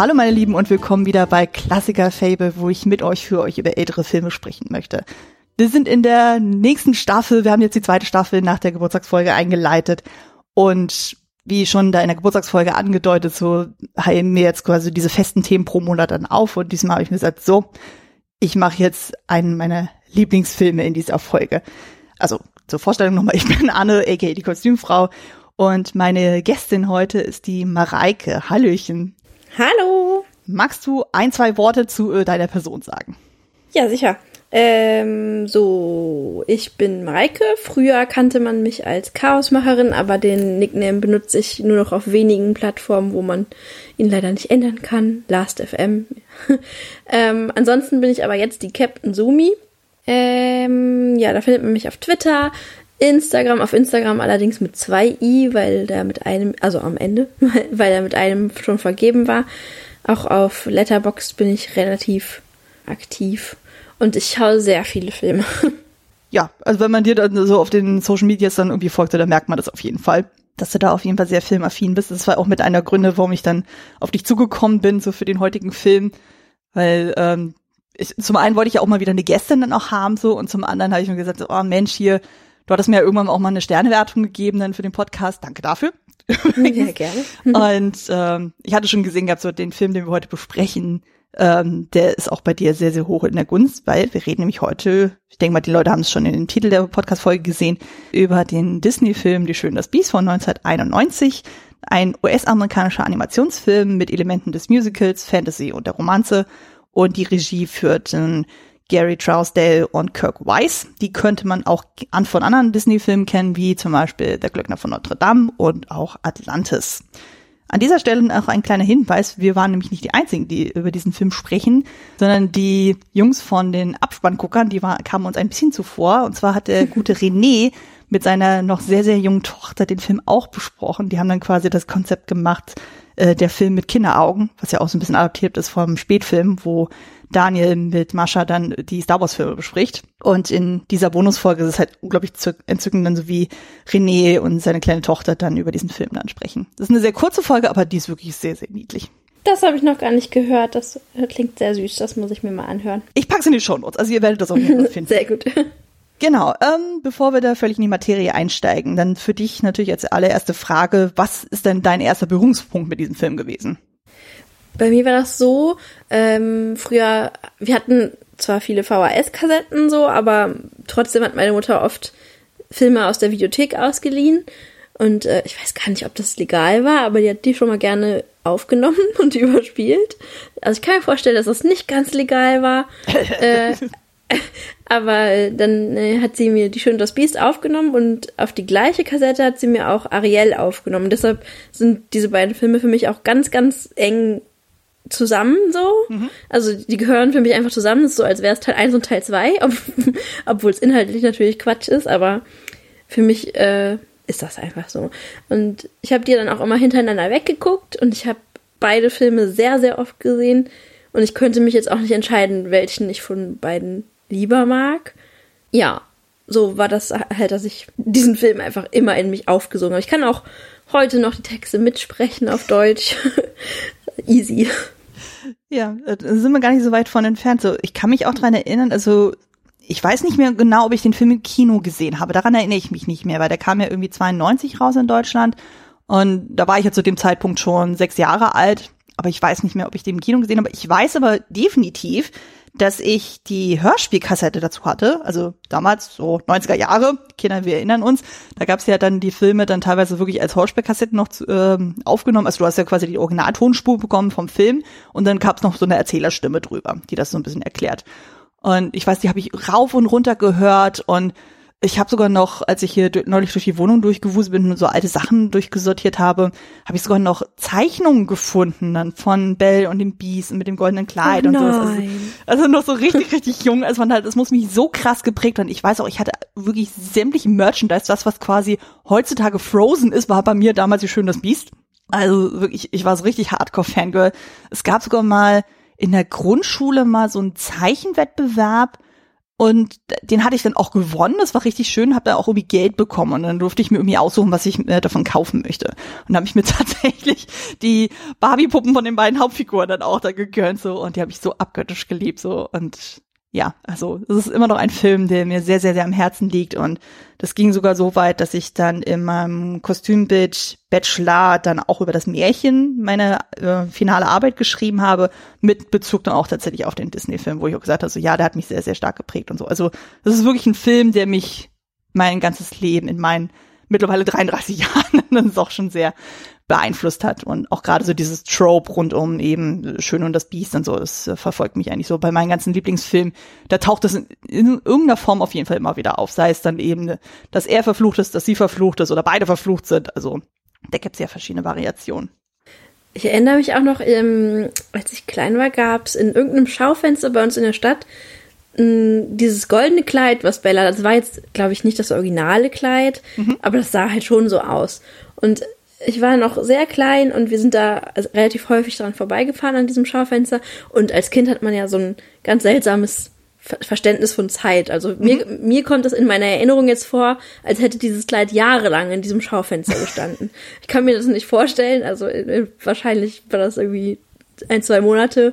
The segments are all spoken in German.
Hallo meine Lieben und willkommen wieder bei Klassiker Fable, wo ich mit euch für euch über ältere Filme sprechen möchte. Wir sind in der nächsten Staffel, wir haben jetzt die zweite Staffel nach der Geburtstagsfolge eingeleitet und wie schon da in der Geburtstagsfolge angedeutet, so heilen wir jetzt quasi diese festen Themen pro Monat dann auf und diesmal habe ich mir gesagt, so, ich mache jetzt einen meiner Lieblingsfilme in dieser Folge. Also zur Vorstellung nochmal, ich bin Anne, aka die Kostümfrau und meine Gästin heute ist die Mareike. Hallöchen. Hallo. Magst du ein, zwei Worte zu äh, deiner Person sagen? Ja, sicher. Ähm, so, ich bin Mareike. Früher kannte man mich als Chaosmacherin, aber den Nickname benutze ich nur noch auf wenigen Plattformen, wo man ihn leider nicht ändern kann. Last.fm. ähm, ansonsten bin ich aber jetzt die Captain Sumi. Ähm, ja, da findet man mich auf Twitter, Instagram, auf Instagram allerdings mit zwei i, weil der mit einem, also am Ende, weil er mit einem schon vergeben war. Auch auf Letterboxd bin ich relativ aktiv. Und ich schaue sehr viele Filme. Ja, also wenn man dir dann so auf den Social Medias dann irgendwie folgt, dann merkt man das auf jeden Fall, dass du da auf jeden Fall sehr filmaffin bist. Das war auch mit einer Gründe, warum ich dann auf dich zugekommen bin, so für den heutigen Film. Weil ähm, ich, zum einen wollte ich ja auch mal wieder eine Gästin dann auch haben, so, und zum anderen habe ich mir gesagt, oh Mensch, hier, du hattest mir ja irgendwann auch mal eine Sternewertung gegeben dann für den Podcast. Danke dafür. Ja, gerne. und ähm, ich hatte schon gesehen gehabt, so den Film, den wir heute besprechen, ähm, der ist auch bei dir sehr, sehr hoch in der Gunst, weil wir reden nämlich heute, ich denke mal, die Leute haben es schon in den Titel der Podcast-Folge gesehen, über den Disney-Film Die Schön das Biest von 1991. Ein US-amerikanischer Animationsfilm mit Elementen des Musicals, Fantasy und der Romanze. Und die Regie führten Gary Trousdale und Kirk Weiss. Die könnte man auch an von anderen Disney-Filmen kennen, wie zum Beispiel Der Glöckner von Notre Dame und auch Atlantis. An dieser Stelle auch ein kleiner Hinweis. Wir waren nämlich nicht die Einzigen, die über diesen Film sprechen, sondern die Jungs von den Abspannguckern, die war, kamen uns ein bisschen zuvor. Und zwar hat der gute René mit seiner noch sehr, sehr jungen Tochter den Film auch besprochen. Die haben dann quasi das Konzept gemacht, äh, der Film mit Kinderaugen, was ja auch so ein bisschen adaptiert ist vom Spätfilm, wo Daniel mit Mascha dann die Star Wars Filme bespricht. Und in dieser Bonusfolge ist es halt unglaublich entzückend, dann so wie René und seine kleine Tochter dann über diesen Film dann sprechen. Das ist eine sehr kurze Folge, aber die ist wirklich sehr, sehr niedlich. Das habe ich noch gar nicht gehört. Das klingt sehr süß. Das muss ich mir mal anhören. Ich pack's in die Show Notes. Also ihr werdet das auch finden. sehr gut. Genau, ähm, bevor wir da völlig in die Materie einsteigen, dann für dich natürlich als allererste Frage, was ist denn dein erster Berührungspunkt mit diesem Film gewesen? Bei mir war das so, ähm, früher, wir hatten zwar viele VHS-Kassetten so, aber trotzdem hat meine Mutter oft Filme aus der Videothek ausgeliehen. Und äh, ich weiß gar nicht, ob das legal war, aber die hat die schon mal gerne aufgenommen und überspielt. Also ich kann mir vorstellen, dass das nicht ganz legal war. äh, aber dann äh, hat sie mir die Schön das Biest aufgenommen und auf die gleiche Kassette hat sie mir auch Ariel aufgenommen. Deshalb sind diese beiden Filme für mich auch ganz, ganz eng zusammen so. Mhm. Also die gehören für mich einfach zusammen. Das ist so, als wäre es Teil 1 und Teil 2, ob, obwohl es inhaltlich natürlich Quatsch ist, aber für mich äh, ist das einfach so. Und ich habe die dann auch immer hintereinander weggeguckt und ich habe beide Filme sehr, sehr oft gesehen. Und ich könnte mich jetzt auch nicht entscheiden, welchen ich von beiden lieber mag. Ja, so war das halt, dass ich diesen Film einfach immer in mich aufgesungen habe. Ich kann auch heute noch die Texte mitsprechen auf Deutsch. Easy. Ja, da sind wir gar nicht so weit von entfernt. So, ich kann mich auch dran erinnern, also ich weiß nicht mehr genau, ob ich den Film im Kino gesehen habe. Daran erinnere ich mich nicht mehr, weil der kam ja irgendwie 92 raus in Deutschland. Und da war ich ja zu dem Zeitpunkt schon sechs Jahre alt. Aber ich weiß nicht mehr, ob ich den im Kino gesehen habe. Ich weiß aber definitiv, dass ich die Hörspielkassette dazu hatte, also damals so 90er Jahre, Kinder, wir erinnern uns, da gab's ja dann die Filme dann teilweise wirklich als Hörspielkassetten noch zu, ähm, aufgenommen, also du hast ja quasi die Originaltonspur bekommen vom Film und dann gab's noch so eine Erzählerstimme drüber, die das so ein bisschen erklärt. Und ich weiß, die habe ich rauf und runter gehört und ich habe sogar noch, als ich hier neulich durch die Wohnung durchgewuselt bin und so alte Sachen durchgesortiert habe, habe ich sogar noch Zeichnungen gefunden dann von Belle und dem Biest und mit dem goldenen Kleid oh und so. Also, also noch so richtig, richtig jung. Also man halt, das muss mich so krass geprägt und ich weiß auch, ich hatte wirklich sämtliche Merchandise, das was quasi heutzutage Frozen ist, war bei mir damals wie schön das Biest. Also wirklich, ich war so richtig Hardcore-Fangirl. Es gab sogar mal in der Grundschule mal so einen Zeichenwettbewerb, Und den hatte ich dann auch gewonnen. Das war richtig schön, habe da auch irgendwie Geld bekommen. Und dann durfte ich mir irgendwie aussuchen, was ich äh, davon kaufen möchte. Und habe ich mir tatsächlich die Barbie-Puppen von den beiden Hauptfiguren dann auch da gegönnt. So. Und die habe ich so abgöttisch geliebt. So. Und ja, also es ist immer noch ein Film, der mir sehr, sehr, sehr am Herzen liegt. Und das ging sogar so weit, dass ich dann in meinem Kostümbild Bachelor dann auch über das Märchen meine äh, finale Arbeit geschrieben habe, mit Bezug dann auch tatsächlich auf den Disney-Film, wo ich auch gesagt habe, so ja, der hat mich sehr, sehr stark geprägt und so. Also das ist wirklich ein Film, der mich mein ganzes Leben in meinen mittlerweile 33 Jahren, das ist auch schon sehr beeinflusst hat. Und auch gerade so dieses Trope rund um eben Schön und das Biest und so, das äh, verfolgt mich eigentlich so. Bei meinen ganzen Lieblingsfilmen, da taucht es in, in, irgendeiner Form auf jeden Fall immer wieder auf. Sei es dann eben, dass er verflucht ist, dass sie verflucht ist oder beide verflucht sind. Also da gibt es ja verschiedene Variationen. Ich erinnere mich auch noch, ähm, als ich klein war, gab es in irgendeinem Schaufenster bei uns in der Stadt dieses goldene Kleid, was Bella, das war jetzt, glaube ich, nicht das originale Kleid, mhm. aber das sah halt schon so aus. Und ich war noch sehr klein und wir sind da relativ häufig dran vorbeigefahren an diesem Schaufenster. Und als Kind hat man ja so ein ganz seltsames Verständnis von Zeit. Also mhm. mir, mir kommt das in meiner Erinnerung jetzt vor, als hätte dieses Kleid jahrelang in diesem Schaufenster gestanden. ich kann mir das nicht vorstellen. Also äh, wahrscheinlich war das irgendwie ein, zwei Monate.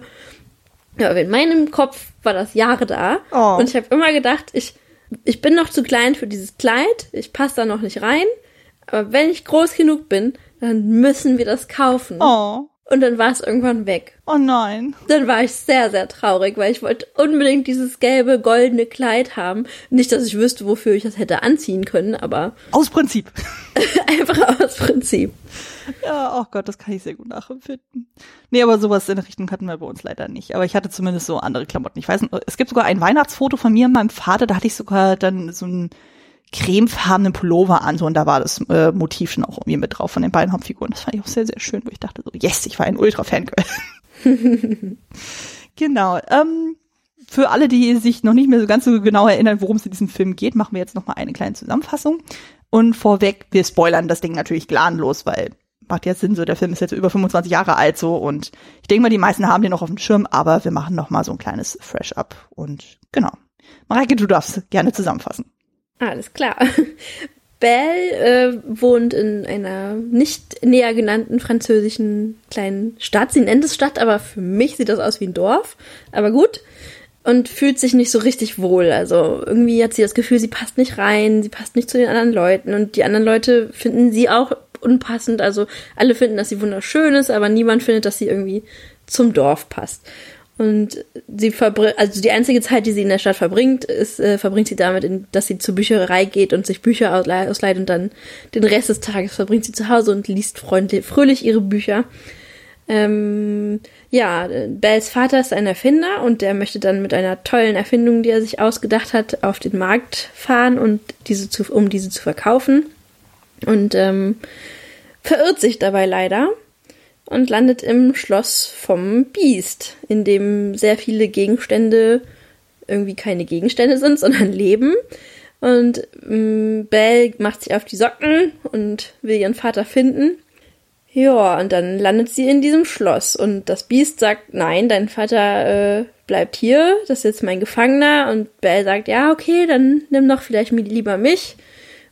Ja, aber in meinem Kopf war das Jahre da. Oh. Und ich habe immer gedacht, ich, ich bin noch zu klein für dieses Kleid. Ich passe da noch nicht rein. Aber wenn ich groß genug bin, dann müssen wir das kaufen. Oh. Und dann war es irgendwann weg. Oh nein. Dann war ich sehr, sehr traurig, weil ich wollte unbedingt dieses gelbe, goldene Kleid haben. Nicht, dass ich wüsste, wofür ich das hätte anziehen können, aber. Aus Prinzip. einfach aus Prinzip. Ja, oh Gott, das kann ich sehr gut nachempfinden. Nee, aber sowas in der Richtung hatten wir bei uns leider nicht. Aber ich hatte zumindest so andere Klamotten. Ich weiß nicht, es gibt sogar ein Weihnachtsfoto von mir und meinem Vater, da hatte ich sogar dann so ein cremefarbenen Pullover an, so und da war das äh, Motiv schon auch irgendwie mit drauf von den beiden Hauptfiguren. Das fand ich auch sehr, sehr schön, wo ich dachte so, yes, ich war ein Ultra-Fangirl. genau. Ähm, für alle, die sich noch nicht mehr so ganz so genau erinnern, worum es in diesem Film geht, machen wir jetzt noch mal eine kleine Zusammenfassung. Und vorweg, wir spoilern das Ding natürlich gnadenlos, weil macht jetzt Sinn, so der Film ist jetzt über 25 Jahre alt so und ich denke mal, die meisten haben den noch auf dem Schirm, aber wir machen noch mal so ein kleines Fresh-Up und genau. Mareike, du darfst gerne zusammenfassen. Alles klar. Belle äh, wohnt in einer nicht näher genannten französischen kleinen Stadt. Sie nennt es Stadt, aber für mich sieht das aus wie ein Dorf. Aber gut. Und fühlt sich nicht so richtig wohl. Also irgendwie hat sie das Gefühl, sie passt nicht rein, sie passt nicht zu den anderen Leuten. Und die anderen Leute finden sie auch unpassend. Also alle finden, dass sie wunderschön ist, aber niemand findet, dass sie irgendwie zum Dorf passt. Und sie verbringt, also die einzige Zeit, die sie in der Stadt verbringt, ist, äh, verbringt sie damit, in, dass sie zur Bücherei geht und sich Bücher ausleiht und dann den Rest des Tages verbringt sie zu Hause und liest freundlich, fröhlich ihre Bücher. Ähm, ja, Bells Vater ist ein Erfinder und der möchte dann mit einer tollen Erfindung, die er sich ausgedacht hat, auf den Markt fahren und diese zu, um diese zu verkaufen. Und ähm, verirrt sich dabei leider und landet im Schloss vom Biest, in dem sehr viele Gegenstände irgendwie keine Gegenstände sind, sondern leben. Und ähm, Belle macht sich auf die Socken und will ihren Vater finden. Ja, und dann landet sie in diesem Schloss und das Biest sagt, nein, dein Vater äh, bleibt hier, das ist jetzt mein Gefangener. Und Belle sagt, ja, okay, dann nimm doch vielleicht lieber mich.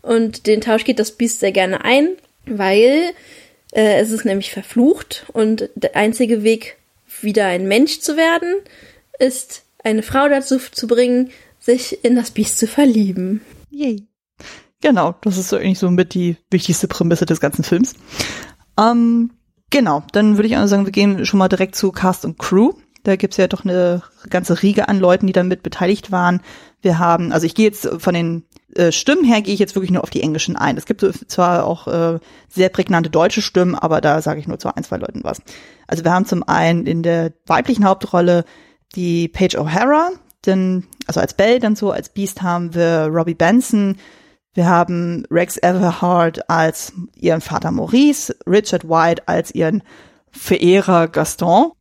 Und den Tausch geht das Biest sehr gerne ein, weil äh, es ist nämlich verflucht und der einzige Weg, wieder ein Mensch zu werden, ist eine Frau dazu zu bringen, sich in das Biest zu verlieben. Yay. Genau, das ist eigentlich so mit die wichtigste Prämisse des ganzen Films. Ähm, genau, dann würde ich auch sagen, wir gehen schon mal direkt zu Cast und Crew. Da gibt's ja doch eine ganze Riege an Leuten, die damit beteiligt waren. Wir haben, also ich gehe jetzt von den äh, Stimmen her gehe ich jetzt wirklich nur auf die englischen ein. Es gibt zwar auch äh, sehr prägnante deutsche Stimmen, aber da sage ich nur zu ein, zwei Leuten was. Also wir haben zum einen in der weiblichen Hauptrolle die Paige O'Hara, denn, also als Belle, dann so als Beast haben wir Robbie Benson, wir haben Rex Everhart als ihren Vater Maurice, Richard White als ihren Verehrer Gaston.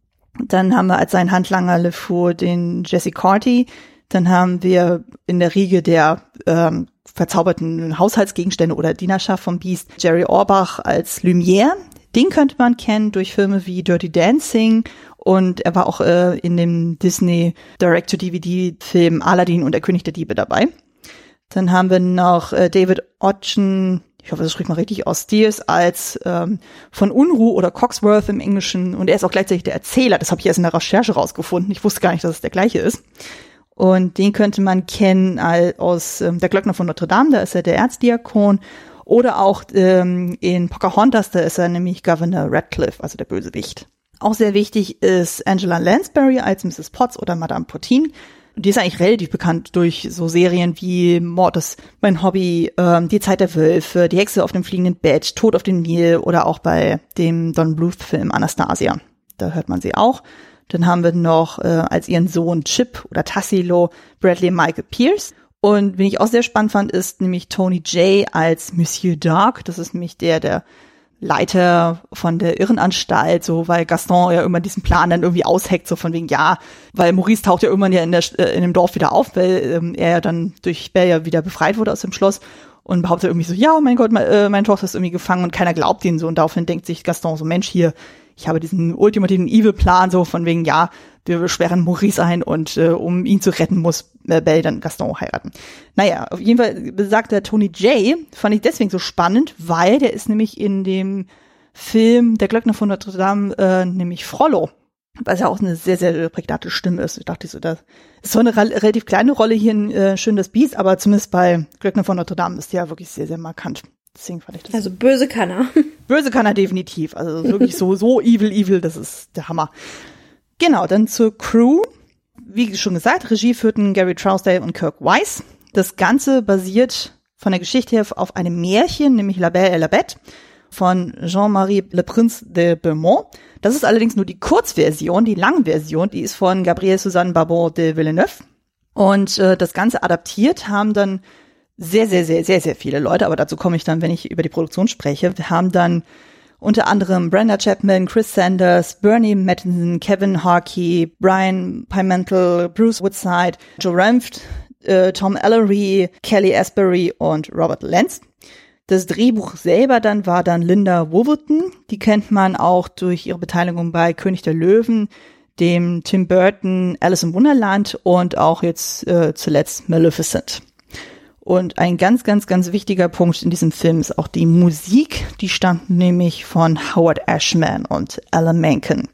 Dann haben wir als seinen Handlanger LeFou den Jesse Corty, dann haben wir in der Riege der ähm, verzauberten Haushaltsgegenstände oder Dienerschaft vom Beast Jerry Orbach als Lumière. Den könnte man kennen durch Filme wie Dirty Dancing Und er war auch äh, in dem Disney Direct-to-DVD-Film Aladdin und der König der Diebe dabei. Dann haben wir noch äh, David Otchen, ich hoffe, das spricht man richtig aus, Steers als ähm, von Unruh oder Coxworth im Englischen. Und er ist auch gleichzeitig der Erzähler. Das habe ich erst in der Recherche rausgefunden. Ich wusste gar nicht, dass es der gleiche ist. Und den könnte man kennen aus ähm, Der Glöckner von Notre Dame, da ist er der Erzdiakon. Oder auch ähm, in Pocahontas, da ist er nämlich Governor Radcliffe, also der Bösewicht. Auch sehr wichtig ist Angela Lansbury als Mrs. Potts oder Madame Potin. Die ist eigentlich relativ bekannt durch so Serien wie Mord ist mein Hobby, ähm, Die Zeit der Wölfe, Die Hexe auf dem fliegenden Bett, Tod auf dem Nil oder auch bei dem Don Bluth-Film Anastasia. Da hört man sie auch. Dann haben wir noch äh, als ihren Sohn Chip oder Tassilo Bradley Michael Pierce. Und wen ich auch sehr spannend fand, ist nämlich Tony Jay als Monsieur Dark. Das ist nämlich der, der Leiter von der Irrenanstalt, so weil Gaston ja immer diesen Plan dann irgendwie ausheckt, so von wegen, ja, weil Maurice taucht ja irgendwann ja in, der, äh, in dem Dorf wieder auf, weil ähm, er ja dann durch Bell ja wieder befreit wurde aus dem Schloss und behauptet irgendwie so, ja, oh mein Gott, mein, äh, meine Tochter ist irgendwie gefangen und keiner glaubt ihn so und daraufhin denkt sich Gaston so, Mensch, hier, ich habe diesen ultimativen Evil-Plan, so von wegen, ja, wir sperren Maurice ein und äh, um ihn zu retten, muss äh, Belle dann Gaston heiraten. Naja, auf jeden Fall besagt der Tony Jay, fand ich deswegen so spannend, weil der ist nämlich in dem Film Der Glöckner von Notre Dame, äh, nämlich Frollo, was ja auch eine sehr, sehr prägnante Stimme ist. Ich dachte so, das ist so eine relativ kleine Rolle hier in äh, Schön das Biest, aber zumindest bei Glöckner von Notre Dame ist die ja wirklich sehr, sehr markant. Deswegen fand ich das. Also böse kann er. Böse kann er definitiv. Also wirklich so, so evil, evil, das ist der Hammer. Genau, dann zur Crew. Wie schon gesagt, Regie führten Gary Trousdale und Kirk Weiss. Das Ganze basiert von der Geschichte her auf einem Märchen, nämlich La Belle et la Bête von Jean-Marie Le Prince de Beaumont. Das ist allerdings nur die Kurzversion, die Langversion, die ist von Gabrielle Suzanne Barbon de Villeneuve. Und äh, das Ganze adaptiert haben dann sehr, sehr, sehr, sehr, sehr viele Leute, aber dazu komme ich dann, wenn ich über die Produktion spreche. Wir haben dann unter anderem Brenda Chapman, Chris Sanders, Bernie Mattinson, Kevin Harkey, Brian Pimentel, Bruce Woodside, Joe Renft, äh, Tom Ellery, Kelly Asbury und Robert Lenz. Das Drehbuch selber dann war dann Linda Woverton. Die kennt man auch durch ihre Beteiligung bei König der Löwen, dem Tim Burton Alice im Wunderland und auch jetzt äh, zuletzt Maleficent. Und ein ganz, ganz, ganz wichtiger Punkt in diesem Film ist auch die Musik. Die stammt nämlich von Howard Ashman und Alan Menken,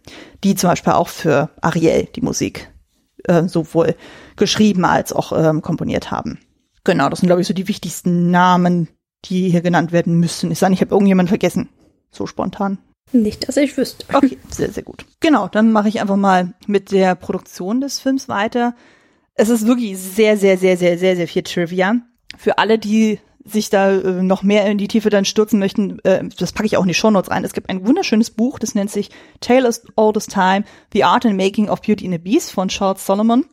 die zum Beispiel auch für Ariel die Musik äh, sowohl geschrieben als auch ähm, komponiert haben. Genau, das sind, glaube ich, so die wichtigsten Namen, die hier genannt werden müssen. Ich sage, ich habe irgendjemand vergessen. So spontan. Nicht, dass ich wüsste. Okay, sehr, sehr gut. Genau, dann mache ich einfach mal mit der Produktion des Films weiter. Es ist wirklich sehr, sehr, sehr, sehr, sehr, sehr viel Trivia für alle, die sich da äh, noch mehr in die Tiefe dann stürzen möchten, äh, das packe ich auch in die Shownotes rein. Es gibt ein wunderschönes Buch, das nennt sich of Oldest Time, The Art and Making of Beauty and the Beast von Charles Solomon.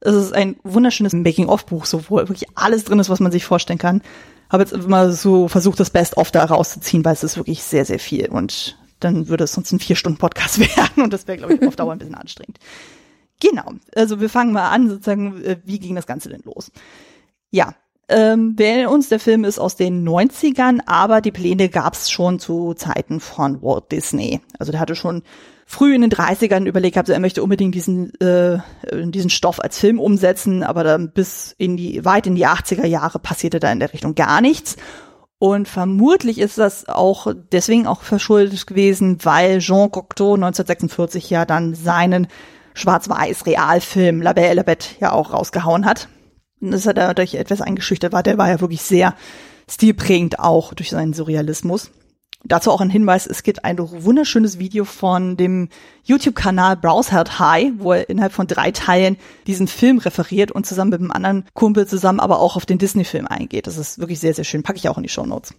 Es ist ein wunderschönes Making-of-Buch, so wo wirklich alles drin ist, was man sich vorstellen kann. Habe jetzt mal so versucht, das Best-of da rauszuziehen, weil es ist wirklich sehr, sehr viel und dann würde es sonst ein Vier-Stunden-Podcast werden und das wäre, glaube ich, auf Dauer ein bisschen anstrengend. Genau, also wir fangen mal an, sozusagen, äh, wie ging das Ganze denn los? Ja, ähm, wir erinnern uns, der Film ist aus den 90ern, aber die Pläne gab es schon zu Zeiten von Walt Disney. Also der hatte schon früh in den 30ern überlegt gehabt, er möchte unbedingt diesen, äh, diesen Stoff als Film umsetzen, aber dann bis in die, weit in die 80er Jahre passierte da in der Richtung gar nichts. Und vermutlich ist das auch deswegen auch verschuldet gewesen, weil Jean Cocteau 1946 ja dann seinen Schwarz-Weiß-Realfilm La Belle et la Bête ja auch rausgehauen hat dass er dadurch etwas eingeschüchtert war. Der war ja wirklich sehr stilprägend auch durch seinen Surrealismus. Dazu auch ein Hinweis, es gibt ein wunderschönes Video von dem YouTube-Kanal Browseherd High, wo er innerhalb von drei Teilen diesen Film referiert und zusammen mit einem anderen Kumpel zusammen aber auch auf den Disney-Film eingeht. Das ist wirklich sehr, sehr schön. Packe ich auch in die Show Notes.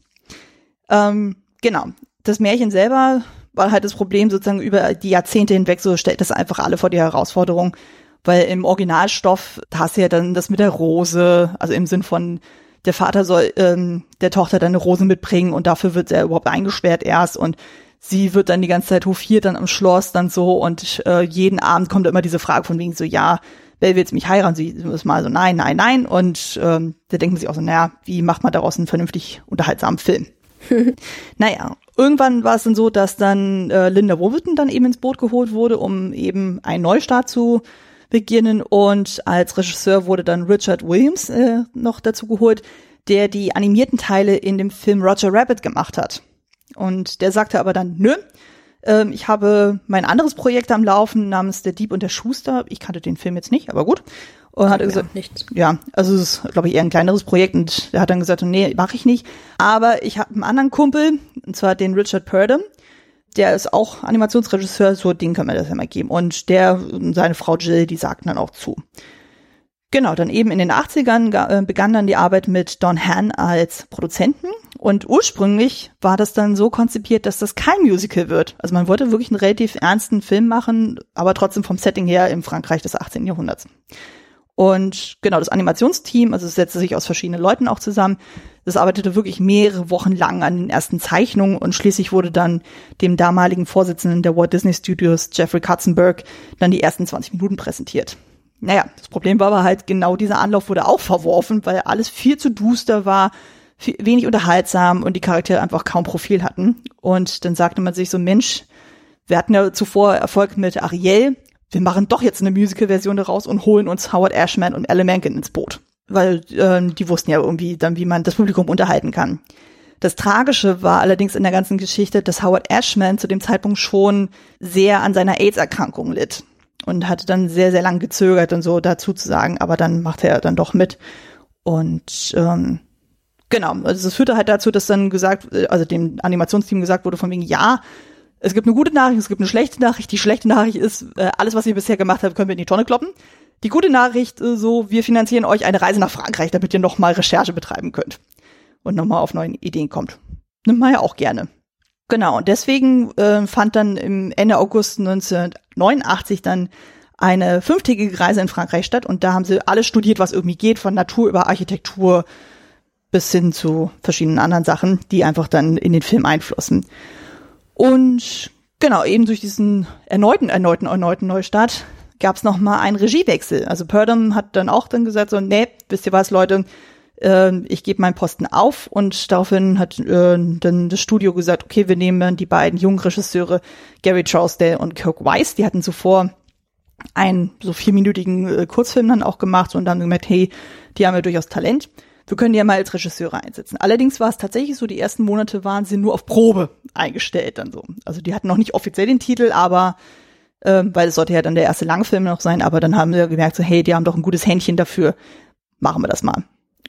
Ähm, genau. Das Märchen selber war halt das Problem sozusagen über die Jahrzehnte hinweg, so stellt das einfach alle vor die Herausforderung, weil im Originalstoff, hast du ja dann das mit der Rose, also im Sinn von, der Vater soll ähm, der Tochter dann eine Rose mitbringen und dafür wird er überhaupt eingesperrt erst und sie wird dann die ganze Zeit hofiert dann am Schloss dann so und äh, jeden Abend kommt immer diese Frage von wegen so, ja, wer will mich heiraten? Sie ist mal so, nein, nein, nein und ähm, da denkt man sich auch so, naja, wie macht man daraus einen vernünftig unterhaltsamen Film? naja, irgendwann war es dann so, dass dann äh, Linda Woolverton dann eben ins Boot geholt wurde, um eben einen Neustart zu beginnen. Und als Regisseur wurde dann Richard Williams äh, noch dazu geholt, der die animierten Teile in dem Film Roger Rabbit gemacht hat. Und der sagte aber dann, nö, ähm, ich habe mein anderes Projekt am Laufen namens Der Dieb und der Schuster. Ich kannte den Film jetzt nicht, aber gut. Und hat gesagt, nichts. ja, also es ist, glaube ich, eher ein kleineres Projekt und er hat dann gesagt, nee, mache ich nicht. Aber ich habe einen anderen Kumpel, und zwar den Richard Purdom, der ist auch Animationsregisseur, so den kann man das ja mal geben. Und der und seine Frau Jill, die sagten dann auch zu. Genau, dann eben in den 80ern äh, begann dann die Arbeit mit Don Hahn als Produzenten und ursprünglich war das dann so konzipiert, dass das kein Musical wird. Also man wollte wirklich einen relativ ernsten Film machen, aber trotzdem vom Setting her im Frankreich des 18. Jahrhunderts. Und genau, das Animationsteam, also es setzte sich aus verschiedenen Leuten auch zusammen, das arbeitete wirklich mehrere Wochen lang an den ersten Zeichnungen und schließlich wurde dann dem damaligen Vorsitzenden der Walt Disney Studios, Jeffrey Katzenberg, dann die ersten 20 Minuten präsentiert. Naja, das Problem war aber halt, genau dieser Anlauf wurde auch verworfen, weil alles viel zu duster war, viel, wenig unterhaltsam und die Charaktere einfach kaum Profil hatten. Und dann sagte man sich so, Mensch, wir hatten ja zuvor Erfolg mit Ariel, wir machen doch jetzt eine Musical-Version daraus und holen uns Howard Ashman und Alan Menken ins Boot. Weil äh, die wussten ja irgendwie dann, wie man das Publikum unterhalten kann. Das Tragische war allerdings in der ganzen Geschichte, dass Howard Ashman zu dem Zeitpunkt schon sehr an seiner AIDS-Erkrankung litt und hatte dann sehr, sehr lang gezögert und so dazu zu sagen, aber dann machte er dann doch mit. Und ähm, genau, also das führte halt dazu, dass dann gesagt, also dem Animationsteam gesagt wurde von wegen, ja, es gibt eine gute Nachricht, es gibt eine schlechte Nachricht. Die schlechte Nachricht ist, äh, alles, was ihr bisher gemacht habt, können wir in die Tonne kloppen. Die gute Nachricht, äh, so, wir finanzieren euch eine Reise nach Frankreich, damit ihr nochmal Recherche betreiben könnt und nochmal auf neue Ideen kommt. Nimmt man ja auch gerne. Genau, und deswegen äh, fand dann im Ende August 1989 dann eine fünftägige Reise in Frankreich statt und da haben sie alles studiert, was irgendwie geht, von Natur über Architektur bis hin zu verschiedenen anderen Sachen, die einfach dann in den Film einflossen. Und genau, eben durch diesen erneuten, erneuten, erneuten Neustart gab es nochmal einen Regiewechsel. Also Purdom hat dann auch dann gesagt, so, nee, wisst ihr was, Leute, äh, ich gebe meinen Posten auf und daraufhin hat äh, dann das Studio gesagt, okay, wir nehmen die beiden jungen Regisseure Gary Trousdale und Kirk Weiss, die hatten zuvor einen so vierminütigen äh, Kurzfilm dann auch gemacht und dann gemerkt, hey, die haben ja durchaus Talent wir können die ja mal als Regisseure einsetzen. Allerdings war es tatsächlich so, die ersten Monate waren sie nur auf Probe eingestellt dann so. Also die hatten noch nicht offiziell den Titel, aber ähm, weil es sollte ja dann der erste Langfilm noch sein, aber dann haben sie gemerkt, so hey, die haben doch ein gutes Händchen dafür, machen wir das mal.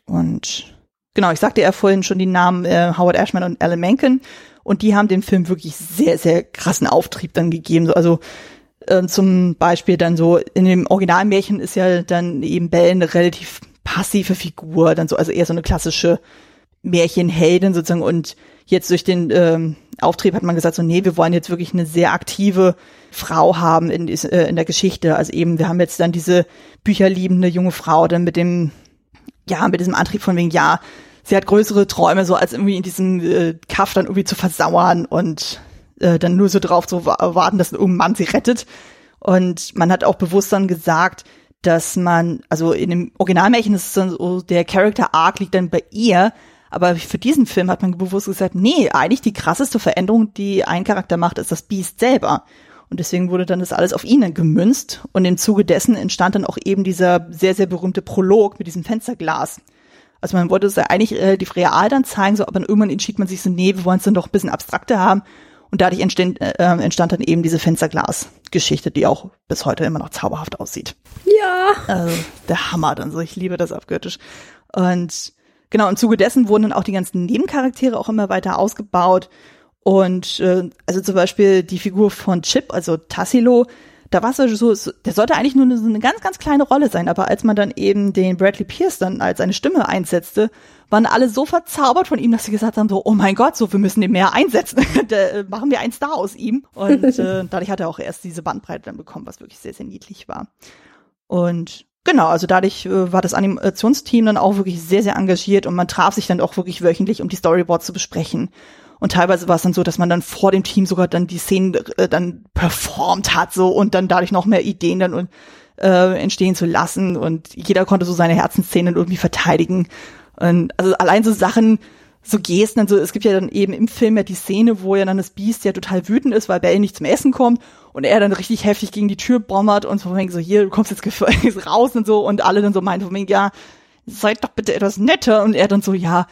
Und genau, ich sagte ja vorhin schon die Namen äh, Howard Ashman und Alan Menken und die haben dem Film wirklich sehr, sehr krassen Auftrieb dann gegeben. Also äh, zum Beispiel dann so, in dem Originalmärchen ist ja dann eben Belle eine relativ passive Figur, dann so, also eher so eine klassische Märchenheldin sozusagen und jetzt durch den ähm, Auftrieb hat man gesagt, so nee, wir wollen jetzt wirklich eine sehr aktive Frau haben in, äh, in der Geschichte. Also eben, wir haben jetzt dann diese bücherliebende junge Frau dann mit dem, ja, mit diesem Antrieb von wegen, ja, sie hat größere Träume, so als irgendwie in diesem äh, Kaff dann irgendwie zu versauern und äh, dann nur so drauf zu warten, dass irgendein Mann sie rettet. Und man hat auch bewusst dann gesagt, dass man, also in dem Originalmärchen ist es dann so, der Character Arc liegt dann bei ihr, aber für diesen Film hat man bewusst gesagt, nee, eigentlich die krasseste Veränderung, die ein Charakter macht, ist das Beast selber. Und deswegen wurde dann das alles auf ihn gemünzt. Und im Zuge dessen entstand dann auch eben dieser sehr, sehr berühmte Prolog mit diesem Fensterglas. Also man wollte es ja eigentlich relativ real dann zeigen, so, aber dann irgendwann entschied man sich so, nee, wir wollen es dann doch ein bisschen abstrakter haben. Und dadurch entstand, äh, entstand dann eben diese Fensterglas-Geschichte, die auch bis heute immer noch zauberhaft aussieht. Ja. Also der Hammer dann so. Ich liebe das abgöttisch. Und genau, im Zuge dessen wurden dann auch die ganzen Nebencharaktere auch immer weiter ausgebaut. Und äh, also zum Beispiel die Figur von Chip, also Tassilo, da war es so, der sollte eigentlich nur eine, eine ganz, ganz kleine Rolle sein, aber als man dann eben den Bradley Pierce dann als seine Stimme einsetzte, waren alle so verzaubert von ihm, dass sie gesagt haben, so, oh mein Gott, so, wir müssen den mehr einsetzen. da äh, machen wir einen Star aus ihm. Und äh, dadurch hat er auch erst diese Bandbreite dann bekommen, was wirklich sehr, sehr niedlich war. Und genau, also dadurch äh, war das Animationsteam dann auch wirklich sehr, sehr engagiert und man traf sich dann auch wirklich wöchentlich, um die Storyboards zu besprechen. Und teilweise war es dann so, dass man dann vor dem Team sogar dann die Szenen äh, dann performt hat so und dann dadurch noch mehr Ideen dann äh, entstehen zu lassen und jeder konnte so seine Herzensszenen irgendwie verteidigen. Und also allein so Sachen, so Gesten, also es gibt ja dann eben im Film ja die Szene, wo ja dann das Biest ja total wütend ist, weil Bell nicht zum Essen kommt und er dann richtig heftig gegen die Tür bombert und so von wegen so, hier, du kommst jetzt raus und so und alle dann so meinen von wegen, ja, seid doch bitte etwas netter und er dann so, ja,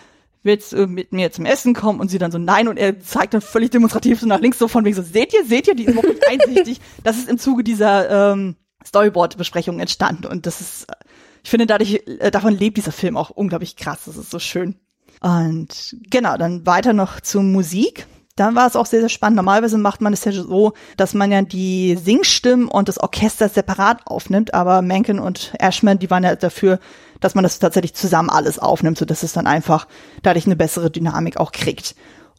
willst du mit mir zum Essen kommen? Und sie dann so, nein. Und er zeigt dann völlig demonstrativ so nach links so von wegen so, seht ihr, seht ihr, die ist überhaupt nicht einsichtig. Das ist im Zuge dieser ähm, Storyboard-Besprechung entstanden. Und das ist, ich finde, dadurch, äh, davon lebt dieser Film auch unglaublich krass. Das ist so schön. Und genau, dann weiter noch zur Musik. Da war es auch sehr, sehr spannend. Normalerweise macht man es ja so, dass man ja die Singstimmen und das Orchester separat aufnimmt, aber Menken und Ashman, die waren ja dafür, dass man das tatsächlich zusammen alles aufnimmt, so dass es dann einfach dadurch eine bessere Dynamik auch kriegt.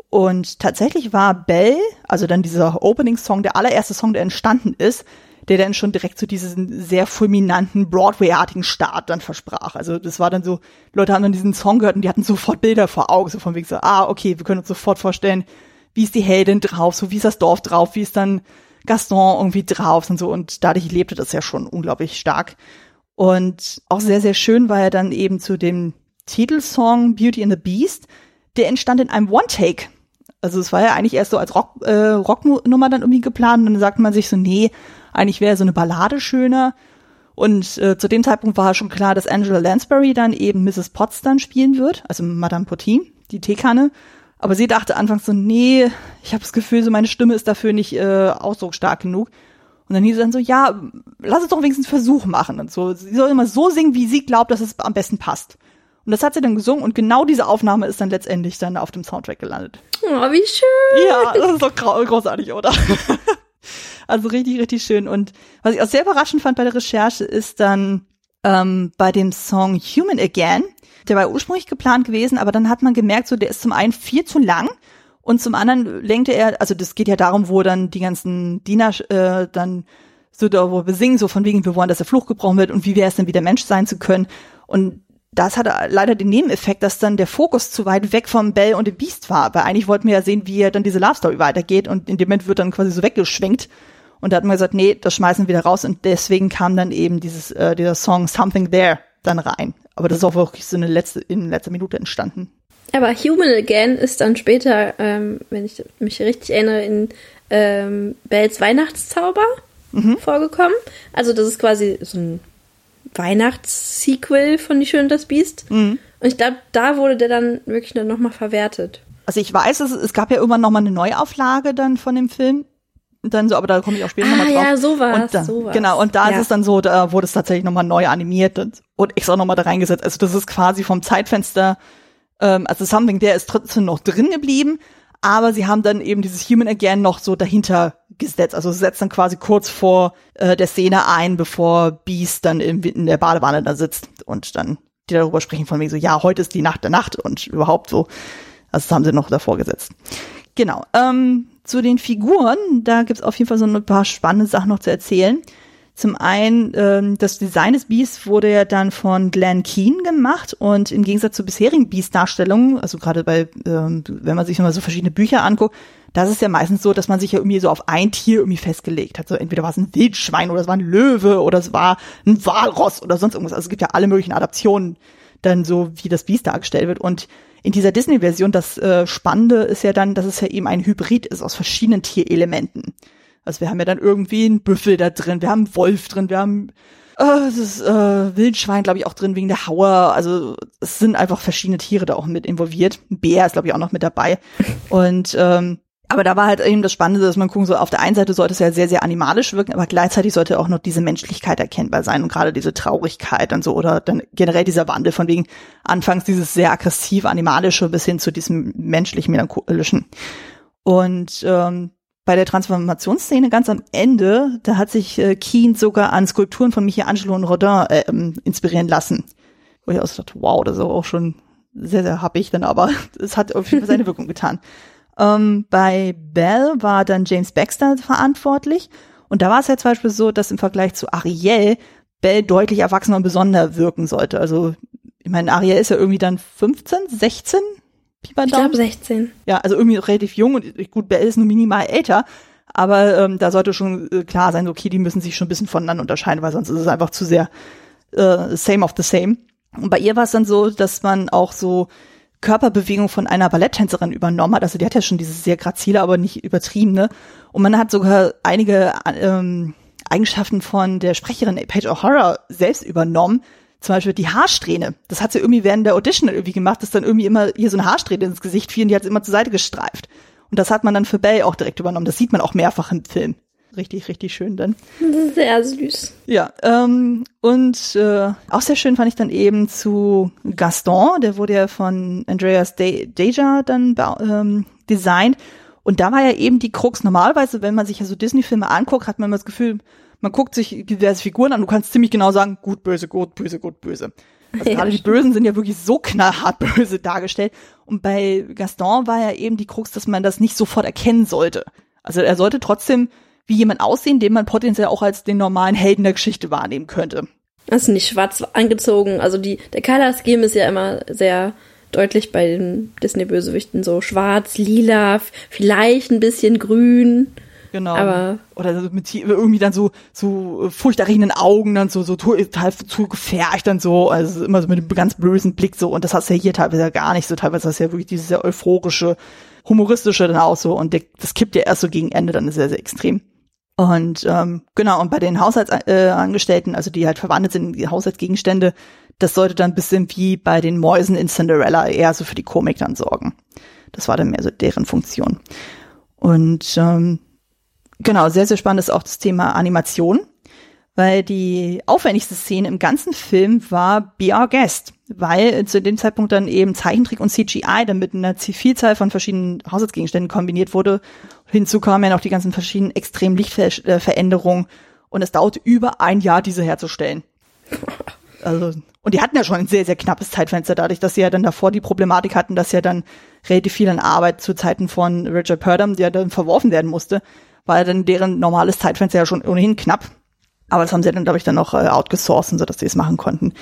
Und tatsächlich war Bell, also dann dieser Opening-Song, der allererste Song, der entstanden ist, der dann schon direkt zu so diesen sehr fulminanten Broadway-artigen Start dann versprach. Also das war dann so, Leute haben dann diesen Song gehört und die hatten sofort Bilder vor Augen, so von wegen so, ah, okay, wir können uns sofort vorstellen, wie ist die Heldin drauf, so wie ist das Dorf drauf, wie ist dann Gaston irgendwie drauf und so. Und dadurch lebte das ja schon unglaublich stark. Und auch sehr, sehr schön war ja dann eben zu dem Titelsong Beauty and the Beast, der entstand in einem One-Take. Also es war ja eigentlich erst so als Rock, äh, Rocknummer dann irgendwie geplant und dann sagte man sich so, nee, eigentlich wäre so eine Ballade schöner. Und äh, zu dem Zeitpunkt war schon klar, dass Angela Lansbury dann eben Mrs. Potts dann spielen wird, also Madame Potin, die Teekanne. Aber sie dachte anfangs so, nee, ich habe das Gefühl, so meine Stimme ist dafür nicht äh, ausdrucksstark genug. Und dann hieß es dann so, ja, lass es doch wenigstens einen Versuch machen und so. Sie soll immer so singen, wie sie glaubt, dass es am besten passt. Und das hat sie dann gesungen und genau diese Aufnahme ist dann letztendlich dann auf dem Soundtrack gelandet. Oh, wie schön. Ja, das ist doch großartig, oder? also richtig, richtig schön. Und was ich auch sehr überraschend fand bei der Recherche ist dann ähm, bei dem Song Human Again, der war ursprünglich geplant gewesen, aber dann hat man gemerkt, so der ist zum einen viel zu lang und zum anderen lenkte er, also das geht ja darum, wo dann die ganzen Diener äh, dann so da, wo wir singen, so von wegen, wir wollen, dass der Fluch gebrochen wird und wie wäre es denn wieder Mensch sein zu können. Und das hatte leider den Nebeneffekt, dass dann der Fokus zu weit weg vom Bell und dem Beast war. Weil eigentlich wollten wir ja sehen, wie dann diese Love Story weitergeht und in dem Moment wird dann quasi so weggeschwenkt. Und da hat man gesagt, nee, das schmeißen wir wieder raus und deswegen kam dann eben dieses, äh, dieser Song Something There dann rein. Aber das ist auch wirklich so eine letzte, in letzter Minute entstanden. Aber Human Again ist dann später, ähm, wenn ich mich richtig erinnere, in ähm, Bells Weihnachtszauber mhm. vorgekommen. Also das ist quasi so ein Weihnachtssequel von Die Schön und das Biest. Mhm. Und ich glaube, da wurde der dann wirklich dann nochmal verwertet. Also ich weiß, es, es gab ja irgendwann nochmal eine Neuauflage dann von dem Film. Dann so, aber da komme ich auch später ah, nochmal drauf. Ja, sowas, und dann, sowas. Genau, und da ja. ist es dann so, da wurde es tatsächlich nochmal neu animiert und, und extra nochmal da reingesetzt. Also das ist quasi vom Zeitfenster, ähm, also Something, der ist trotzdem noch drin geblieben, aber sie haben dann eben dieses Human Again noch so dahinter gesetzt. Also setzt dann quasi kurz vor äh, der Szene ein, bevor Beast dann in, in der Badewanne da sitzt und dann die darüber sprechen von wegen so, ja, heute ist die Nacht der Nacht und überhaupt so. Also das haben sie noch davor gesetzt. Genau. Ähm, zu den Figuren, da gibt's auf jeden Fall so ein paar spannende Sachen noch zu erzählen. Zum einen, ähm, das Design des Beasts wurde ja dann von Glenn Keane gemacht und im Gegensatz zu bisherigen Beast-Darstellungen, also gerade bei, ähm, wenn man sich mal so verschiedene Bücher anguckt, das ist ja meistens so, dass man sich ja irgendwie so auf ein Tier irgendwie festgelegt hat. So entweder war es ein Wildschwein oder es war ein Löwe oder es war ein Walross oder sonst irgendwas. Also es gibt ja alle möglichen Adaptionen dann so, wie das Beast dargestellt wird. Und in dieser Disney-Version, das äh, Spannende ist ja dann, dass es ja eben ein Hybrid ist aus verschiedenen Tierelementen. Also wir haben ja dann irgendwie einen Büffel da drin, wir haben einen Wolf drin, wir haben äh, das äh, Wildschwein, glaube ich, auch drin wegen der Hauer. Also es sind einfach verschiedene Tiere da auch mit involviert. Ein Bär ist, glaube ich, auch noch mit dabei. Und ähm, aber da war halt eben das Spannende, dass man gucken so, auf der einen Seite sollte es ja sehr, sehr animalisch wirken, aber gleichzeitig sollte auch noch diese Menschlichkeit erkennbar sein und gerade diese Traurigkeit und so oder dann generell dieser Wandel von wegen anfangs dieses sehr aggressiv animalische bis hin zu diesem menschlich melancholischen. Und ähm, bei der Transformationsszene ganz am Ende, da hat sich äh, Keen sogar an Skulpturen von Michelangelo und Rodin äh, ähm, inspirieren lassen. Wo ich auch so dachte, wow, das ist auch schon sehr, sehr happig dann, aber es hat auf jeden Fall seine Wirkung getan. Ähm, bei Bell war dann James Baxter verantwortlich. Und da war es ja zum Beispiel so, dass im Vergleich zu Ariel Bell deutlich erwachsener und besonderer wirken sollte. Also, ich meine, Ariel ist ja irgendwie dann 15, 16, ich glaube 16. Ja, also irgendwie relativ jung und gut, Bell ist nur minimal älter, aber ähm, da sollte schon äh, klar sein, okay, die müssen sich schon ein bisschen voneinander unterscheiden, weil sonst ist es einfach zu sehr äh, same of the same. Und bei ihr war es dann so, dass man auch so Körperbewegung von einer Balletttänzerin übernommen hat. Also die hat ja schon dieses sehr grazile, aber nicht übertriebene. Und man hat sogar einige ähm, Eigenschaften von der Sprecherin Paige O'Hara selbst übernommen. Zum Beispiel die Haarsträhne. Das hat sie irgendwie während der Audition irgendwie gemacht, dass dann irgendwie immer hier so eine Haarsträhne ins Gesicht fiel und die hat sie immer zur Seite gestreift. Und das hat man dann für Belle auch direkt übernommen. Das sieht man auch mehrfach im Film. Richtig, richtig schön dann. Sehr süß. Ja, ähm, und äh, auch sehr schön fand ich dann eben zu Gaston, der wurde ja von Andreas De Deja dann ähm, designt. Und da war ja eben die Krux. Normalerweise, wenn man sich ja so Disney-Filme anguckt, hat man immer das Gefühl, man guckt sich diverse Figuren an, du kannst ziemlich genau sagen, gut, böse, gut, böse, gut, böse. Also ja, gerade die Bösen sind ja wirklich so knallhart böse dargestellt. Und bei Gaston war ja eben die Krux, dass man das nicht sofort erkennen sollte. Also er sollte trotzdem wie jemand aussehen, den man potenziell auch als den normalen Helden der Geschichte wahrnehmen könnte. Das ist nicht schwarz angezogen. Also die, der Color Scheme ist ja immer sehr deutlich bei den Disney-Bösewichten so schwarz, lila, vielleicht ein bisschen grün. Genau. Aber oder so mit irgendwie dann so so furchterregenden Augen dann so so total zu gefärcht dann so also immer so mit einem ganz bösen Blick so und das hast du ja hier teilweise gar nicht so teilweise hast du ja wirklich dieses sehr euphorische humoristische dann auch so und der, das kippt ja erst so gegen Ende dann sehr sehr extrem. Und ähm, genau, und bei den Haushaltsangestellten, äh, also die halt verwandelt sind in die Haushaltsgegenstände, das sollte dann ein bisschen wie bei den Mäusen in Cinderella eher so für die Komik dann sorgen. Das war dann mehr so deren Funktion. Und ähm, genau, sehr, sehr spannend ist auch das Thema Animation, weil die aufwendigste Szene im ganzen Film war Be Our Guest, weil zu dem Zeitpunkt dann eben Zeichentrick und CGI dann mit einer Vielzahl von verschiedenen Haushaltsgegenständen kombiniert wurde Hinzu kamen ja noch die ganzen verschiedenen extremen Lichtveränderungen und es dauerte über ein Jahr, diese herzustellen. Also, und die hatten ja schon ein sehr, sehr knappes Zeitfenster, dadurch, dass sie ja dann davor die Problematik hatten, dass ja dann relativ viel an Arbeit zu Zeiten von Richard Purdom, der dann verworfen werden musste, ja dann deren normales Zeitfenster ja schon ohnehin knapp. Aber das haben sie dann, glaube ich, dann noch äh, outgesourcen, sodass sie es machen konnten.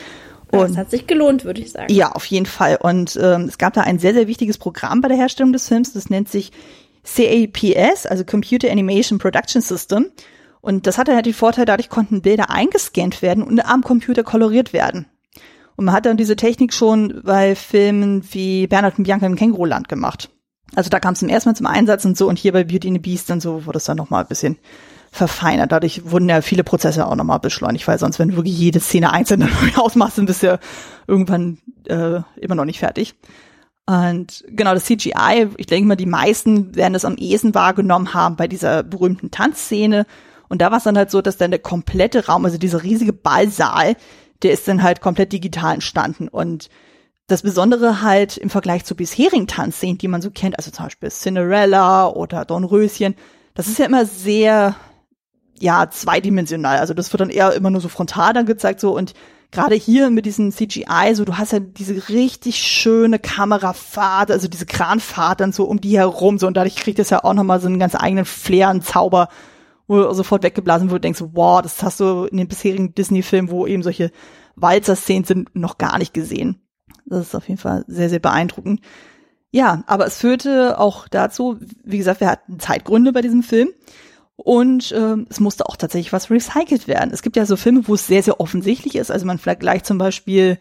Und das hat sich gelohnt, würde ich sagen. Ja, auf jeden Fall. Und ähm, es gab da ein sehr, sehr wichtiges Programm bei der Herstellung des Films. Das nennt sich CAPS, also Computer Animation Production System. Und das hatte halt die Vorteil, dadurch konnten Bilder eingescannt werden und am Computer koloriert werden. Und man hat dann diese Technik schon bei Filmen wie Bernhard und Bianca im Känguruland gemacht. Also da kam es zum ersten Mal zum Einsatz und so und hier bei Beauty and the Beast und so wurde es dann nochmal ein bisschen verfeinert. Dadurch wurden ja viele Prozesse auch nochmal beschleunigt, weil sonst, wenn du wirklich jede Szene einzeln ausmachst, dann bist du ja irgendwann äh, immer noch nicht fertig. Und genau, das CGI, ich denke mal, die meisten werden das am ehesten wahrgenommen haben bei dieser berühmten Tanzszene. Und da war es dann halt so, dass dann der komplette Raum, also dieser riesige Ballsaal, der ist dann halt komplett digital entstanden. Und das Besondere halt im Vergleich zu bisherigen Tanzszenen, die man so kennt, also zum Beispiel Cinderella oder Dornröschen, das ist ja immer sehr, ja, zweidimensional. Also das wird dann eher immer nur so frontal dann gezeigt so und gerade hier mit diesem CGI, so du hast ja diese richtig schöne Kamerafahrt, also diese Kranfahrt dann so um die herum, so und dadurch kriegt es ja auch nochmal so einen ganz eigenen Flair, einen Zauber, wo du sofort weggeblasen wird, denkst, wow, das hast du in den bisherigen Disney-Filmen, wo eben solche Walzer-Szenen sind, noch gar nicht gesehen. Das ist auf jeden Fall sehr, sehr beeindruckend. Ja, aber es führte auch dazu, wie gesagt, wir hatten Zeitgründe bei diesem Film. Und äh, es musste auch tatsächlich was recycelt werden. Es gibt ja so Filme, wo es sehr, sehr offensichtlich ist. Also man vielleicht gleich zum Beispiel,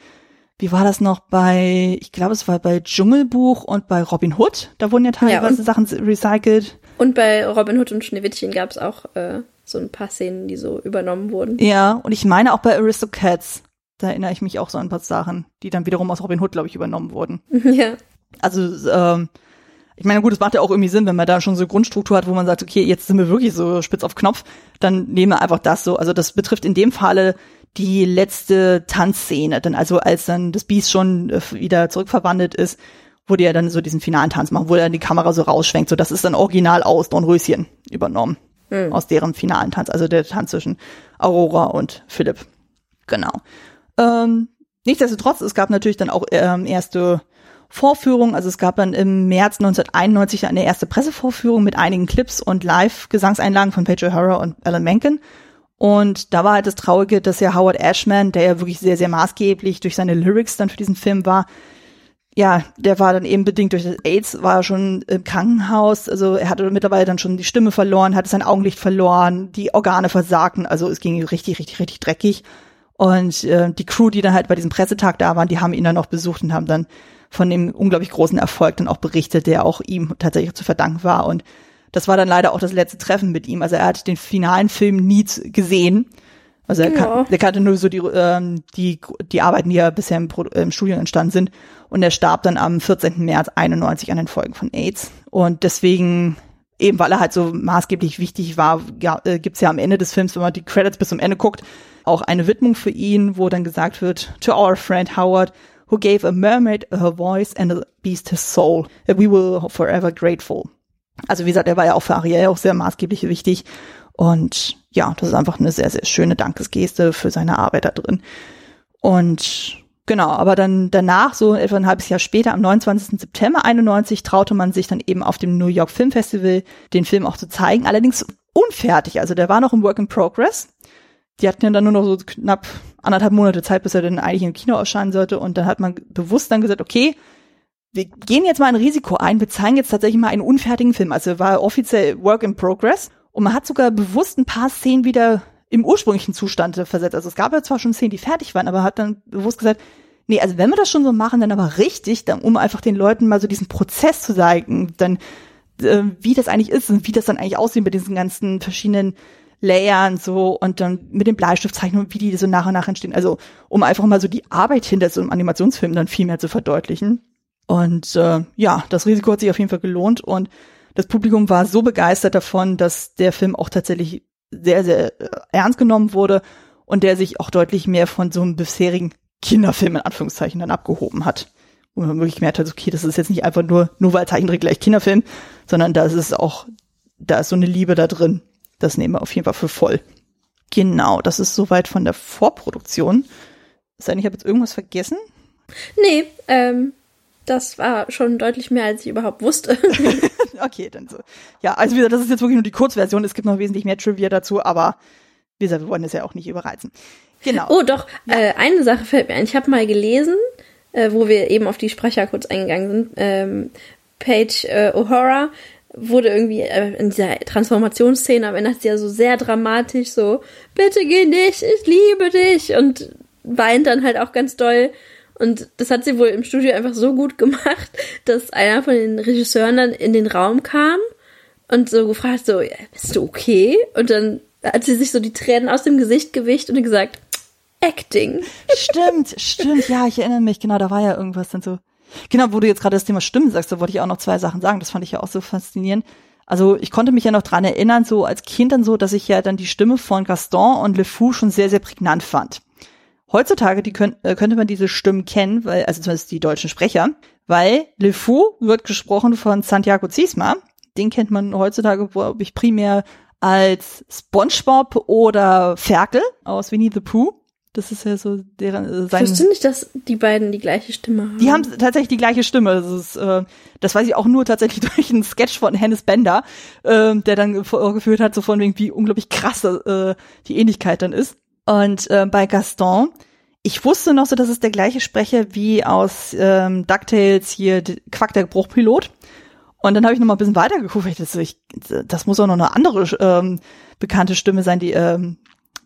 wie war das noch bei, ich glaube, es war bei Dschungelbuch und bei Robin Hood. Da wurden ja teilweise ja, Sachen recycelt. Und bei Robin Hood und Schneewittchen gab es auch äh, so ein paar Szenen, die so übernommen wurden. Ja, und ich meine auch bei Aristocats. Da erinnere ich mich auch so an ein paar Sachen, die dann wiederum aus Robin Hood, glaube ich, übernommen wurden. Ja. Also ähm, ich meine, gut, es macht ja auch irgendwie Sinn, wenn man da schon so Grundstruktur hat, wo man sagt, okay, jetzt sind wir wirklich so spitz auf Knopf, dann nehmen wir einfach das so. Also das betrifft in dem Falle die letzte Tanzszene. Denn also als dann das Biest schon äh, wieder zurückverwandelt ist, wurde ja dann so diesen finalen Tanz machen, wo dann die Kamera so rausschwenkt. So, das ist dann original aus Dornröschen übernommen. Mhm. Aus deren finalen Tanz. Also der Tanz zwischen Aurora und Philipp. Genau. Ähm, nichtsdestotrotz, es gab natürlich dann auch ähm, erste Vorführung. Also es gab dann im März 1991 eine erste Pressevorführung mit einigen Clips und Live-Gesangseinlagen von Paige O'Hara und Alan Menken. Und da war halt das Traurige, dass ja Howard Ashman, der ja wirklich sehr, sehr maßgeblich durch seine Lyrics dann für diesen Film war, ja, der war dann eben bedingt durch das AIDS, war schon im Krankenhaus. Also er hatte mittlerweile dann schon die Stimme verloren, hatte sein Augenlicht verloren, die Organe versagten. Also es ging richtig, richtig, richtig dreckig. Und äh, die Crew, die dann halt bei diesem Pressetag da waren, die haben ihn dann auch besucht und haben dann von dem unglaublich großen Erfolg dann auch berichtet, der auch ihm tatsächlich zu verdanken war. Und das war dann leider auch das letzte Treffen mit ihm. Also er hat den finalen Film nie gesehen. Also er, ja. kan er kannte nur so die, ähm, die, die Arbeiten, die ja bisher im, Pro im Studium entstanden sind. Und er starb dann am 14. März 91 an den Folgen von AIDS. Und deswegen, eben weil er halt so maßgeblich wichtig war, ja, äh, gibt's ja am Ende des Films, wenn man die Credits bis zum Ende guckt, auch eine Widmung für ihn, wo dann gesagt wird, to our friend Howard, who gave a mermaid her voice and a beast his soul. We will forever grateful. Also wie gesagt, er war ja auch für Ariel auch sehr maßgeblich wichtig. Und ja, das ist einfach eine sehr, sehr schöne Dankesgeste für seine Arbeit da drin. Und genau, aber dann danach, so etwa ein halbes Jahr später, am 29. September 91, traute man sich dann eben auf dem New York Film Festival den Film auch zu zeigen. Allerdings unfertig, also der war noch im Work in Progress. Die hatten ja dann nur noch so knapp anderthalb Monate Zeit, bis er dann eigentlich im Kino erscheinen sollte. Und dann hat man bewusst dann gesagt, okay, wir gehen jetzt mal ein Risiko ein, wir zeigen jetzt tatsächlich mal einen unfertigen Film. Also war offiziell Work in Progress. Und man hat sogar bewusst ein paar Szenen wieder im ursprünglichen Zustand versetzt. Also es gab ja zwar schon Szenen, die fertig waren, aber hat dann bewusst gesagt, nee, also wenn wir das schon so machen, dann aber richtig, dann, um einfach den Leuten mal so diesen Prozess zu zeigen, dann äh, wie das eigentlich ist und wie das dann eigentlich aussieht mit diesen ganzen verschiedenen Layern so und dann mit dem Bleistiftzeichnungen, wie die so nach und nach entstehen. Also um einfach mal so die Arbeit hinter so einem Animationsfilm dann viel mehr zu verdeutlichen. Und äh, ja, das Risiko hat sich auf jeden Fall gelohnt und das Publikum war so begeistert davon, dass der Film auch tatsächlich sehr, sehr äh, ernst genommen wurde und der sich auch deutlich mehr von so einem bisherigen Kinderfilm in Anführungszeichen dann abgehoben hat. Wo man wirklich gemerkt hat, okay, das ist jetzt nicht einfach nur, nur weil Zeichentrick gleich Kinderfilm, sondern da ist auch, da ist so eine Liebe da drin. Das nehmen wir auf jeden Fall für voll. Genau, das ist soweit von der Vorproduktion. Sei ich habe jetzt irgendwas vergessen? Nee, ähm, das war schon deutlich mehr, als ich überhaupt wusste. okay, dann so. Ja, also wie gesagt, das ist jetzt wirklich nur die Kurzversion. Es gibt noch wesentlich mehr Trivia dazu, aber wie gesagt, wir wollen es ja auch nicht überreizen. Genau. Oh, doch, ja. äh, eine Sache fällt mir ein. Ich habe mal gelesen, äh, wo wir eben auf die Sprecher kurz eingegangen sind. Ähm, Paige äh, O'Hara wurde irgendwie äh, in dieser Transformationsszene am Ende hat sie ja so sehr dramatisch so, bitte geh nicht, ich liebe dich und weint dann halt auch ganz doll und das hat sie wohl im Studio einfach so gut gemacht, dass einer von den Regisseuren dann in den Raum kam und so gefragt so, bist du okay? Und dann hat sie sich so die Tränen aus dem Gesicht gewischt und gesagt, Acting. Stimmt, stimmt, ja, ich erinnere mich, genau, da war ja irgendwas dann so. Genau, wo du jetzt gerade das Thema Stimmen sagst, da wollte ich auch noch zwei Sachen sagen, das fand ich ja auch so faszinierend. Also ich konnte mich ja noch dran erinnern, so als Kind dann so, dass ich ja dann die Stimme von Gaston und Le Fou schon sehr, sehr prägnant fand. Heutzutage die könnt, äh, könnte man diese Stimmen kennen, weil, also zumindest die deutschen Sprecher, weil Le Fou wird gesprochen von Santiago Ziesma. Den kennt man heutzutage, glaube ich, primär als SpongeBob oder Ferkel aus Winnie the Pooh. Das ist ja so deren äh, sein. Ich wusste nicht, dass die beiden die gleiche Stimme haben. Die haben tatsächlich die gleiche Stimme. Das, ist, äh, das weiß ich auch nur tatsächlich durch einen Sketch von Hennes Bender, äh, der dann vorgeführt hat, so von wegen, wie unglaublich krass äh, die Ähnlichkeit dann ist. Und äh, bei Gaston, ich wusste noch so, dass es der gleiche Sprecher wie aus ähm, DuckTales hier Quack der Bruchpilot. Und dann habe ich noch mal ein bisschen weitergeguckt, weil ich das, ich, das muss auch noch eine andere ähm, bekannte Stimme sein, die, ähm,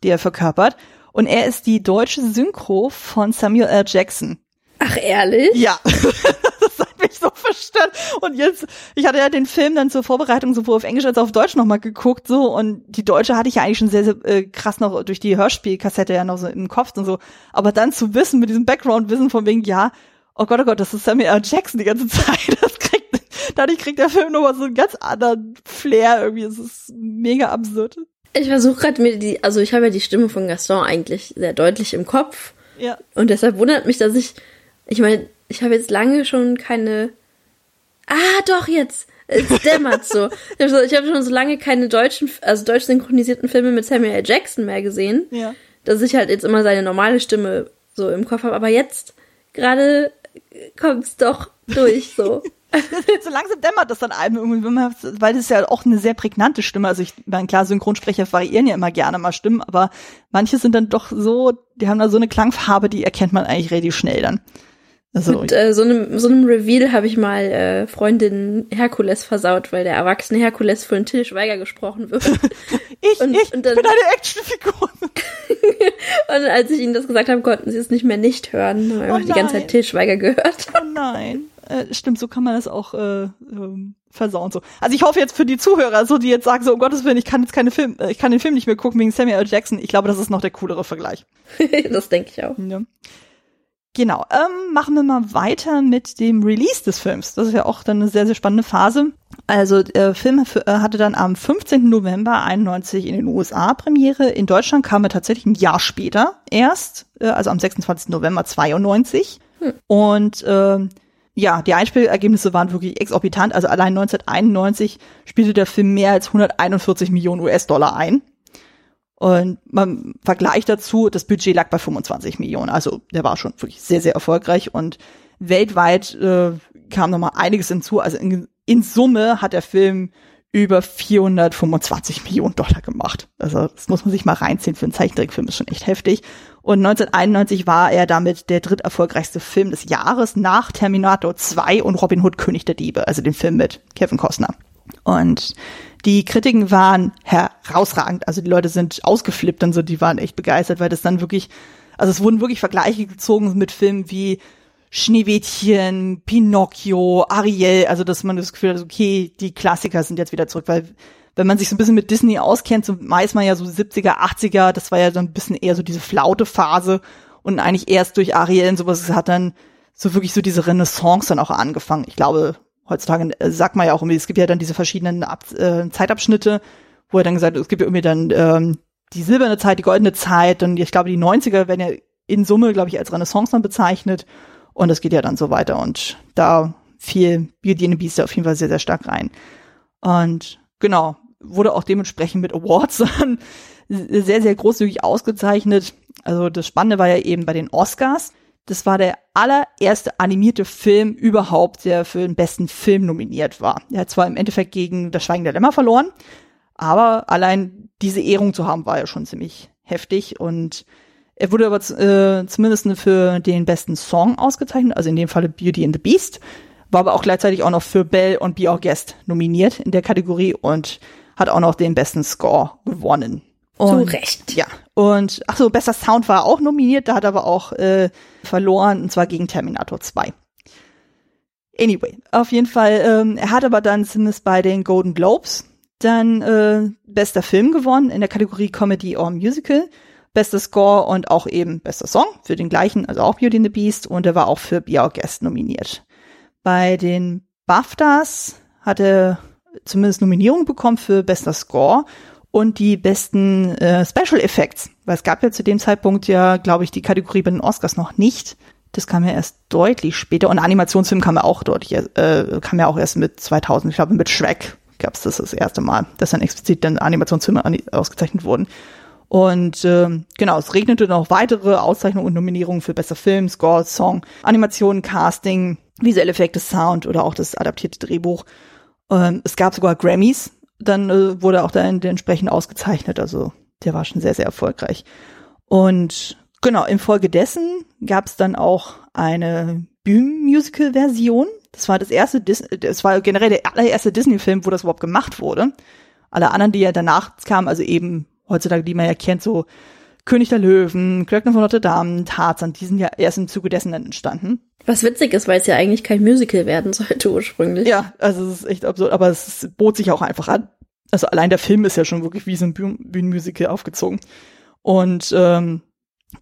die er verkörpert. Und er ist die deutsche Synchro von Samuel L. Jackson. Ach, ehrlich? Ja. mich so verstört. Und jetzt, ich hatte ja den Film dann zur Vorbereitung sowohl auf Englisch als auch auf Deutsch nochmal geguckt, so, und die Deutsche hatte ich ja eigentlich schon sehr, sehr äh, krass noch durch die Hörspielkassette ja noch so im Kopf und so. Aber dann zu wissen, mit diesem Background-Wissen von wegen, ja, oh Gott, oh Gott, das ist Samuel L. Jackson die ganze Zeit, das kriegt, dadurch kriegt der Film nochmal so einen ganz anderen Flair irgendwie, es ist mega absurd. Ich versuche gerade mir die, also ich habe ja die Stimme von Gaston eigentlich sehr deutlich im Kopf. Ja. Und deshalb wundert mich, dass ich, ich meine, ich habe jetzt lange schon keine. Ah, doch, jetzt. Es dämmert so. Ich habe hab schon so lange keine deutschen, also deutsch synchronisierten Filme mit Samuel L. Jackson mehr gesehen. Ja. Dass ich halt jetzt immer seine normale Stimme so im Kopf habe. Aber jetzt gerade kommt's doch durch so. so langsam dämmert das dann einem irgendwie, weil das ist ja auch eine sehr prägnante Stimme. Also ich meine, klar, Synchronsprecher variieren ja immer gerne mal Stimmen, aber manche sind dann doch so, die haben da so eine Klangfarbe, die erkennt man eigentlich relativ schnell dann. Also, Mit äh, so, einem, so einem Reveal habe ich mal äh, Freundin Herkules versaut, weil der erwachsene Herkules von Till Schweiger gesprochen wird. ich, und, ich und dann, bin eine Actionfigur. und als ich ihnen das gesagt habe, konnten sie es nicht mehr nicht hören. Haben oh einfach die ganze Zeit Till Schweiger gehört. Oh nein. Äh, stimmt, so kann man das auch äh, ähm, versauen. So. Also ich hoffe jetzt für die Zuhörer, so die jetzt sagen, so um Gottes Willen, ich kann jetzt keine Film, äh, ich kann den Film nicht mehr gucken wegen Samuel L. Jackson. Ich glaube, das ist noch der coolere Vergleich. das denke ich auch. Ja. Genau, ähm, machen wir mal weiter mit dem Release des Films. Das ist ja auch dann eine sehr, sehr spannende Phase. Also der Film äh, hatte dann am 15. November 91 in den USA Premiere. In Deutschland kam er tatsächlich ein Jahr später erst, äh, also am 26. November 92. Hm. Und ähm, ja, die Einspielergebnisse waren wirklich exorbitant. Also allein 1991 spielte der Film mehr als 141 Millionen US-Dollar ein. Und man vergleicht dazu, das Budget lag bei 25 Millionen. Also der war schon wirklich sehr, sehr erfolgreich und weltweit äh, kam nochmal einiges hinzu. Also in, in Summe hat der Film über 425 Millionen Dollar gemacht. Also das muss man sich mal reinziehen. Für einen Zeichentrickfilm ist schon echt heftig. Und 1991 war er damit der dritterfolgreichste Film des Jahres nach Terminator 2 und Robin Hood König der Diebe, also dem Film mit Kevin Costner. Und die Kritiken waren herausragend. Also die Leute sind ausgeflippt und so, die waren echt begeistert, weil das dann wirklich, also es wurden wirklich Vergleiche gezogen mit Filmen wie Schneewittchen, Pinocchio, Ariel, also dass man das Gefühl hat, okay, die Klassiker sind jetzt wieder zurück, weil wenn man sich so ein bisschen mit Disney auskennt, so weiß man ja so 70er, 80er, das war ja so ein bisschen eher so diese flaute Phase und eigentlich erst durch Ariel und sowas hat dann so wirklich so diese Renaissance dann auch angefangen. Ich glaube, heutzutage äh, sagt man ja auch irgendwie, es gibt ja dann diese verschiedenen Ab äh, Zeitabschnitte, wo er dann gesagt hat, es gibt ja irgendwie dann ähm, die silberne Zeit, die goldene Zeit und ich glaube, die 90er werden ja in Summe, glaube ich, als Renaissance dann bezeichnet und es geht ja dann so weiter und da fiel Beauty and the Beast auf jeden Fall sehr, sehr stark rein. Und genau, wurde auch dementsprechend mit Awards sehr, sehr großzügig ausgezeichnet. Also das Spannende war ja eben bei den Oscars, das war der allererste animierte Film überhaupt, der für den besten Film nominiert war. Er hat zwar im Endeffekt gegen Das Schweigen der Lämmer verloren, aber allein diese Ehrung zu haben, war ja schon ziemlich heftig und er wurde aber äh, zumindest für den besten Song ausgezeichnet, also in dem Falle Beauty and the Beast, war aber auch gleichzeitig auch noch für Bell und Be Our Guest nominiert in der Kategorie und hat auch noch den besten Score gewonnen. Und, Zu Recht. Ja. Und ach so, bester Sound war auch nominiert, da hat aber auch äh, verloren, und zwar gegen Terminator 2. Anyway, auf jeden Fall, ähm, er hat aber dann zumindest bei den Golden Globes dann äh, bester Film gewonnen in der Kategorie Comedy or Musical, bester Score und auch eben bester Song für den gleichen, also auch Beauty and the Beast und er war auch für Be Our Guest nominiert. Bei den BAFTAs hat er zumindest Nominierung bekommen für bester Score und die besten äh, Special Effects. Weil es gab ja zu dem Zeitpunkt ja, glaube ich, die Kategorie bei den Oscars noch nicht. Das kam ja erst deutlich später. Und Animationsfilm kam ja auch deutlich, äh, kam ja auch erst mit 2000. Ich glaube, mit Shrek gab es das das erste Mal, dass dann explizit dann Animationsfilme ausgezeichnet wurden. Und ähm, genau, es regnete noch weitere Auszeichnungen und Nominierungen für bester Film, Score, Song, Animation, Casting, visuelle Effekte, Sound oder auch das adaptierte Drehbuch. Ähm, es gab sogar Grammys dann äh, wurde auch da entsprechend ausgezeichnet. Also der war schon sehr, sehr erfolgreich. Und genau, infolgedessen gab es dann auch eine Bühnenmusical-Version. Das war das erste, Dis das war generell der allererste Disney-Film, wo das überhaupt gemacht wurde. Alle anderen, die ja danach kamen, also eben heutzutage, die man ja kennt, so König der Löwen, Glöckner von Notre Dame, Tarzan, die sind ja erst im Zuge dessen entstanden. Was witzig ist, weil es ja eigentlich kein Musical werden sollte ursprünglich. Ja, also es ist echt absurd, aber es bot sich auch einfach an. Also allein der Film ist ja schon wirklich wie so ein Bühnenmusical aufgezogen. Und ähm,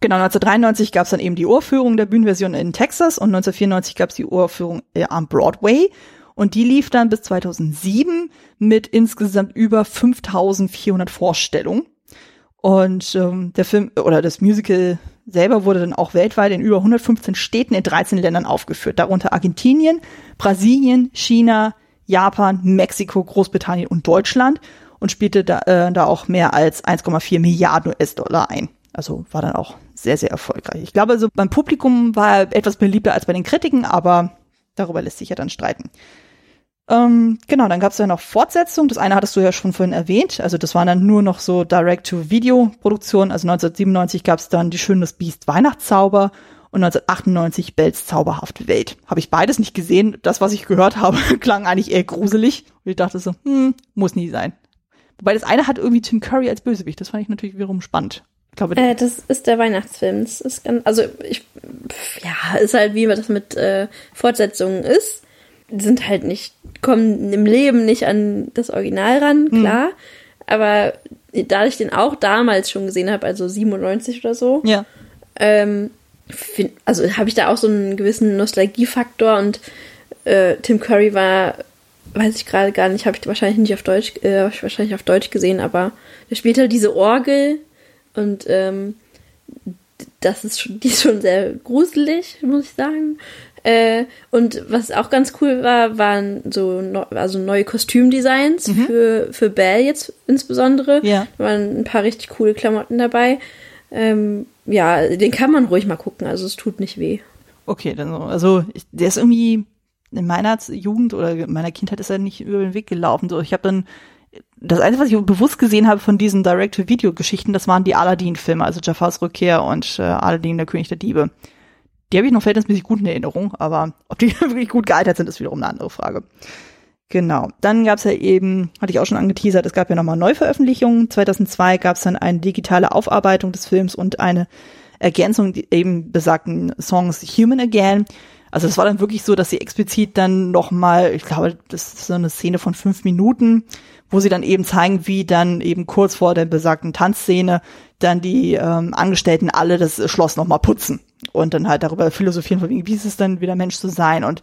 genau, 1993 gab es dann eben die Urführung der Bühnenversion in Texas und 1994 gab es die Urführung äh, am Broadway. Und die lief dann bis 2007 mit insgesamt über 5400 Vorstellungen. Und ähm, der Film oder das Musical selber wurde dann auch weltweit in über 115 Städten in 13 Ländern aufgeführt, darunter Argentinien, Brasilien, China, Japan, Mexiko, Großbritannien und Deutschland und spielte da, äh, da auch mehr als 1,4 Milliarden US-Dollar ein. Also war dann auch sehr, sehr erfolgreich. Ich glaube, also beim Publikum war er etwas beliebter als bei den Kritiken, aber darüber lässt sich ja dann streiten. Ähm, genau, dann gab es ja noch Fortsetzungen. Das eine hattest du ja schon vorhin erwähnt. Also das waren dann nur noch so Direct-to-Video-Produktionen. Also 1997 gab es dann Die Schöne Biest Weihnachtszauber und 1998 Bells zauberhafte Welt. Habe ich beides nicht gesehen. Das, was ich gehört habe, klang eigentlich eher gruselig. Und ich dachte so, hm, muss nie sein. Wobei das eine hat irgendwie Tim Curry als Bösewicht. Das fand ich natürlich wiederum spannend. Ich glaube, Äh, das ist der Weihnachtsfilm. Das ist ganz, also ich, ja, ist halt wie das mit äh, Fortsetzungen ist. Sind halt nicht, kommen im Leben nicht an das Original ran, klar. Aber da ich den auch damals schon gesehen habe, also 97 oder so, ja. ähm, find, also habe ich da auch so einen gewissen Nostalgiefaktor und äh, Tim Curry war, weiß ich gerade gar nicht, habe ich wahrscheinlich nicht auf Deutsch, äh, hab ich wahrscheinlich auf Deutsch gesehen, aber der spielt halt diese Orgel und ähm, das ist schon, die ist schon sehr gruselig, muss ich sagen. Äh, und was auch ganz cool war, waren so no, also neue Kostümdesigns für, für Belle jetzt insbesondere. Ja. Da waren ein paar richtig coole Klamotten dabei. Ähm, ja, den kann man ruhig mal gucken, also es tut nicht weh. Okay, dann so. Also ich, der ist irgendwie in meiner Jugend oder in meiner Kindheit ist er nicht über den Weg gelaufen. So, ich habe dann das Einzige, was ich bewusst gesehen habe von diesen Direct-to-Video-Geschichten, das waren die Aladdin-Filme, also Jafars Rückkehr und äh, Aladdin, der König der Diebe. Die habe ich noch verhältnismäßig gut in Erinnerung, aber ob die wirklich gut gealtert sind, ist wiederum eine andere Frage. Genau. Dann gab es ja eben, hatte ich auch schon angeteasert, es gab ja nochmal Neuveröffentlichungen. 2002 gab es dann eine digitale Aufarbeitung des Films und eine Ergänzung eben besagten Songs Human Again. Also es war dann wirklich so, dass sie explizit dann nochmal, ich glaube, das ist so eine Szene von fünf Minuten, wo sie dann eben zeigen, wie dann eben kurz vor der besagten Tanzszene dann die ähm, Angestellten alle das Schloss nochmal putzen und dann halt darüber philosophieren, von wegen, wie ist es dann wieder Mensch zu sein und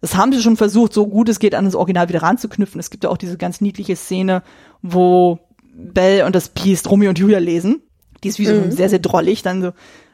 das haben sie schon versucht, so gut es geht, an das Original wieder ranzuknüpfen. Es gibt ja auch diese ganz niedliche Szene, wo Belle und das Biest Romeo und Julia lesen. Die ist wie so Mhm. sehr, sehr drollig. Dann so,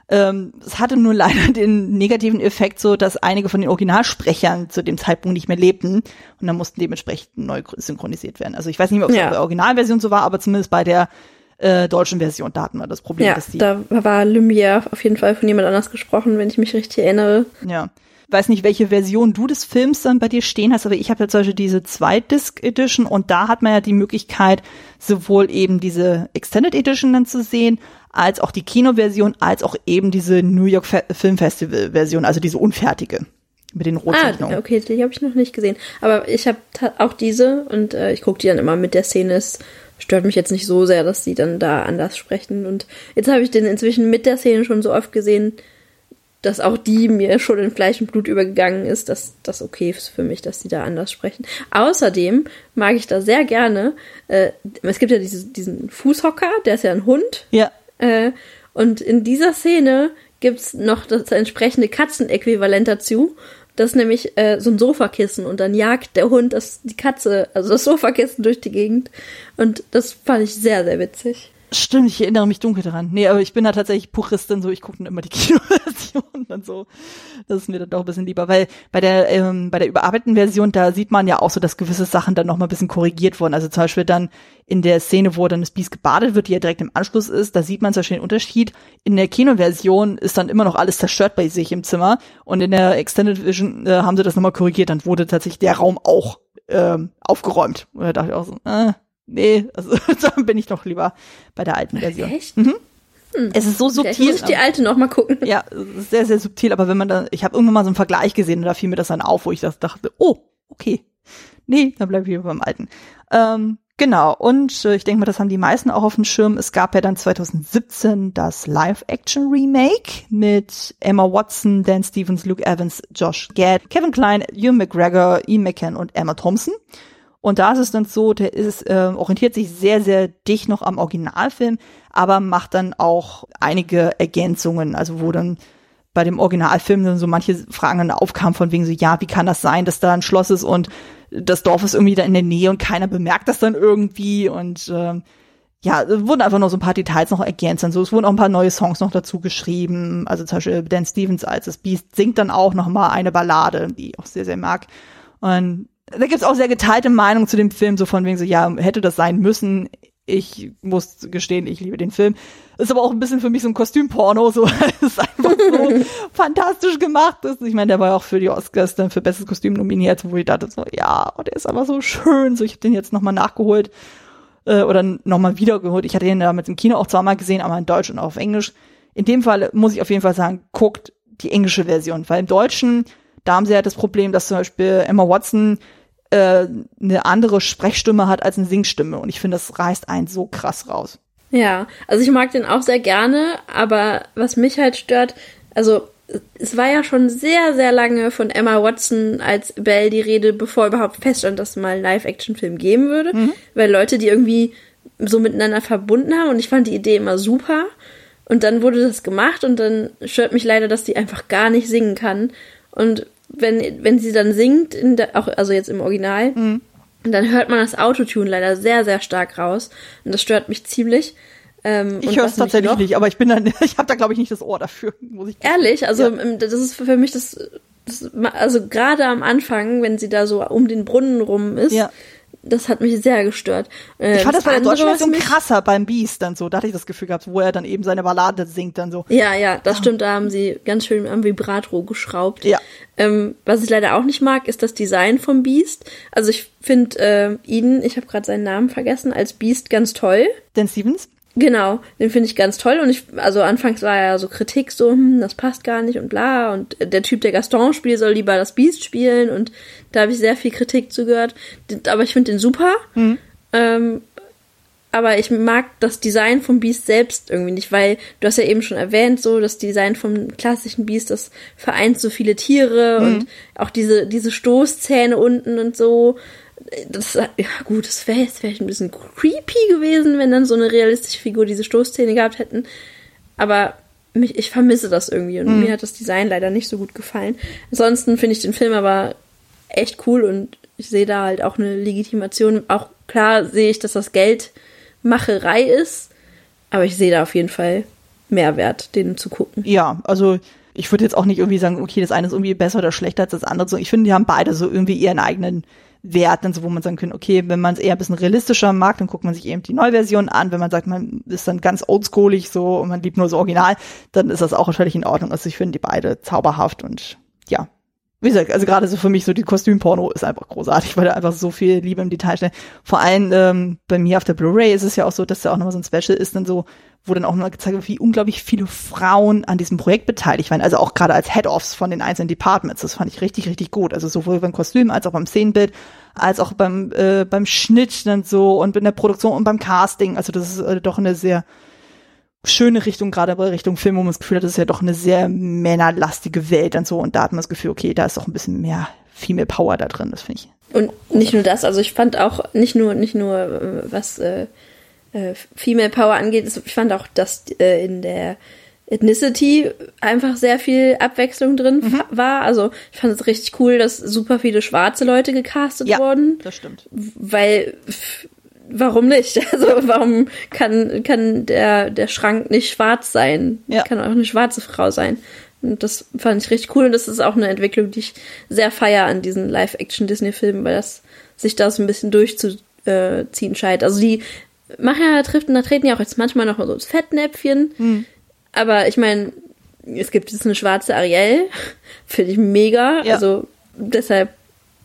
ähm, es hatte nur leider den negativen Effekt so, dass einige von den Originalsprechern zu dem Zeitpunkt nicht mehr lebten und dann mussten dementsprechend neu synchronisiert werden. Also ich weiß nicht mehr, ob es Ja. bei der Originalversion so war, aber zumindest bei der äh, deutschen Version, da hatten wir das Problem, Ja, dass die da war Lumière auf jeden Fall von jemand anders gesprochen, wenn ich mich richtig erinnere. Ja. Weiß nicht, welche Version du des Films dann bei dir stehen hast, aber ich habe ja zum Beispiel diese Zweit-Disc Edition und da hat man ja die Möglichkeit, sowohl eben diese Extended Edition dann zu sehen, als auch die Kinoversion, als auch eben diese New York Fe Film Festival Version, also diese unfertige mit den Ah, Rotzeichnungen. okay, die habe ich noch nicht gesehen. Aber ich habe auch diese und äh, ich gucke die dann immer mit der Szene. Es stört mich jetzt nicht so sehr, dass die dann da anders sprechen. Und jetzt habe ich den inzwischen mit der Szene schon so oft gesehen, dass auch die mir schon in Fleisch und Blut übergegangen ist, dass das okay ist für mich, dass die da anders sprechen. Außerdem mag ich da sehr gerne, äh, es gibt ja diese, diesen Fußhocker, der ist ja ein Hund. Ja, Äh, und in dieser Szene gibt's noch das entsprechende Katzenäquivalent dazu. Das ist nämlich äh, so ein Sofakissen und dann jagt der Hund das, die Katze, also das Sofakissen durch die Gegend. Und das fand ich sehr, sehr witzig. Stimmt, ich erinnere mich dunkel daran. Nee, aber ich bin da tatsächlich Puristin, so ich gucke dann immer die Kinoversion und so. Das ist mir dann doch ein bisschen lieber, weil bei der ähm, bei der überarbeiteten Version, da sieht man ja auch so, dass gewisse Sachen dann noch mal ein bisschen korrigiert wurden. Also zum Beispiel dann in der Szene, wo dann das Biest gebadet wird, die ja direkt im Anschluss ist, da sieht man zum Beispiel den Unterschied. In der Kinoversion ist dann immer noch alles zerstört bei sich im Zimmer und in der Extended Vision äh, haben sie das nochmal korrigiert. Dann wurde tatsächlich der Raum auch ähm, aufgeräumt. Und da dachte ich auch so, äh, nee, also dann bin ich doch lieber bei der alten Version. Echt? Es ist so Vielleicht subtil. muss ich die alte noch mal gucken. ja, sehr, sehr subtil, aber wenn man da, ich habe irgendwann mal so einen Vergleich gesehen und da fiel mir das dann auf, wo ich das dachte, oh, okay. Nee, dann bleibe ich lieber beim Alten. Ähm, genau, und äh, ich denke mal, das haben die meisten auch auf dem Schirm. Es gab ja dann 2017 das Live-Action-Remake mit Emma Watson, Dan Stevens, Luke Evans, Josh Gad, Kevin Klein, Ewan McGregor, Ian McKen und Emma Thompson. Und da ist es dann so, der ist, äh, orientiert sich sehr, sehr dicht noch am Originalfilm, aber macht dann auch einige Ergänzungen, also wo dann bei dem Originalfilm dann so manche Fragen dann aufkamen von wegen so, ja, wie kann das sein, dass da ein Schloss ist und das Dorf ist irgendwie da in der Nähe und keiner bemerkt das dann irgendwie und ähm, ja, wurden einfach noch so ein paar Details noch ergänzt. Also es wurden auch ein paar neue Songs noch dazu geschrieben. Also zum Beispiel Dan Stevens als das Beast singt dann auch noch mal eine Ballade, die ich auch sehr, sehr mag. Und da gibt's auch sehr geteilte Meinungen zu dem Film, so von wegen so, ja, hätte das sein müssen. Ich muss gestehen, ich liebe den Film. Ist aber auch ein bisschen für mich so ein Kostümporno, so, weil es einfach so fantastisch gemacht ist. Ich meine, der war ja auch für die Oscars dann für bestes Kostüm nominiert, wo ich dachte so, ja, oh, der ist aber so schön. So, ich habe den jetzt nochmal nachgeholt äh, oder nochmal wiedergeholt. Ich hatte ihn damals im Kino auch zweimal gesehen, aber in Deutsch und auch auf Englisch. In dem Fall muss ich auf jeden Fall sagen, guckt die englische Version, weil im Deutschen, da haben sie ja das Problem, dass zum Beispiel Emma Watson äh, eine andere Sprechstimme hat als eine Singstimme und ich finde, das reißt einen so krass raus. Ja, also ich mag den auch sehr gerne, aber was mich halt stört, also es war ja schon sehr, sehr lange von Emma Watson als Belle die Rede, bevor überhaupt feststand, dass es mal einen Live-Action-Film geben würde, mhm. weil Leute, die irgendwie so miteinander verbunden haben und ich fand die Idee immer super. Und dann wurde das gemacht und dann stört mich leider, dass die einfach gar nicht singen kann. Und wenn, wenn sie dann singt, der, auch, also jetzt im Original, mhm. dann hört man das Autotune leider sehr, sehr stark raus. Und das stört mich ziemlich. Ähm, ich höre es tatsächlich noch, nicht, aber ich bin dann, ich habe da glaube ich nicht das Ohr dafür, muss ich Ehrlich, also ja. Ähm, das ist für mich das, das also gerade am Anfang, wenn sie da so um den Brunnen rum ist, ja. Das hat mich sehr gestört. Äh, ich fand das, das bei der deutschen Version krasser beim Beast dann so, da hatte ich das Gefühl gehabt, wo er dann eben seine Ballade singt dann so. Ja, ja, das ah. stimmt, da haben sie ganz schön am Vibrato geschraubt. Ja. Ähm, was ich leider auch nicht mag, ist das Design vom Beast. Also ich finde äh, ihn, ich habe gerade seinen Namen vergessen, als Beast ganz toll. Dan Stevens? Genau, den finde ich ganz toll und ich, also anfangs war ja so Kritik so, hm, das passt gar nicht und bla und der Typ, der Gaston spielt, soll lieber das Beast spielen und da habe ich sehr viel Kritik zugehört, aber ich finde den super. Mhm. Ähm, aber ich mag das Design vom Beast selbst irgendwie nicht, weil du hast ja eben schon erwähnt, so das Design vom klassischen Beast, das vereint so viele Tiere mhm. und auch diese, diese Stoßzähne unten und so das, ja gut, das wäre jetzt vielleicht ein bisschen creepy gewesen, wenn dann so eine realistische Figur diese Stoßzähne gehabt hätten. Aber mich, ich vermisse das irgendwie und mhm. mir hat das Design leider nicht so gut gefallen. Ansonsten finde ich den Film aber echt cool und ich sehe da halt auch eine Legitimation. Auch klar sehe ich, dass das Geldmacherei ist, aber ich sehe da auf jeden Fall Mehrwert, den zu gucken. Ja, also ich würde jetzt auch nicht irgendwie sagen, okay, das eine ist irgendwie besser oder schlechter als das andere. Ich finde, die haben beide so irgendwie ihren eigenen Wert, so, wo man sagen kann, okay, wenn man es eher ein bisschen realistischer mag, dann guckt man sich eben die Neuversion an. Wenn man sagt, man ist dann ganz oldschoolig so und man liebt nur so original, dann ist das auch völlig in Ordnung. Also ich finde die beide zauberhaft und ja, wie gesagt, also gerade so für mich so die Kostümporno ist einfach großartig, weil da einfach so viel Liebe im Detail steht. Vor allem ähm, bei mir auf der Blu-ray ist es ja auch so, dass da auch nochmal so ein Special ist, dann so, wo dann auch mal gezeigt wird, wie unglaublich viele Frauen an diesem Projekt beteiligt waren. Also auch gerade als Head-Offs von den einzelnen Departments. Das fand ich richtig, richtig gut. Also sowohl beim Kostüm als auch beim Szenenbild, als auch beim, äh, beim Schnitt dann so und in der Produktion und beim Casting. Also das ist äh, doch eine sehr schöne Richtung, gerade bei Richtung Film, wo man das Gefühl hat, das ist ja doch eine sehr männerlastige Welt und so. Und da hat man das Gefühl, okay, da ist doch ein bisschen mehr, mehr Power da drin, das finde ich. Und nicht nur das, also ich fand auch nicht nur, nicht nur, äh, was äh, äh, Female Power angeht. Ich fand auch, dass äh, in der Ethnicity einfach sehr viel Abwechslung drin mhm. war. Also ich fand es richtig cool, dass super viele schwarze Leute gecastet ja, wurden. Das stimmt. Weil warum nicht? Also warum kann, kann der, der Schrank nicht schwarz sein? Ja. Kann auch eine schwarze Frau sein. Und das fand ich richtig cool. Und das ist auch eine Entwicklung, die ich sehr feier an diesen Live-Action-Disney-Filmen, weil das sich da so ein bisschen durchzuziehen scheint. Also die machen ja, da treten ja auch jetzt manchmal noch mal so ins Fettnäpfchen. Hm. Aber ich meine, es gibt jetzt eine schwarze Ariel. Finde ich mega. Ja. Also deshalb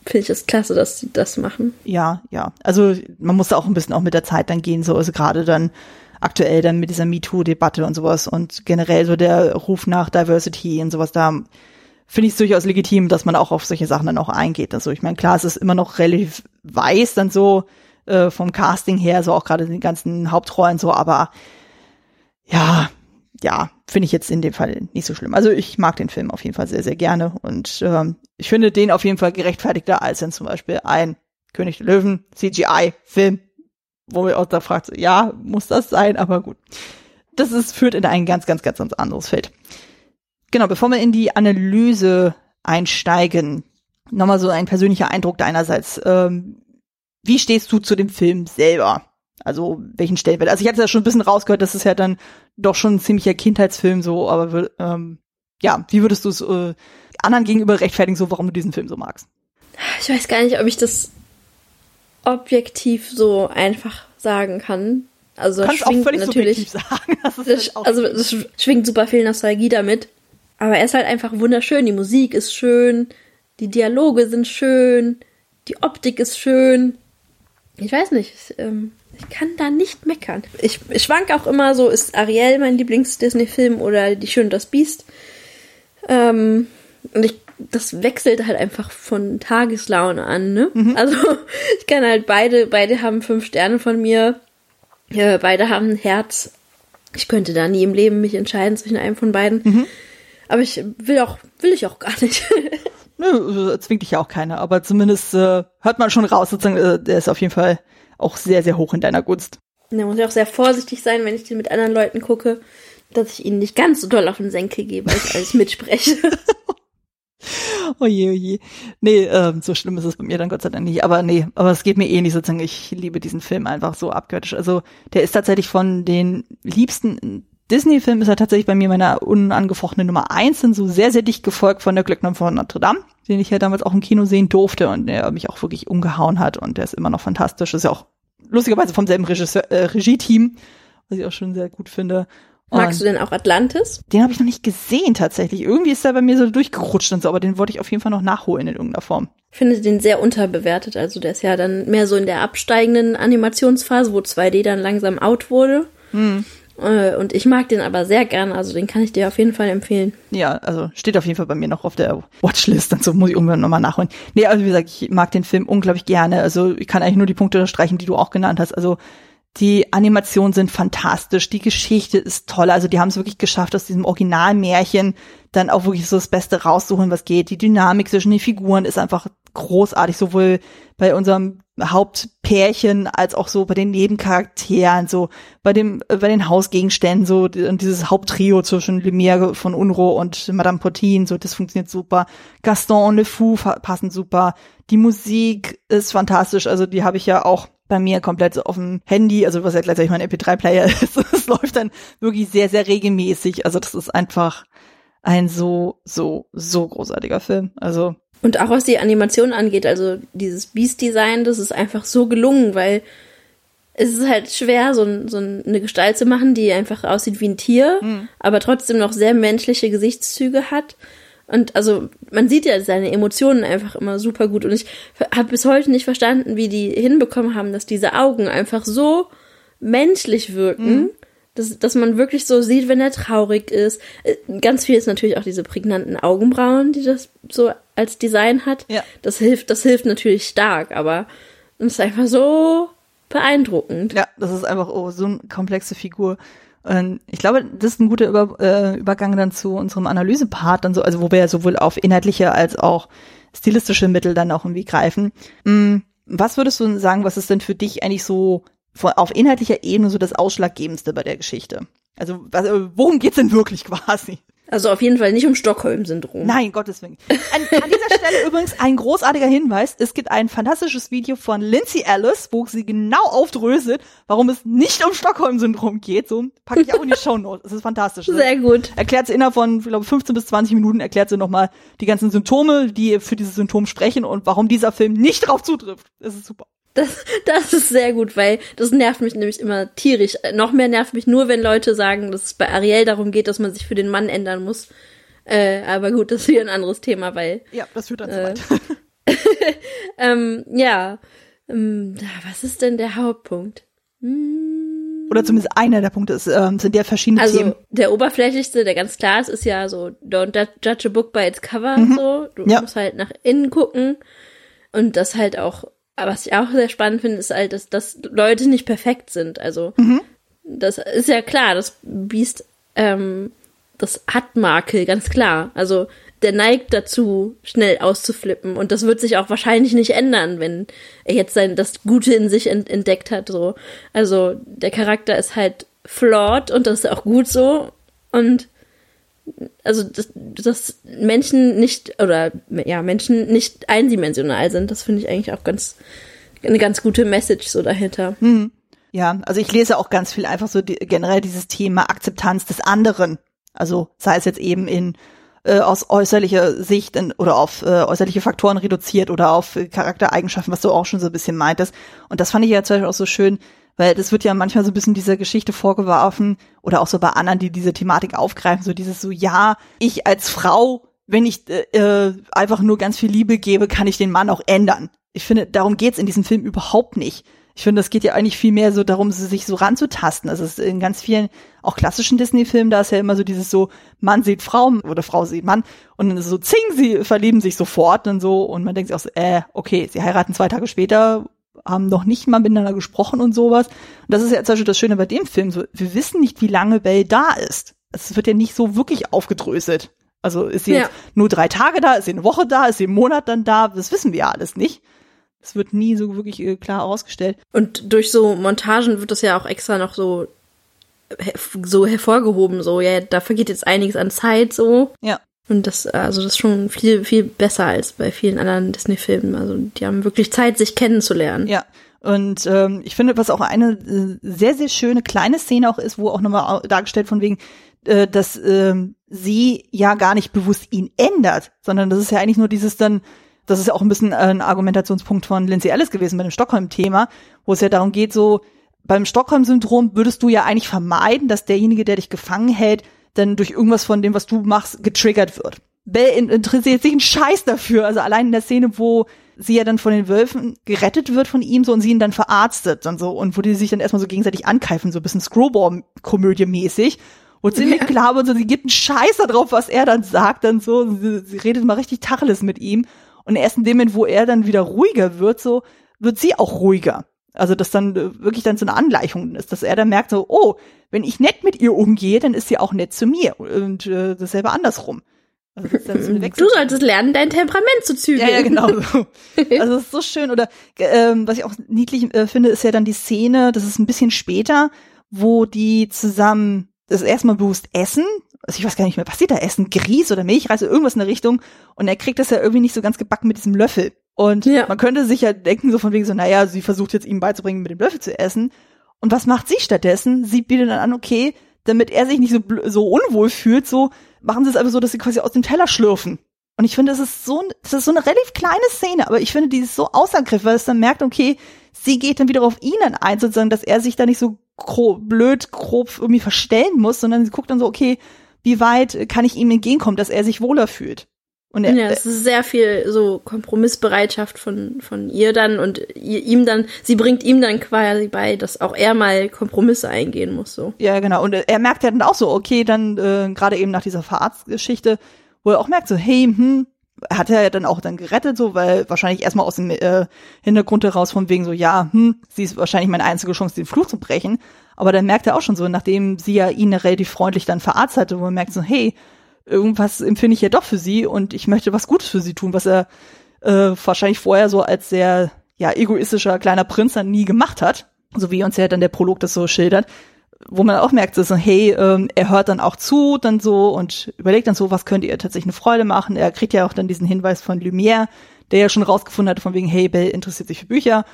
finde ich es klasse, dass sie das machen. Ja, ja. Also man muss da auch ein bisschen auch mit der Zeit dann gehen, so also gerade dann aktuell dann mit dieser MeToo-Debatte und sowas und generell so der Ruf nach Diversity und sowas da finde ich es durchaus legitim, dass man auch auf solche Sachen dann auch eingeht. Also ich meine, klar, es ist immer noch relativ weiß dann so äh, vom Casting her, so auch gerade den ganzen Hauptrollen so, aber ja, ja, finde ich jetzt in dem Fall nicht so schlimm. Also ich mag den Film auf jeden Fall sehr, sehr gerne und ähm, ich finde den auf jeden Fall gerechtfertigter als dann zum Beispiel ein König der Löwen CGI-Film, wo wir auch da fragt, ja, muss das sein, aber gut. Das ist, führt in ein ganz, ganz, ganz, ganz anderes Feld. Genau, bevor wir in die Analyse einsteigen, nochmal so ein persönlicher Eindruck deinerseits. Ähm, wie stehst du zu dem Film selber? Also welchen Stellenwert? Also ich hatte ja schon ein bisschen rausgehört, das ist ja dann doch schon ein ziemlicher Kindheitsfilm so, aber ähm, ja, wie würdest du es äh, anderen gegenüber rechtfertigen, so warum du diesen Film so magst? Ich weiß gar nicht, ob ich das objektiv so einfach sagen kann. Also Kannst schwingt auch völlig natürlich sagen. Das das, halt also es schwingt super viel Nostalgie damit. Aber er ist halt einfach wunderschön. Die Musik ist schön, die Dialoge sind schön, die Optik ist schön. Ich weiß nicht. Ich, ähm, ich kann da nicht meckern. Ich, ich schwank auch immer so, ist Ariel mein Lieblings-Disney-Film oder Die Schön und das Biest? Ähm, und ich, das wechselt halt einfach von Tageslaune an, ne? Mhm. Also ich kann halt beide, beide haben fünf Sterne von mir. Ja, beide haben ein Herz. Ich könnte da nie im Leben mich entscheiden zwischen einem von beiden. Mhm. Aber ich will auch, will ich auch gar nicht. Nö, zwingt dich ja auch keiner, aber zumindest äh, hört man schon raus, sozusagen, äh, der ist auf jeden Fall auch sehr, sehr hoch in deiner Gunst. Da muss ich auch sehr vorsichtig sein, wenn ich den mit anderen Leuten gucke, dass ich ihnen nicht ganz so doll auf den Senkel gebe, als alles mitspreche. oje, oje. Nee, ähm, so schlimm ist es bei mir dann Gott sei Dank nicht. Aber nee, aber es geht mir eh nicht sozusagen. Ich liebe diesen Film einfach so abgöttisch. Also der ist tatsächlich von den liebsten Disney-Filmen ist er tatsächlich bei mir meiner unangefochtenen Nummer eins, sind so sehr, sehr dicht gefolgt von der Glöckner von Notre Dame, den ich ja damals auch im Kino sehen durfte und der mich auch wirklich umgehauen hat und der ist immer noch fantastisch. Ist ja auch lustigerweise vom selben Regisseur, äh, Regie-Team, was ich auch schon sehr gut finde. Magst du denn auch Atlantis? Den habe ich noch nicht gesehen tatsächlich. Irgendwie ist der bei mir so durchgerutscht und so, aber den wollte ich auf jeden Fall noch nachholen in irgendeiner Form. Ich finde den sehr unterbewertet. Also der ist ja dann mehr so in der absteigenden Animationsphase, wo 2D dann langsam out wurde. Hm. Äh, und ich mag den aber sehr gern, also den kann ich dir auf jeden Fall empfehlen. Ja, also steht auf jeden Fall bei mir noch auf der Watchlist, und so muss ich irgendwann nochmal nachholen. Nee, also wie gesagt, ich mag den Film unglaublich gerne. Also ich kann eigentlich nur die Punkte unterstreichen, die du auch genannt hast. Also die Animationen sind fantastisch, die Geschichte ist toll. Also die haben es wirklich geschafft, aus diesem Originalmärchen dann auch wirklich so das Beste rauszuholen, was geht. Die Dynamik zwischen den Figuren ist einfach großartig, sowohl bei unserem Hauptpärchen als auch so bei den Nebencharakteren, so bei dem, bei den Hausgegenständen, so dieses Haupttrio zwischen Lumière von Unro und Madame Portin, so das funktioniert super. Gaston und Le Fou passen super. Die Musik ist fantastisch, also die habe ich ja auch bei mir komplett auf dem Handy, also was ja gleichzeitig mein MP3-Player ist. Es läuft dann wirklich sehr, sehr regelmäßig. Also das ist einfach ein so, so, so großartiger Film. Also. Und auch was die Animation angeht, also dieses Beast-Design, das ist einfach so gelungen, weil es ist halt schwer, so, so eine Gestalt zu machen, die einfach aussieht wie ein Tier, mhm. aber trotzdem noch sehr menschliche Gesichtszüge hat. Und also man sieht ja seine Emotionen einfach immer super gut. Und ich habe bis heute nicht verstanden, wie die hinbekommen haben, dass diese Augen einfach so menschlich wirken. Mhm. Dass, dass man wirklich so sieht, wenn er traurig ist. Äh, ganz viel ist natürlich auch diese prägnanten Augenbrauen, die das so als Design hat. Ja. Das hilft, das hilft natürlich stark, aber es ist einfach so beeindruckend. Ja, das ist einfach oh, so eine komplexe Figur. Und ich glaube, das ist ein guter Über, äh, Übergang dann zu unserem Analysepart, dann so, also wo wir ja sowohl auf inhaltliche als auch stilistische Mittel dann auch irgendwie greifen. Mhm. Was würdest du sagen, was ist denn für dich eigentlich so auf inhaltlicher Ebene so das Ausschlaggebendste bei der Geschichte? Also was, worum geht's denn wirklich quasi? Also auf jeden Fall nicht um Stockholm-Syndrom. Nein, Gottes Willen. An, an dieser Stelle übrigens ein großartiger Hinweis. Es gibt ein fantastisches Video von Lindsay Ellis, wo sie genau aufdröselt, warum es nicht um Stockholm-Syndrom geht. So packe ich auch in die Show Notes. Es ist fantastisch. Sehr gut. Erklärt sie innerhalb von, ich glaube, 15 bis 20 Minuten erklärt sie nochmal die ganzen Symptome, die für dieses Symptom sprechen und warum dieser Film nicht drauf zutrifft. Es ist super. Das, das ist sehr gut, weil das nervt mich nämlich immer tierisch. Noch mehr nervt mich nur, wenn Leute sagen, dass es bei Ariel darum geht, dass man sich für den Mann ändern muss. Äh, aber gut, das ist hier ein anderes Thema, weil. Ja, das führt dann äh, zu weit. ähm, ja. Ähm, was ist denn der Hauptpunkt? Hm. Oder zumindest einer der Punkte ist, ähm, sind ja verschiedene also, Themen. Der oberflächlichste, der ganz klar ist, ist ja so, don't judge a book by its cover, mhm. so. Du ja. musst halt nach innen gucken. Und das halt auch aber was ich auch sehr spannend finde, ist halt, dass, dass Leute nicht perfekt sind. Also, mhm. das ist ja klar, das Biest, ähm, das hat Makel, ganz klar. Also, der neigt dazu, schnell auszuflippen. Und das wird sich auch wahrscheinlich nicht ändern, wenn er jetzt sein, das Gute in sich ent entdeckt hat, so. Also, der Charakter ist halt flawed und das ist auch gut so. Und also dass, dass Menschen nicht oder ja Menschen nicht eindimensional sind, das finde ich eigentlich auch ganz eine ganz gute Message so dahinter. Mhm. Ja, also ich lese auch ganz viel einfach so die, generell dieses Thema Akzeptanz des anderen. Also sei es jetzt eben in äh, aus äußerlicher Sicht in, oder auf äh, äußerliche Faktoren reduziert oder auf äh, Charaktereigenschaften, was du auch schon so ein bisschen meintest. Und das fand ich ja zum Beispiel auch so schön, weil das wird ja manchmal so ein bisschen dieser Geschichte vorgeworfen oder auch so bei anderen, die diese Thematik aufgreifen, so dieses so, ja, ich als Frau, wenn ich äh, äh, einfach nur ganz viel Liebe gebe, kann ich den Mann auch ändern. Ich finde, darum geht's in diesem Film überhaupt nicht. Ich finde, das geht ja eigentlich viel mehr so darum, sich so ranzutasten. Also es ist in ganz vielen, auch klassischen Disney-Filmen, da ist ja immer so dieses so, Mann sieht Frau oder Frau sieht Mann und dann ist es so, zing, sie verlieben sich sofort und so und man denkt sich auch so, äh, okay, sie heiraten zwei Tage später, haben noch nicht mal miteinander gesprochen und sowas. Und das ist ja zum Beispiel das Schöne bei dem Film, so, wir wissen nicht, wie lange Belle da ist. Es wird ja nicht so wirklich aufgedröselt. Also ist sie ja. jetzt nur drei Tage da, ist sie eine Woche da, ist sie einen Monat dann da, das wissen wir ja alles nicht. Das wird nie so wirklich äh, klar ausgestellt. Und durch so Montagen wird das ja auch extra noch so so hervorgehoben, so, ja, da vergeht jetzt einiges an Zeit, so. Ja. Und das, also das ist schon viel, viel besser als bei vielen anderen Disney-Filmen. Also die haben wirklich Zeit, sich kennenzulernen. Ja. Und ähm, ich finde, was auch eine äh, sehr, sehr schöne kleine Szene auch ist, wo auch nochmal dargestellt von wegen, äh, dass ähm, sie ja gar nicht bewusst ihn ändert, sondern das ist ja eigentlich nur dieses dann, das ist ja auch ein bisschen ein Argumentationspunkt von Lindsay Ellis gewesen bei dem Stockholm-Thema, wo es ja darum geht, so beim Stockholm-Syndrom würdest du ja eigentlich vermeiden, dass derjenige, der dich gefangen hält, dann durch irgendwas von dem, was du machst, getriggert wird. Bell interessiert sich einen Scheiß dafür. Also allein in der Szene, wo sie ja dann von den Wölfen gerettet wird von ihm so und sie ihn dann verarztet und so und wo die sich dann erstmal so gegenseitig ankeifen, so ein bisschen Screwball-Komödie mäßig. Und ziemlich ja. klar und so, sie gibt einen Scheiß darauf, was er dann sagt, dann so, sie, sie redet mal richtig Tacheles mit ihm. Und erst in dem Moment, wo er dann wieder ruhiger wird, so, wird sie auch ruhiger. Also, dass dann äh, wirklich dann so eine Angleichung ist, dass er dann merkt so, oh, wenn ich nett mit ihr umgehe, dann ist sie auch nett zu mir. Und äh, dasselbe andersrum. Also so du solltest lernen, dein Temperament zu zügeln. Ja, ja, genau. So. Also es ist so schön. Oder ähm, was ich auch niedlich äh, finde, ist ja dann die Szene, das ist ein bisschen später, wo die zusammen das erstmal bewusst essen. Also ich weiß gar nicht mehr, passiert da Essen? Grieß oder Milchreis oder irgendwas in der Richtung. Und er kriegt das ja irgendwie nicht so ganz gebacken mit diesem Löffel. Und ja. man könnte sich ja denken, so von wegen so, naja, sie versucht jetzt ihm beizubringen, mit dem Löffel zu essen. Und was macht sie stattdessen? Sie bietet dann an, okay, damit er sich nicht so, so unwohl fühlt, so machen sie es einfach so, dass sie quasi aus dem Teller schlürfen. Und ich finde, das ist so, das ist so eine relativ kleine Szene, aber ich finde, die ist so außergriff, weil es dann merkt, okay, sie geht dann wieder auf ihn ein, sozusagen, dass er sich da nicht so grob, blöd, grob irgendwie verstellen muss, sondern sie guckt dann so, okay, wie weit kann ich ihm entgegenkommen, dass er sich wohler fühlt. Und er, ja, es ist sehr viel so Kompromissbereitschaft von, von ihr dann und ihm dann, sie bringt ihm dann quasi bei, dass auch er mal Kompromisse eingehen muss, so. Ja, genau. Und er merkt ja dann auch so, okay, dann, äh, gerade eben nach dieser Verarztgeschichte, wo er auch merkt so, hey, hm, hat er ja dann auch dann gerettet, so, weil wahrscheinlich erstmal aus dem äh, Hintergrund heraus von wegen so, ja, hm, sie ist wahrscheinlich meine einzige Chance, den Fluch zu brechen. Aber dann merkt er auch schon so, nachdem sie ja ihn relativ freundlich dann verarztet hatte, wo er merkt so, hey, irgendwas empfinde ich ja doch für sie und ich möchte was Gutes für sie tun, was er äh, wahrscheinlich vorher so als sehr ja egoistischer kleiner Prinz dann nie gemacht hat, so wie uns ja dann der Prolog das so schildert, wo man auch merkt, so hey, ähm, er hört dann auch zu, dann so und überlegt dann so, was könnte ihr tatsächlich eine Freude machen. Er kriegt ja auch dann diesen Hinweis von Lumière, der ja schon rausgefunden hat von wegen, hey, Bell interessiert sich für Bücher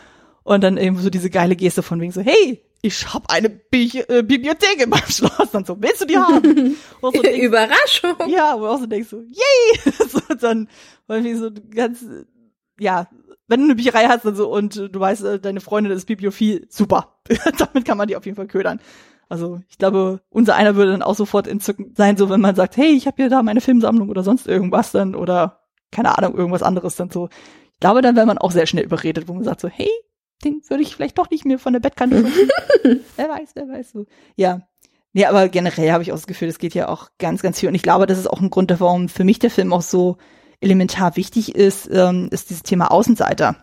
und dann eben so diese geile Geste von wegen so, hey, ich habe eine Bi äh, Bibliothek in meinem Schloss. Und so, willst du die haben? So denkst, Überraschung. Ja, wo du auch so denkst so, yay! so, dann, weil wir so ganz, ja, wenn du eine Bücherei hast und so und du weißt, äh, deine Freundin ist bibliophil, super. Damit kann man die auf jeden Fall ködern. Also ich glaube, unser einer würde dann auch sofort entzückend sein, so wenn man sagt, hey, ich habe hier da meine Filmsammlung oder sonst irgendwas dann oder keine Ahnung, irgendwas anderes dann so. Ich glaube, dann wäre man auch sehr schnell überredet, wo man sagt so, hey, den würde ich vielleicht doch nicht mehr von der Bettkante Wer weiß, wer weiß so. Ja. Nee, aber generell habe ich auch das Gefühl, es geht ja auch ganz, ganz viel. Und ich glaube, das ist auch ein Grund, warum für mich der Film auch so elementar wichtig ist, ähm, ist dieses Thema Außenseiter.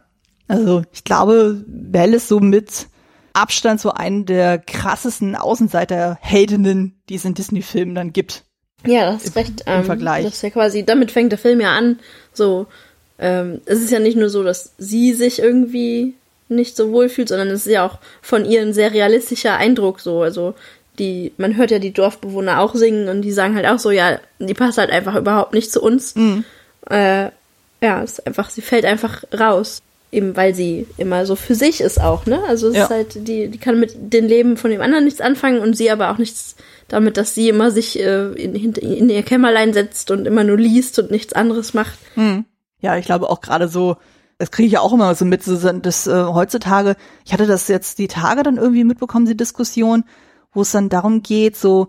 Also ich glaube, Belle ist so mit Abstand so eine der krassesten Außenseiter-Heldinnen, die es in Disney-Filmen dann gibt. Ja, das ist recht. Im ähm, Vergleich. Das ist ja quasi, damit fängt der Film ja an. So, ähm, es ist ja nicht nur so, dass sie sich irgendwie nicht so wohl fühlt, sondern es ist ja auch von ihr ein sehr realistischer Eindruck so. Also die, man hört ja die Dorfbewohner auch singen und die sagen halt auch so, ja, die passt halt einfach überhaupt nicht zu uns. Mhm. Äh, ja, es ist einfach, sie fällt einfach raus. Eben weil sie immer so für sich ist auch, ne? Also es ja. ist halt, die, die kann mit dem Leben von dem anderen nichts anfangen und sie aber auch nichts damit, dass sie immer sich äh, in, in ihr Kämmerlein setzt und immer nur liest und nichts anderes macht. Mhm. Ja, ich glaube auch gerade so, das kriege ich ja auch immer so mit, so das äh, heutzutage, ich hatte das jetzt die Tage dann irgendwie mitbekommen, die Diskussion, wo es dann darum geht, so,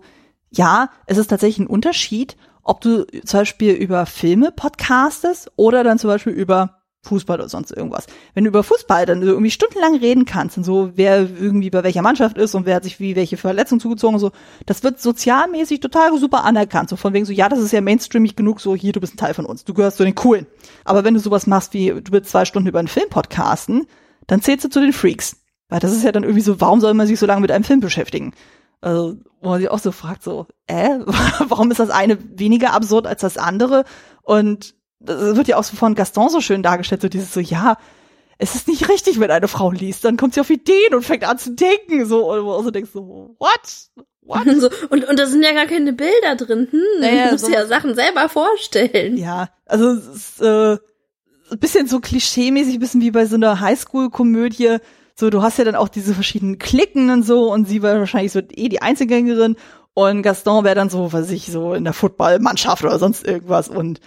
ja, es ist tatsächlich ein Unterschied, ob du zum Beispiel über Filme podcastest oder dann zum Beispiel über Fußball oder sonst irgendwas. Wenn du über Fußball dann irgendwie stundenlang reden kannst und so, wer irgendwie bei welcher Mannschaft ist und wer hat sich wie welche Verletzung zugezogen und so, das wird sozialmäßig total super anerkannt. So von wegen so, ja, das ist ja mainstreamig genug, so hier, du bist ein Teil von uns, du gehörst zu den Coolen. Aber wenn du sowas machst wie, du willst zwei Stunden über einen Film podcasten, dann zählst du zu den Freaks. Weil das ist ja dann irgendwie so, warum soll man sich so lange mit einem Film beschäftigen? Also, wo man sich auch so fragt, so, äh, warum ist das eine weniger absurd als das andere? Und das wird ja auch so von Gaston so schön dargestellt, so dieses so, ja, es ist nicht richtig, wenn eine Frau liest, dann kommt sie auf Ideen und fängt an zu denken, so, und du denkst so, what? What? So, und, und da sind ja gar keine Bilder drin. Hm, naja, du musst so, ja Sachen selber vorstellen. Ja, also es ist äh, ein bisschen so klischeemäßig, ein bisschen wie bei so einer Highschool-Komödie. So, du hast ja dann auch diese verschiedenen Klicken und so und sie war wahrscheinlich so eh die Einzelgängerin und Gaston wäre dann so, was ich, so in der Footballmannschaft oder sonst irgendwas und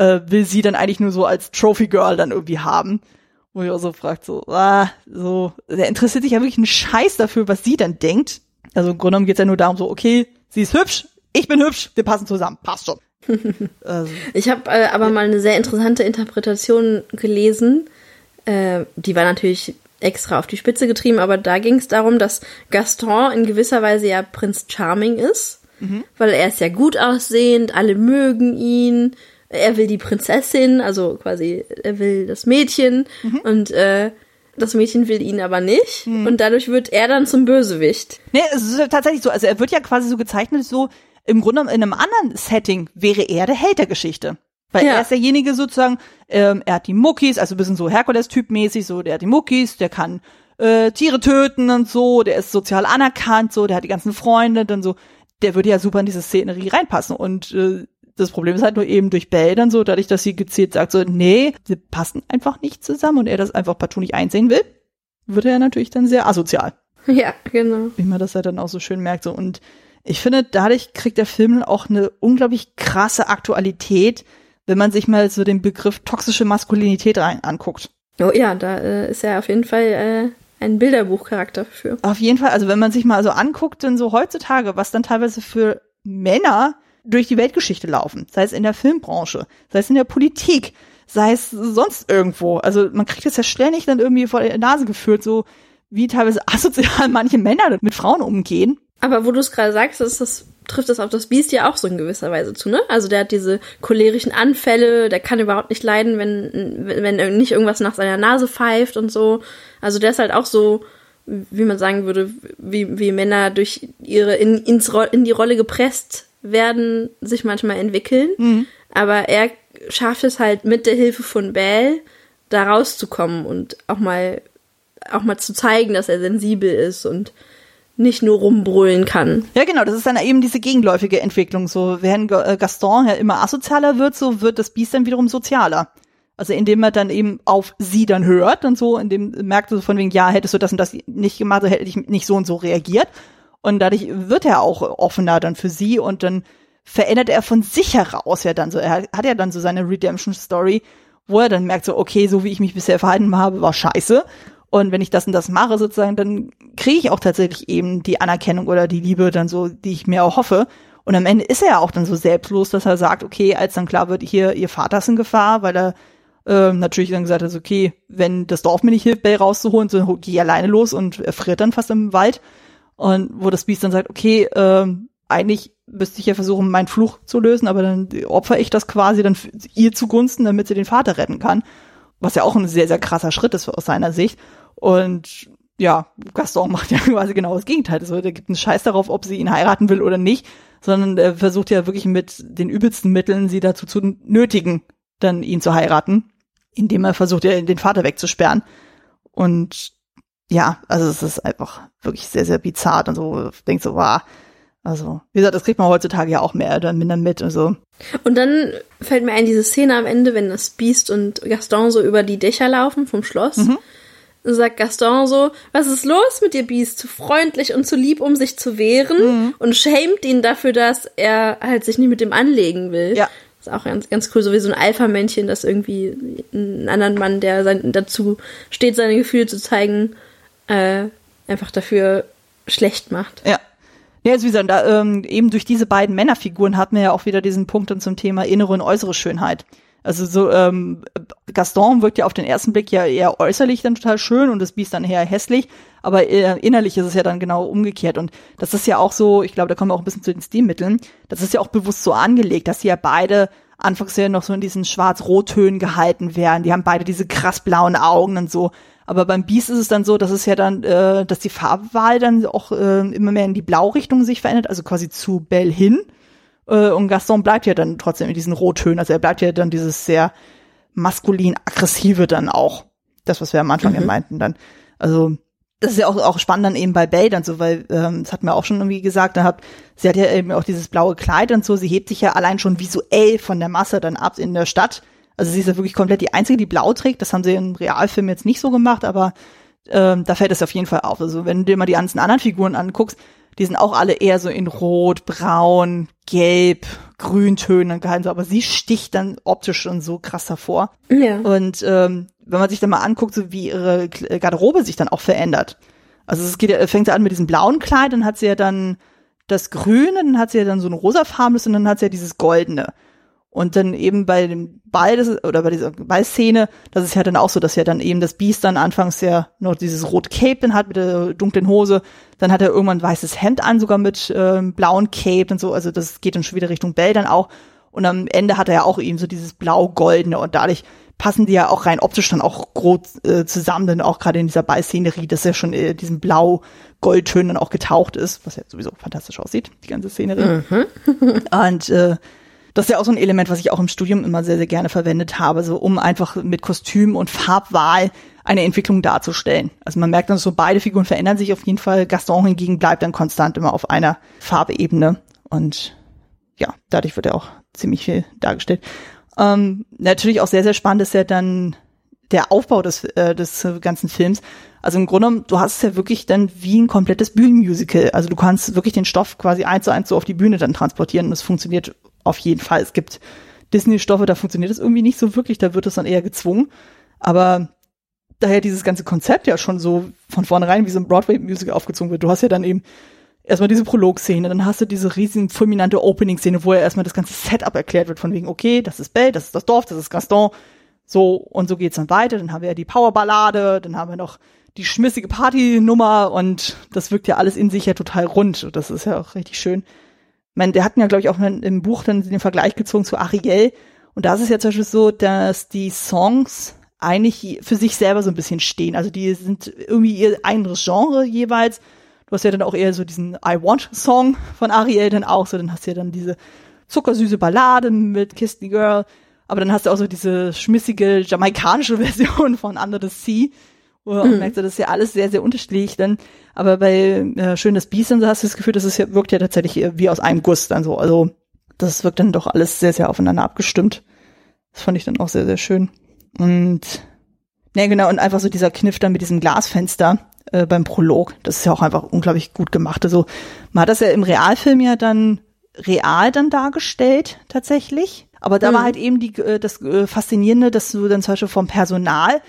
äh, will sie dann eigentlich nur so als Trophy Girl dann irgendwie haben. Wo ich auch so fragt, so, ah, so, der interessiert sich ja wirklich einen Scheiß dafür, was sie dann denkt. Also im Grunde genommen geht's ja nur darum, so, okay, sie ist hübsch, ich bin hübsch, wir passen zusammen, passt schon. also, ich habe äh, aber mal eine sehr interessante Interpretation gelesen. Äh, die war natürlich extra auf die Spitze getrieben, aber da ging es darum, dass Gaston in gewisser Weise ja Prinz Charming ist, mhm. weil er ist ja gut aussehend, alle mögen ihn, er will die Prinzessin, also quasi er will das Mädchen mhm. und äh, das Mädchen will ihn aber nicht mhm. und dadurch wird er dann zum Bösewicht. Nee, es ist tatsächlich so, also er wird ja quasi so gezeichnet, so im Grunde in einem anderen Setting wäre er der Held der Geschichte. Weil ja. er ist derjenige sozusagen, ähm, er hat die Muckis, also ein bisschen so Herkules-Typ mäßig, so, der hat die Muckis, der kann äh, Tiere töten und so, der ist sozial anerkannt, so, der hat die ganzen Freunde, dann so, der würde ja super in diese Szenerie reinpassen. Und äh, das Problem ist halt nur eben durch Bell dann so, dadurch, dass sie gezielt sagt, so, nee, sie passen einfach nicht zusammen und er das einfach partout nicht einsehen will, wird er natürlich dann sehr asozial. Ja, genau. Wie man das halt dann auch so schön merkt. So. Und ich finde, dadurch kriegt der Film dann auch eine unglaublich krasse Aktualität, wenn man sich mal so den Begriff toxische Maskulinität rein anguckt. Oh ja, da äh, ist ja auf jeden Fall äh, ein Bilderbuchcharakter für. Auf jeden Fall, also wenn man sich mal so anguckt, denn so heutzutage, was dann teilweise für Männer durch die Weltgeschichte laufen, sei es in der Filmbranche, sei es in der Politik, sei es sonst irgendwo. Also man kriegt es ja ständig dann irgendwie vor der Nase geführt, so wie teilweise asozial manche Männer mit Frauen umgehen. Aber wo du es gerade sagst, ist das, trifft das auf das Biest ja auch so in gewisser Weise zu, ne? Also der hat diese cholerischen Anfälle, der kann überhaupt nicht leiden, wenn, wenn nicht irgendwas nach seiner Nase pfeift und so. Also der ist halt auch so, wie man sagen würde, wie, wie Männer durch ihre in, ins, in die Rolle gepresst werden sich manchmal entwickeln, mhm. aber er schafft es halt mit der Hilfe von Bell da rauszukommen und auch mal auch mal zu zeigen, dass er sensibel ist und nicht nur rumbrüllen kann. Ja, genau, das ist dann eben diese gegenläufige Entwicklung. So, während äh, Gaston ja immer asozialer wird, so wird das Biest dann wiederum sozialer. Also indem er dann eben auf sie dann hört und so, indem merkt er so von wegen, ja, hättest du das und das nicht gemacht, so hätte ich nicht so und so reagiert. Und dadurch wird er auch offener dann für sie und dann verändert er von sich heraus ja dann so. Er hat ja dann so seine Redemption Story, wo er dann merkt so, okay, so wie ich mich bisher verhalten habe, war scheiße. Und wenn ich das und das mache sozusagen, dann kriege ich auch tatsächlich eben die Anerkennung oder die Liebe dann so, die ich mir auch hoffe. Und am Ende ist er ja auch dann so selbstlos, dass er sagt, okay, als dann klar wird, hier, ihr Vater ist in Gefahr, weil er ähm, natürlich dann gesagt hat, okay, wenn das Dorf mir nicht hilft, Bell rauszuholen, so geh alleine los und er friert dann fast im Wald. Und wo das Biest dann sagt, okay, ähm, eigentlich müsste ich ja versuchen, meinen Fluch zu lösen, aber dann opfer ich das quasi dann ihr zugunsten, damit sie den Vater retten kann. Was ja auch ein sehr, sehr krasser Schritt ist aus seiner Sicht. Und ja, Gaston macht ja quasi genau das Gegenteil. Also, der gibt einen Scheiß darauf, ob sie ihn heiraten will oder nicht, sondern er versucht ja wirklich mit den übelsten Mitteln, sie dazu zu nötigen, dann ihn zu heiraten, indem er versucht, ja, den Vater wegzusperren. Und ja, also es ist einfach wirklich sehr, sehr bizarr und so, denkt so, wow, also, wie gesagt, das kriegt man heutzutage ja auch mehr oder minder mit. Also. Und dann fällt mir ein, diese Szene am Ende, wenn das Biest und Gaston so über die Dächer laufen vom Schloss. Mhm. Sagt Gaston so, was ist los mit dir, Biest? Zu freundlich und zu lieb, um sich zu wehren. Mhm. Und schämt ihn dafür, dass er halt sich nicht mit dem anlegen will. Ja. Das ist auch ganz, ganz cool, so wie so ein Alpha-Männchen, das irgendwie einen anderen Mann, der sein, dazu steht, seine Gefühle zu zeigen, äh, einfach dafür schlecht macht. Ja. Ja, also wie gesagt, da, ähm, eben durch diese beiden Männerfiguren hat man ja auch wieder diesen Punkt dann zum Thema innere und äußere Schönheit. Also so, ähm, Gaston wirkt ja auf den ersten Blick ja eher äußerlich dann total schön und das Biest dann eher hässlich, aber innerlich ist es ja dann genau umgekehrt. Und das ist ja auch so, ich glaube, da kommen wir auch ein bisschen zu den Stilmitteln, das ist ja auch bewusst so angelegt, dass sie ja beide anfangs ja noch so in diesen Schwarz-Rot-Tönen gehalten werden. Die haben beide diese krass blauen Augen und so. Aber beim Biest ist es dann so, dass es ja dann, äh, dass die Farbwahl dann auch äh, immer mehr in die Blaurichtung sich verändert, also quasi zu Belle hin. Äh, und Gaston bleibt ja dann trotzdem in diesen Rottönen. Also er bleibt ja dann dieses sehr maskulin aggressive dann auch. Das, was wir am Anfang mhm. ja meinten dann. Also das ist ja auch, auch spannend dann eben bei Belle dann so, weil ähm, das hat mir auch schon irgendwie gesagt, da hat, sie hat ja eben auch dieses blaue Kleid und so, sie hebt sich ja allein schon visuell von der Masse dann ab in der Stadt. Also sie ist ja wirklich komplett die Einzige, die blau trägt. Das haben sie im Realfilm jetzt nicht so gemacht, aber ähm, da fällt es auf jeden Fall auf. Also wenn du dir mal die ganzen anderen Figuren anguckst, die sind auch alle eher so in Rot, Braun, Gelb, Grüntönen gehalten, so, aber sie sticht dann optisch schon so krass hervor. Ja. Und ähm, wenn man sich dann mal anguckt, so wie ihre Garderobe sich dann auch verändert. Also es geht fängt ja an mit diesem blauen Kleid, dann hat sie ja dann das Grüne, dann hat sie ja dann so ein rosafarbenes und dann hat sie ja dieses Goldene. Und dann eben bei dem Ball, das, oder bei dieser Ballszene, das ist ja dann auch so, dass ja dann eben das Biest dann anfangs ja noch dieses rot Cape dann hat mit der dunklen Hose. Dann hat er irgendwann ein weißes Hemd an, sogar mit ähm, blauen Cape und so. Also das geht dann schon wieder Richtung Bell dann auch. Und am Ende hat er ja auch eben so dieses blau-goldene und dadurch passen die ja auch rein optisch dann auch groß äh, zusammen, denn auch gerade in dieser Ballszenerie, dass er schon äh, diesen blau-goldtönen dann auch getaucht ist, was ja sowieso fantastisch aussieht, die ganze Szenerie. Mhm. und äh, das ist ja auch so ein Element, was ich auch im Studium immer sehr, sehr gerne verwendet habe, so um einfach mit Kostüm und Farbwahl eine Entwicklung darzustellen. Also man merkt dann so, beide Figuren verändern sich auf jeden Fall. Gaston hingegen bleibt dann konstant immer auf einer Farbebene. Und ja, dadurch wird er auch ziemlich viel dargestellt. Ähm, natürlich auch sehr, sehr spannend ist ja dann der Aufbau des, äh, des ganzen Films. Also im Grunde genommen, du hast es ja wirklich dann wie ein komplettes Bühnenmusical. Also du kannst wirklich den Stoff quasi eins zu eins so auf die Bühne dann transportieren und es funktioniert auf jeden Fall. Es gibt Disney-Stoffe, da funktioniert es irgendwie nicht so wirklich, da wird es dann eher gezwungen. Aber daher dieses ganze Konzept ja schon so von vornherein wie so ein Broadway-Musical aufgezogen wird. Du hast ja dann eben erstmal diese Prolog-Szene, dann hast du diese riesen fulminante Opening-Szene, wo ja erstmal das ganze Setup erklärt wird, von wegen, okay, das ist Belle, das ist das Dorf, das ist Gaston, so, und so geht's dann weiter, dann haben wir ja die Powerballade, dann haben wir noch die schmissige Partynummer und das wirkt ja alles in sich ja total rund. Und das ist ja auch richtig schön meine, der hatten ja, glaube ich, auch im Buch dann den Vergleich gezogen zu Ariel. Und da ist es ja zum Beispiel so, dass die Songs eigentlich für sich selber so ein bisschen stehen. Also die sind irgendwie ihr eigenes Genre jeweils. Du hast ja dann auch eher so diesen I Want Song von Ariel dann auch so. Dann hast du ja dann diese zuckersüße Ballade mit Kiss the Girl. Aber dann hast du auch so diese schmissige jamaikanische Version von Under the Sea. Wo mhm. merkst du, das ist ja alles sehr, sehr unterschiedlich dann. Aber bei äh, Schönes Biest dann so hast du das Gefühl, dass es ja, wirkt ja tatsächlich wie aus einem Guss dann so. Also das wirkt dann doch alles sehr, sehr aufeinander abgestimmt. Das fand ich dann auch sehr, sehr schön. Und ne, genau, und einfach so dieser Kniff dann mit diesem Glasfenster äh, beim Prolog, das ist ja auch einfach unglaublich gut gemacht. Also man hat das ja im Realfilm ja dann real dann dargestellt, tatsächlich. Aber da mhm. war halt eben die, äh, das äh, Faszinierende, dass du dann zum Beispiel vom Personal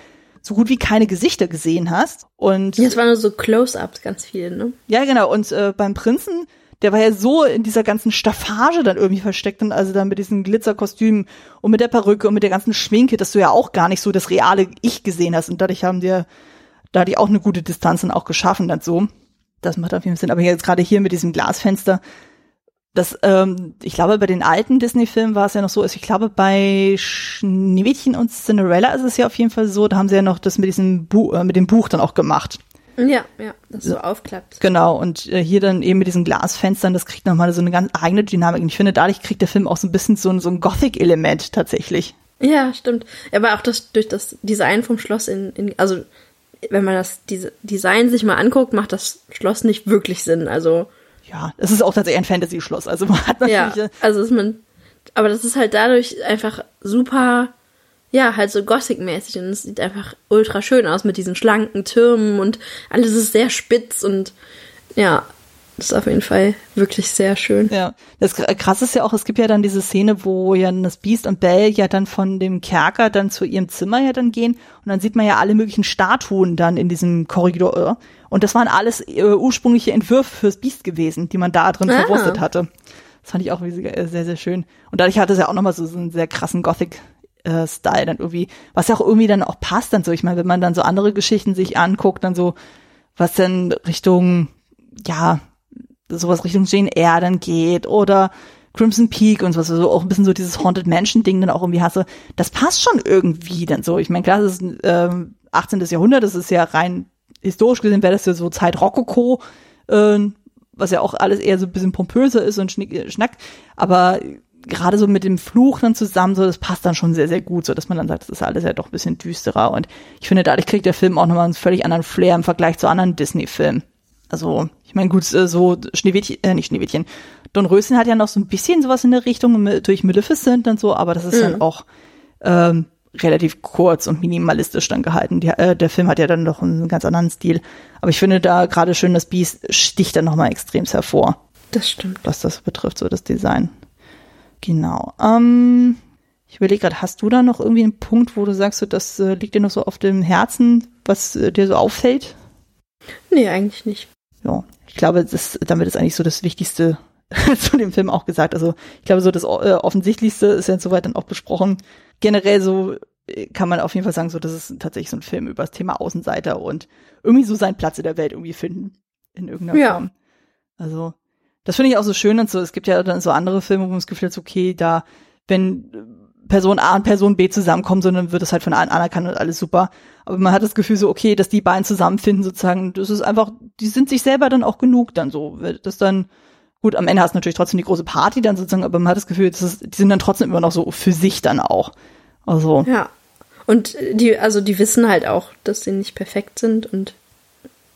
so gut wie keine Gesichter gesehen hast. Und ja, es waren nur so Close-ups, ganz viele, ne? Ja, genau. Und äh, beim Prinzen, der war ja so in dieser ganzen Staffage dann irgendwie versteckt und also dann mit diesen Glitzerkostümen und mit der Perücke und mit der ganzen Schminke, dass du ja auch gar nicht so das reale Ich gesehen hast. Und dadurch haben dir da die auch eine gute Distanz dann auch geschaffen dann so. Das macht auf jeden Fall Sinn. Aber jetzt gerade hier mit diesem Glasfenster, das, ähm, ich glaube, bei den alten Disney-Filmen war es ja noch so, also ich glaube, bei Schneewittchen und Cinderella ist es ja auf jeden Fall so, da haben sie ja noch das mit diesem Buch, äh, mit dem Buch dann auch gemacht. Ja, ja, das so aufklappt. Genau, und äh, hier dann eben mit diesen Glasfenstern, das kriegt nochmal so eine ganz eigene Dynamik. Und ich finde, dadurch kriegt der Film auch so ein bisschen so ein, so ein Gothic-Element tatsächlich. Ja, stimmt. Aber auch das durch das Design vom Schloss in, in also wenn man das diese Design sich mal anguckt, macht das Schloss nicht wirklich Sinn. Also ja, es ist auch tatsächlich ein Fantasy-Schloss. Also man hat natürlich. Ja, also ist man. Aber das ist halt dadurch einfach super, ja, halt so Gothic-mäßig und es sieht einfach ultra schön aus mit diesen schlanken Türmen und alles ist sehr spitz und ja, das ist auf jeden Fall wirklich sehr schön. Ja, das krasse ist ja auch, es gibt ja dann diese Szene, wo ja das Beast und Belle ja dann von dem Kerker dann zu ihrem Zimmer ja dann gehen und dann sieht man ja alle möglichen Statuen dann in diesem Korridor und das waren alles äh, ursprüngliche Entwürfe fürs Biest gewesen, die man da drin ah. verwurstet hatte. Das fand ich auch sehr, sehr schön. Und dadurch hatte es ja auch nochmal so, so einen sehr krassen Gothic äh, Style dann irgendwie, was ja auch irgendwie dann auch passt dann so. Ich meine, wenn man dann so andere Geschichten sich anguckt, dann so, was dann Richtung, ja, sowas Richtung Jane Eyre dann geht oder Crimson Peak und so, also auch ein bisschen so dieses Haunted Mansion Ding dann auch irgendwie hasse, das passt schon irgendwie dann so. Ich meine, klar, das ist ähm, 18. Jahrhundert, das ist ja rein historisch gesehen, wäre das ja so Zeit Rokoko, äh, was ja auch alles eher so ein bisschen pompöser ist und Schnick, Schnack, aber gerade so mit dem Fluch dann zusammen, so das passt dann schon sehr, sehr gut, so dass man dann sagt, das ist alles ja doch ein bisschen düsterer und ich finde, dadurch kriegt der Film auch nochmal einen völlig anderen Flair im Vergleich zu anderen Disney-Filmen. Also, ich meine, gut, äh, so Schneewittchen, äh, nicht Schneewittchen, Don Röschen hat ja noch so ein bisschen sowas in der Richtung durch Maleficent und so, aber das ist mhm. dann auch ähm, relativ kurz und minimalistisch dann gehalten. Die, äh, der Film hat ja dann noch einen ganz anderen Stil. Aber ich finde da gerade schön, das Biest sticht dann nochmal extrem hervor. Das stimmt. Was das betrifft, so das Design. Genau. Ähm, ich überlege gerade, hast du da noch irgendwie einen Punkt, wo du sagst, so, das äh, liegt dir noch so auf dem Herzen, was äh, dir so auffällt? Nee, eigentlich nicht. Ja, ich glaube, das, damit ist eigentlich so das Wichtigste zu dem Film auch gesagt. Also ich glaube, so das äh, Offensichtlichste ist ja soweit dann auch besprochen. Generell so äh, kann man auf jeden Fall sagen, so das ist tatsächlich so ein Film über das Thema Außenseiter und irgendwie so seinen Platz in der Welt irgendwie finden in irgendeiner ja. Form. Also das finde ich auch so schön und so. Es gibt ja dann so andere Filme, wo man das Gefühl hat, okay, da wenn Person A und Person B zusammenkommen, sondern wird es halt von allen anerkannt und alles super. Aber man hat das Gefühl so, okay, dass die beiden zusammenfinden sozusagen, das ist einfach, die sind sich selber dann auch genug dann so. Das dann Gut, am Ende hast du natürlich trotzdem die große Party dann sozusagen, aber man hat das Gefühl, das ist, die sind dann trotzdem immer noch so für sich dann auch. Also. Ja. Und die, also die wissen halt auch, dass sie nicht perfekt sind und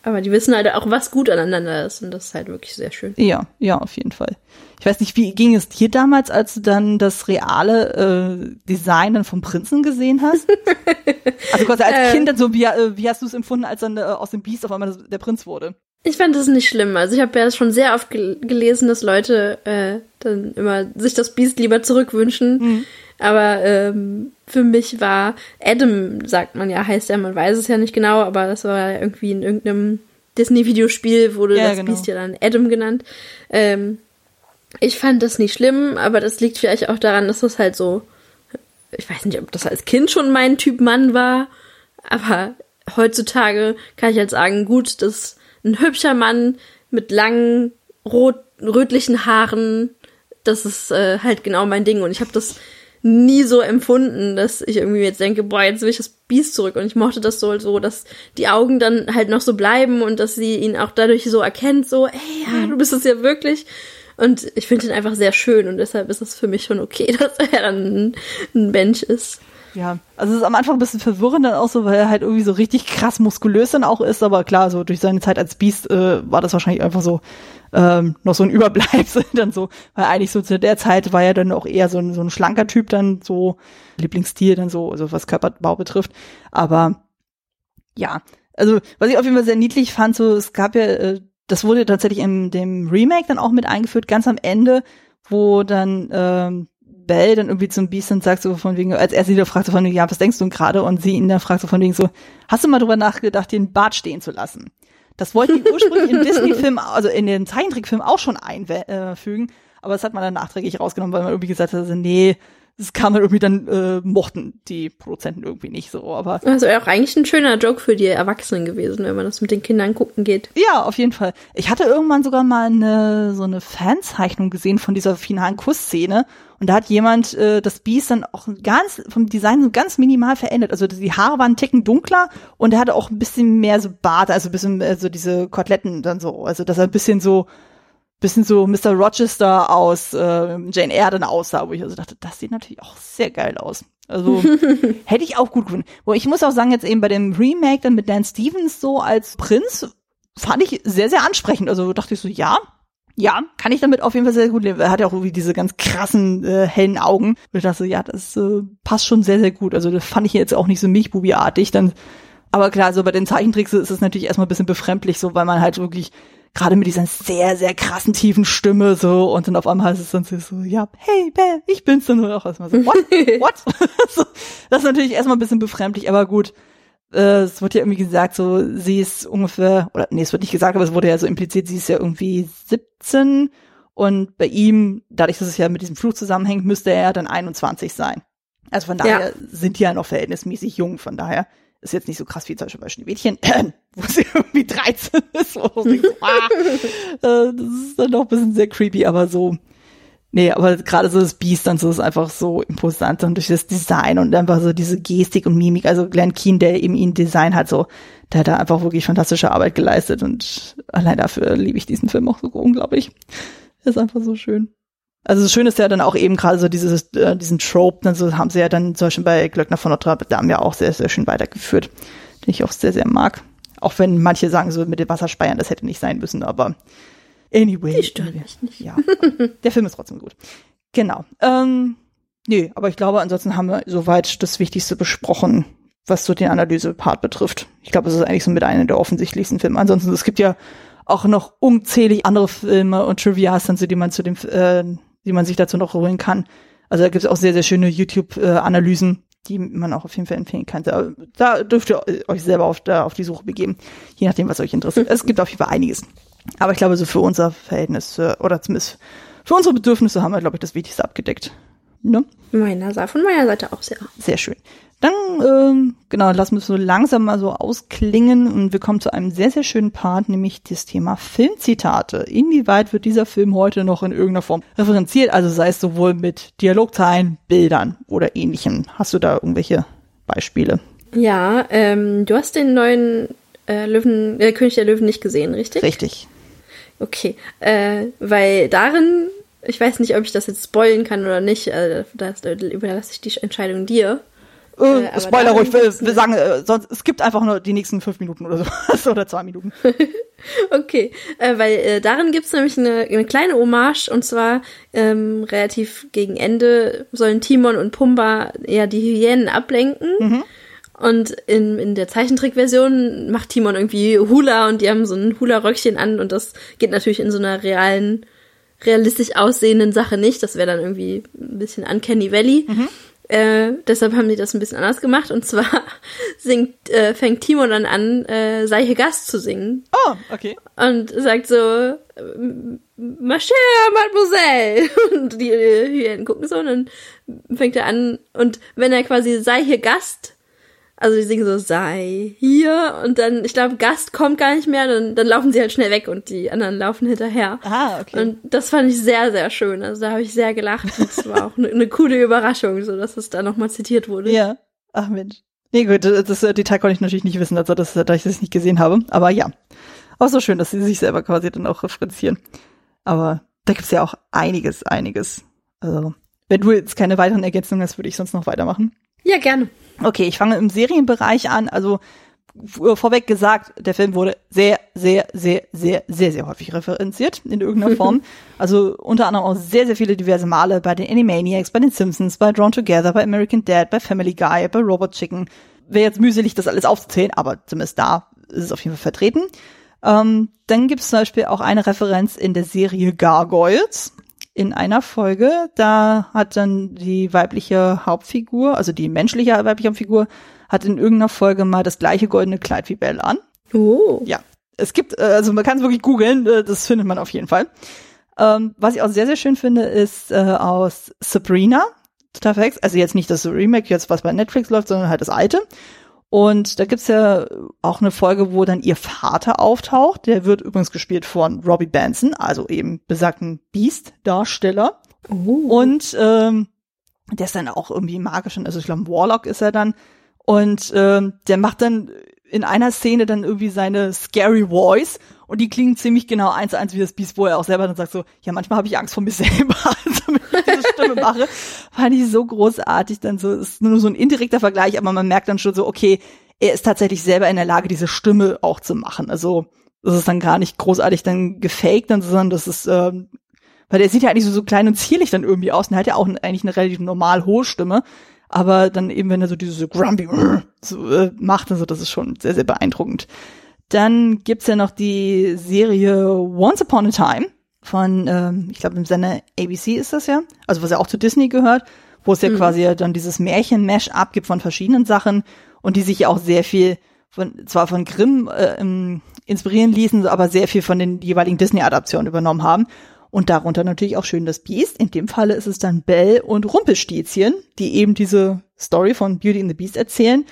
aber die wissen halt auch, was gut aneinander ist und das ist halt wirklich sehr schön. Ja, ja, auf jeden Fall. Ich weiß nicht, wie ging es dir damals, als du dann das reale äh, Design dann vom Prinzen gesehen hast? also quasi als äh, Kind dann so, wie, äh, wie hast du es empfunden, als dann äh, aus dem Biest auf einmal das, der Prinz wurde? Ich fand das nicht schlimm. Also ich habe ja schon sehr oft gel gelesen, dass Leute äh, dann immer sich das Biest lieber zurückwünschen. Mhm. Aber ähm, für mich war Adam, sagt man ja, heißt er, man weiß es ja nicht genau, aber das war irgendwie in irgendeinem Disney-Videospiel wurde ja, das genau. Biest ja dann Adam genannt. Ähm, ich fand das nicht schlimm, aber das liegt vielleicht auch daran, dass das halt so, ich weiß nicht, ob das als Kind schon mein Typ Mann war, aber heutzutage kann ich halt sagen, gut, das ein hübscher Mann mit langen, rot, rötlichen Haaren. Das ist äh, halt genau mein Ding. Und ich habe das nie so empfunden, dass ich irgendwie jetzt denke, boah, jetzt will ich das Biest zurück. Und ich mochte das so, so, dass die Augen dann halt noch so bleiben und dass sie ihn auch dadurch so erkennt, so, ey, ja, du bist es ja wirklich. Und ich finde ihn einfach sehr schön und deshalb ist es für mich schon okay, dass er dann ein, ein Mensch ist. Ja, also es ist am Anfang ein bisschen verwirrend dann auch so, weil er halt irgendwie so richtig krass muskulös dann auch ist, aber klar, so durch seine Zeit als Biest äh, war das wahrscheinlich einfach so ähm, noch so ein Überbleibsel dann so, weil eigentlich so zu der Zeit war er dann auch eher so ein, so ein schlanker Typ dann so, Lieblingsstil dann so, also was Körperbau betrifft, aber ja, also was ich auf jeden Fall sehr niedlich fand, so es gab ja, äh, das wurde tatsächlich in dem Remake dann auch mit eingeführt, ganz am Ende, wo dann ähm, Bell dann irgendwie zum Beast und sagt so von wegen, als er sie da fragt so von wegen, ja, was denkst du denn gerade? Und sie ihn dann fragt so von wegen so, hast du mal drüber nachgedacht, den Bart stehen zu lassen? Das wollten die ursprünglich im Disney-Film, also in den Zeichentrickfilm auch schon einfügen, aber das hat man dann nachträglich rausgenommen, weil man irgendwie gesagt hat, also, nee, das kam dann irgendwie dann, äh, mochten die Produzenten irgendwie nicht so, aber. Also auch eigentlich ein schöner Joke für die Erwachsenen gewesen, wenn man das mit den Kindern gucken geht. Ja, auf jeden Fall. Ich hatte irgendwann sogar mal eine, so eine Fanzeichnung gesehen von dieser finalen Kussszene und da hat jemand äh, das Biest dann auch ganz vom Design so ganz minimal verändert. Also die Haare waren einen Ticken dunkler und er hatte auch ein bisschen mehr so Bart, also ein bisschen äh, so diese Koteletten dann so. Also dass er ein bisschen so bisschen so Mr. Rochester aus äh, Jane Eyre dann aussah, wo ich also dachte, das sieht natürlich auch sehr geil aus. Also hätte ich auch gut gefunden. Wo ich muss auch sagen, jetzt eben bei dem Remake dann mit Dan Stevens so als Prinz fand ich sehr, sehr ansprechend. Also dachte ich so, ja, ja, kann ich damit auf jeden Fall sehr gut leben. Er hat ja auch irgendwie diese ganz krassen, äh, hellen Augen. Und ich dachte, ja, das äh, passt schon sehr, sehr gut. Also das fand ich jetzt auch nicht so Milchbubi-artig. Dann, aber klar, so bei den Zeichentricks ist es natürlich erstmal ein bisschen befremdlich, so weil man halt wirklich gerade mit dieser sehr, sehr krassen, tiefen Stimme so und dann auf einmal heißt es dann so, ja, hey, Bell, ich bin's dann auch erstmal so, what? What? so, das ist natürlich erstmal ein bisschen befremdlich, aber gut, äh, es wird ja irgendwie gesagt, so, sie ist ungefähr, oder nee, es wird nicht gesagt, aber es wurde ja so impliziert, sie ist ja irgendwie 17 und bei ihm, dadurch, dass es ja mit diesem Fluch zusammenhängt, müsste er dann 21 sein. Also von daher ja. sind die ja noch verhältnismäßig jung, von daher ist jetzt nicht so krass wie zum Beispiel bei Schneewittchen, wo sie irgendwie 13 ist, wo sie so, ah, äh, das ist dann doch ein bisschen sehr creepy, aber so, nee, aber gerade so das Biest dann so ist einfach so imposant und durch das Design und einfach so diese Gestik und Mimik, also Glenn Keane, der eben ihn Design hat, so, der hat da einfach wirklich fantastische Arbeit geleistet und allein dafür liebe ich diesen Film auch so unglaublich. ist einfach so schön. Also das Schöne ist ja dann auch eben gerade so dieses, äh, diesen Trope, dann so haben sie ja dann zum Beispiel bei Glöckner von Notre Dame ja auch sehr, sehr schön weitergeführt, den ich auch sehr, sehr mag. Auch wenn manche sagen so mit den Wasserspeiern, das hätte nicht sein müssen, aber anyway. Die stören mich nicht. Ja, der Film ist trotzdem gut. Genau. Ähm, nee, aber ich glaube, ansonsten haben wir soweit das Wichtigste besprochen, was so den Analysepart betrifft. Ich glaube, es ist eigentlich so mit einer der offensichtlichsten Filme. Ansonsten, es gibt ja auch noch unzählig andere Filme und Trivias, dann so, die man zu dem äh, die man sich dazu noch holen kann. Also da gibt es auch sehr, sehr schöne YouTube-Analysen, die man auch auf jeden Fall empfehlen kann. Da, da dürft ihr euch selber auf, da, auf die Suche begeben, je nachdem, was euch interessiert. es gibt auf jeden Fall einiges. Aber ich glaube, so für unser Verhältnis, äh, oder zumindest für unsere Bedürfnisse haben wir, glaube ich, das Wichtigste abgedeckt. Ne? Meiner, von meiner Seite auch sehr. Sehr schön. Dann, ähm, genau, lassen wir es so langsam mal so ausklingen und wir kommen zu einem sehr, sehr schönen Part, nämlich das Thema Filmzitate. Inwieweit wird dieser Film heute noch in irgendeiner Form referenziert, also sei es sowohl mit Dialogzeilen, Bildern oder ähnlichem. Hast du da irgendwelche Beispiele? Ja, ähm, du hast den neuen äh, Löwen, äh, König der Löwen nicht gesehen, richtig? Richtig. Okay, äh, weil darin, ich weiß nicht, ob ich das jetzt spoilen kann oder nicht, äh, das, überlasse ich die Entscheidung dir. Äh, äh, Spoiler ruhig, wir, wir sagen, äh, sonst, es gibt einfach nur die nächsten fünf Minuten oder so, oder zwei Minuten. okay, äh, weil äh, darin gibt's nämlich eine, eine kleine Hommage und zwar ähm, relativ gegen Ende sollen Timon und Pumba eher die Hyänen ablenken. Mhm. Und in, in der Zeichentrickversion macht Timon irgendwie Hula und die haben so ein Hula-Röckchen an und das geht natürlich in so einer realen, realistisch aussehenden Sache nicht. Das wäre dann irgendwie ein bisschen Uncanny Valley. Mhm. Äh, deshalb haben die das ein bisschen anders gemacht. Und zwar singt, äh, fängt Timo dann an, äh, sei hier Gast zu singen. Oh, okay. Und sagt so, Ma chère Mademoiselle. Und die Hyänen gucken so und dann fängt er an. Und wenn er quasi sei hier Gast also die singen so, sei hier und dann, ich glaube, Gast kommt gar nicht mehr, dann, dann laufen sie halt schnell weg und die anderen laufen hinterher. Ah, okay. Und das fand ich sehr, sehr schön. Also da habe ich sehr gelacht. Das war auch eine, eine coole Überraschung, so dass es da nochmal zitiert wurde. Ja. Ach Mensch. Nee, gut, das, das Detail konnte ich natürlich nicht wissen, also das, da ich das nicht gesehen habe. Aber ja. Auch so schön, dass sie sich selber quasi dann auch referenzieren. Aber da gibt's ja auch einiges, einiges. Also, wenn du jetzt keine weiteren Ergänzungen hast, würde ich sonst noch weitermachen. Ja, gerne. Okay, ich fange im Serienbereich an. Also vorweg gesagt, der Film wurde sehr, sehr, sehr, sehr, sehr, sehr häufig referenziert in irgendeiner Form. Also unter anderem auch sehr, sehr viele diverse Male bei den Animaniacs, bei den Simpsons, bei Drawn Together, bei American Dad, bei Family Guy, bei Robot Chicken. Wäre jetzt mühselig, das alles aufzuzählen, aber zumindest da ist es auf jeden Fall vertreten. Ähm, dann gibt es zum Beispiel auch eine Referenz in der Serie Gargoyles in einer Folge, da hat dann die weibliche Hauptfigur, also die menschliche weibliche Hauptfigur, hat in irgendeiner Folge mal das gleiche goldene Kleid wie Belle an. Oh. Ja. Es gibt, äh, also man kann es wirklich googeln, äh, das findet man auf jeden Fall. Ähm, was ich auch sehr, sehr schön finde, ist äh, aus Sabrina, total verhext, also jetzt nicht das Remake, jetzt was bei Netflix läuft, sondern halt das alte. Und da gibt's ja auch eine Folge, wo dann ihr Vater auftaucht. Der wird übrigens gespielt von Robbie Benson, also eben besagten Beast-Darsteller. Uh. Und ähm, der ist dann auch irgendwie magisch, also ich glaube, Warlock ist er dann. Und ähm, der macht dann in einer Szene dann irgendwie seine scary Voice und die klingen ziemlich genau eins zu eins wie das Beast, wo er auch selber dann sagt so, ja, manchmal habe ich Angst vor mir selber, also wenn ich diese Stimme mache, fand ich so großartig, dann so, ist nur so ein indirekter Vergleich, aber man merkt dann schon so, okay, er ist tatsächlich selber in der Lage, diese Stimme auch zu machen, also das ist dann gar nicht großartig dann gefaked, sondern das ist, ähm, weil der sieht ja eigentlich so, so klein und zierlich dann irgendwie aus und er hat ja auch eigentlich eine relativ normal hohe Stimme, aber dann eben, wenn er so diese so grumpy so, äh, macht, also das ist schon sehr, sehr beeindruckend. Dann gibt's ja noch die Serie Once Upon a Time von, ähm, ich glaube, im Sender ABC ist das ja, also was ja auch zu Disney gehört, wo es ja mhm. quasi ja dann dieses Märchen-Mash-up gibt von verschiedenen Sachen und die sich ja auch sehr viel von, zwar von Grimm äh, inspirieren ließen, aber sehr viel von den jeweiligen Disney-Adaptionen übernommen haben. Und darunter natürlich auch schön das Biest. In dem Falle ist es dann Belle und Rumpelstilzchen, die eben diese Story von Beauty and the Beast erzählen.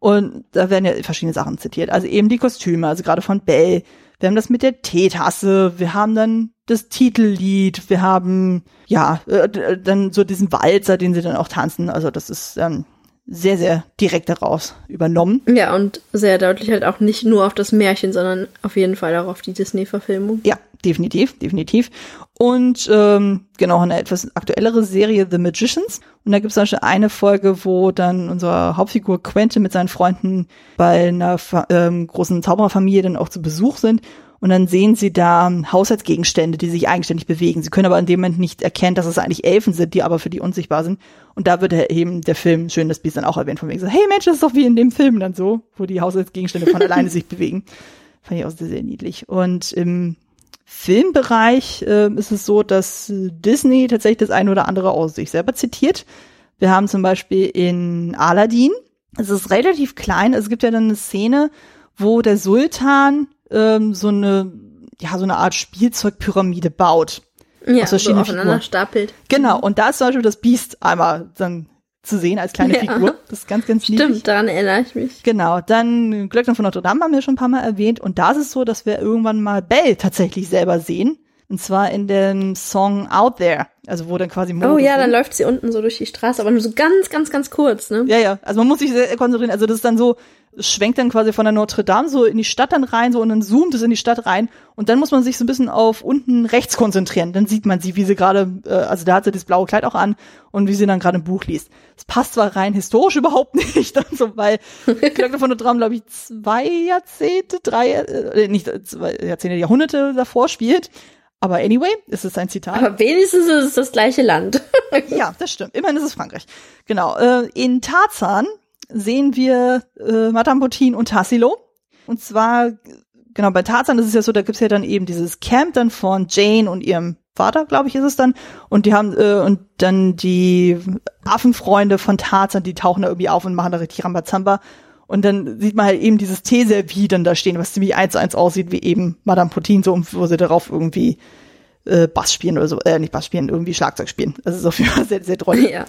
Und da werden ja verschiedene Sachen zitiert. Also eben die Kostüme, also gerade von Belle. Wir haben das mit der Teetasse. Wir haben dann das Titellied. Wir haben, ja, äh, dann so diesen Walzer, den sie dann auch tanzen. Also das ist ähm, sehr, sehr direkt daraus übernommen. Ja, und sehr deutlich halt auch nicht nur auf das Märchen, sondern auf jeden Fall auch auf die Disney-Verfilmung. Ja, definitiv, definitiv. Und ähm, genau, eine etwas aktuellere Serie The Magicians. Und da gibt es zum Beispiel eine Folge, wo dann unsere Hauptfigur Quentin mit seinen Freunden bei einer ähm, großen Zaubererfamilie dann auch zu Besuch sind. Und dann sehen sie da Haushaltsgegenstände, die sich eigenständig bewegen. Sie können aber in dem Moment nicht erkennen, dass es eigentlich Elfen sind, die aber für die unsichtbar sind. Und da wird eben der Film Schön das Biest dann auch erwähnt, von wegen so, hey Mensch, das ist doch wie in dem Film dann so, wo die Haushaltsgegenstände von alleine sich bewegen. Fand ich auch sehr, sehr niedlich. Und im Filmbereich äh, ist es so, dass Disney tatsächlich das eine oder andere aus sich selber zitiert. Wir haben zum Beispiel in Aladdin, es ist relativ klein, es gibt ja dann eine Szene, wo der Sultan ähm, so eine, ja, so eine Art Spielzeugpyramide baut. Ja, so aufeinander stapelt. Genau, und da ist zum Beispiel das Biest einmal dann zu sehen als kleine ja. Figur. Das ist ganz, ganz niedlich. Stimmt, daran erinnere ich mich. Genau, dann Glöckner von Notre Dame haben wir schon ein paar Mal erwähnt. Und da ist es so, dass wir irgendwann mal Belle tatsächlich selber sehen. Und zwar in dem Song Out There. Also wo dann quasi Mode Oh ja, dann läuft sie unten so durch die Straße, aber nur so ganz, ganz, ganz kurz, ne? Ja, ja. Also man muss sich sehr konzentrieren. Also das ist dann so, schwenkt dann quasi von der Notre Dame so in die Stadt dann rein, so und dann zoomt es in die Stadt rein und dann muss man sich so ein bisschen auf unten rechts konzentrieren. Dann sieht man sie, wie sie gerade, äh, also da hat sie das blaue Kleid auch an und wie sie dann gerade ein Buch liest. Es passt zwar rein historisch überhaupt nicht, dann so, weil Glöckner von Notre Dame, glaube ich, zwei Jahrzehnte, drei, äh, nicht zwei Jahrzehnte, Jahrhunderte davor spielt. Aber anyway, es ist ein Zitat. Aber wenigstens ist es das gleiche Land. ja, das stimmt. Immerhin ist es Frankreich. Genau. Äh, in Tarzan sehen wir äh, Madame Botin und Tassilo. Und zwar, genau, bei Tarzan ist es ja so, da gibt's ja dann eben dieses Camp dann von Jane und ihrem Vater, glaube ich, ist es dann. Und die haben, äh, und dann die Affenfreunde von Tarzan, die tauchen da irgendwie auf und machen da richtig Rambazamba. Und dann sieht man halt eben dieses Teeservie dann da stehen, was ziemlich eins zu eins aussieht, wie eben Madame Potin, so, wo sie darauf irgendwie äh, Bass spielen oder so, äh, nicht Bass spielen, irgendwie Schlagzeug spielen. Das ist auf jeden Fall sehr, sehr drollig. Ja.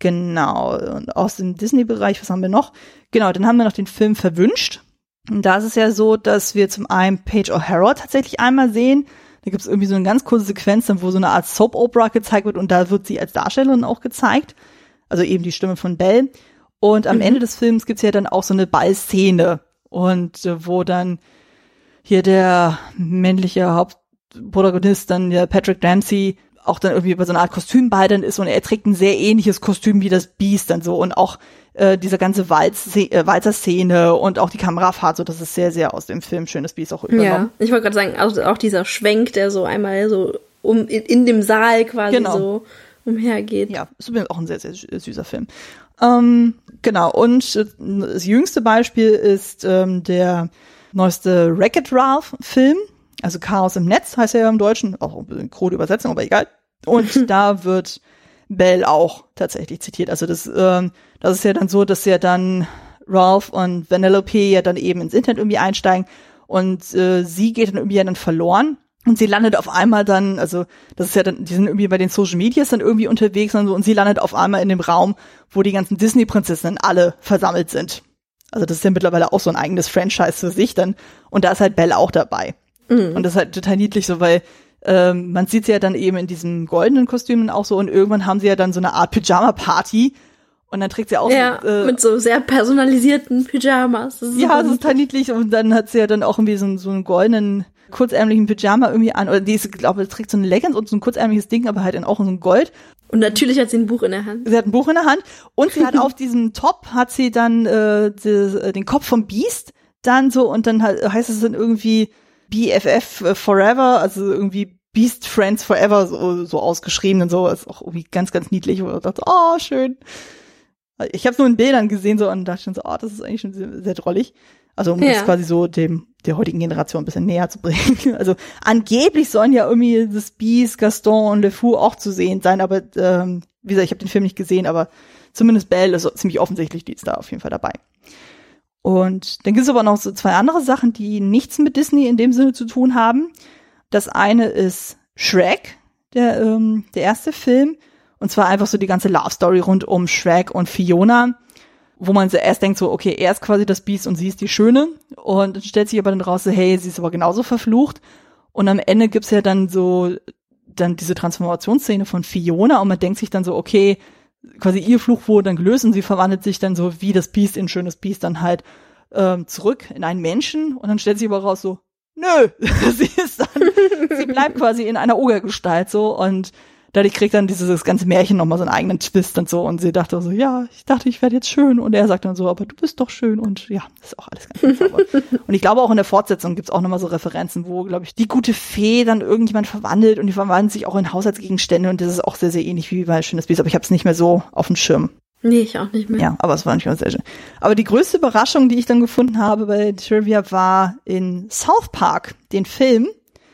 Genau. Und aus dem Disney-Bereich, was haben wir noch? Genau, dann haben wir noch den Film Verwünscht. Und da ist es ja so, dass wir zum einen Paige O'Hara tatsächlich einmal sehen. Da gibt es irgendwie so eine ganz kurze Sequenz, wo so eine Art Soap-Opera gezeigt wird und da wird sie als Darstellerin auch gezeigt. Also eben die Stimme von Belle. Und am mhm. Ende des Films gibt's ja dann auch so eine Ballszene. Und äh, wo dann hier der männliche Hauptprotagonist, dann der Patrick Dempsey, auch dann irgendwie bei so einer Art Kostümball dann ist und er trägt ein sehr ähnliches Kostüm wie das Beast dann so und auch äh, diese ganze Walz äh, Walzer-Szene und auch die Kamerafahrt, so das ist sehr, sehr aus dem Film Schönes Biest auch übernommen. Ja, ich wollte gerade sagen, also auch dieser Schwenk, der so einmal so um in, in dem Saal quasi genau. so umhergeht. Ja, ist übrigens auch ein sehr, sehr süßer Film. Ähm, genau, und äh, das jüngste Beispiel ist ähm, der neueste Wreck-It Ralph-Film also Chaos im Netz heißt er ja im Deutschen, auch eine krude Übersetzung, aber egal. Und da wird Bell auch tatsächlich zitiert. Also das, ähm, das ist ja dann so, dass ja dann Ralph und Vanellope ja dann eben ins Internet irgendwie einsteigen und äh, sie geht dann irgendwie ja dann verloren und sie landet auf einmal dann, also das ist ja dann, die sind irgendwie bei den Social Medias dann irgendwie unterwegs und so und sie landet auf einmal in dem Raum, wo die ganzen Disney-Prinzessinnen alle versammelt sind. Also das ist ja mittlerweile auch so ein eigenes Franchise für sich dann und da ist halt Belle auch dabei. Mhm. Und das ist halt total niedlich so, weil ähm, man sieht sie ja dann eben in diesem goldenen Kostüm auch so und irgendwann haben sie ja dann so eine Art Pyjama-Party und dann trägt sie auch ja, so, äh, mit so sehr personalisierten Pyjamas. Ja, das ist total niedlich und dann hat sie ja dann auch irgendwie so, so einen goldenen kurzärmlichen Pyjama irgendwie an oder die ist, glaube ich, trägt so ein Leggings und so ein kurzärmliches Ding, aber halt in auch in so ein Gold. Und natürlich hat sie ein Buch in der Hand. Sie hat ein Buch in der Hand und sie hat auf diesem Top hat sie dann äh, die, äh, den Kopf vom Biest dann so und dann heißt es dann irgendwie BFF äh, Forever, also irgendwie Beast Friends Forever so, so ausgeschrieben und so. ist auch irgendwie ganz, ganz niedlich. Und ich dachte, oh, schön. Ich habe es nur in Bildern gesehen so und dachte schon so, oh, das ist eigentlich schon sehr, sehr drollig. Also um ja. das quasi so dem der heutigen Generation ein bisschen näher zu bringen. Also angeblich sollen ja irgendwie das Beast, Gaston und Le Fou auch zu sehen sein, aber ähm, wie gesagt, ich habe den Film nicht gesehen, aber zumindest Belle ist ziemlich offensichtlich, die ist da auf jeden Fall dabei. Und dann gibt es aber noch so zwei andere Sachen, die nichts mit Disney in dem Sinne zu tun haben. Das eine ist Shrek, der, ähm, der erste Film. Und zwar einfach so die ganze Love Story rund um Shrek und Fiona, wo man so erst denkt so, okay, er ist quasi das Biest und sie ist die Schöne. Und dann stellt sich aber dann raus so, hey, sie ist aber genauso verflucht. Und am Ende gibt's ja dann so dann diese Transformationsszene von Fiona und man denkt sich dann so, okay, quasi ihr Fluch wurde dann gelöst und sie verwandelt sich dann so wie das Biest in schönes Biest dann halt ähm, zurück in einen Menschen und dann stellt sich aber raus so, nö, sie ist dann, sie bleibt quasi in einer Ogergestalt so und dadurch kriegt dann dieses ganze Märchen nochmal so einen eigenen Twist und so und sie dachte so, ja, ich dachte, ich werde jetzt schön und er sagt dann so, aber du bist doch schön und ja, das ist auch alles ganz sauber. und ich glaube auch in der Fortsetzung gibt's auch nochmal so Referenzen, wo, glaube ich, die gute Fee dann irgendjemand verwandelt und die verwandeln sich auch in Haushaltsgegenstände und das ist auch sehr, sehr ähnlich wie bei Schönes Biest, aber ich habe es nicht mehr so auf dem Schirm. Nee, ich auch nicht mehr. Ja, aber es war nicht mal sehr schön. Aber die größte Überraschung, die ich dann gefunden habe bei Trivia, war in South Park, den Film.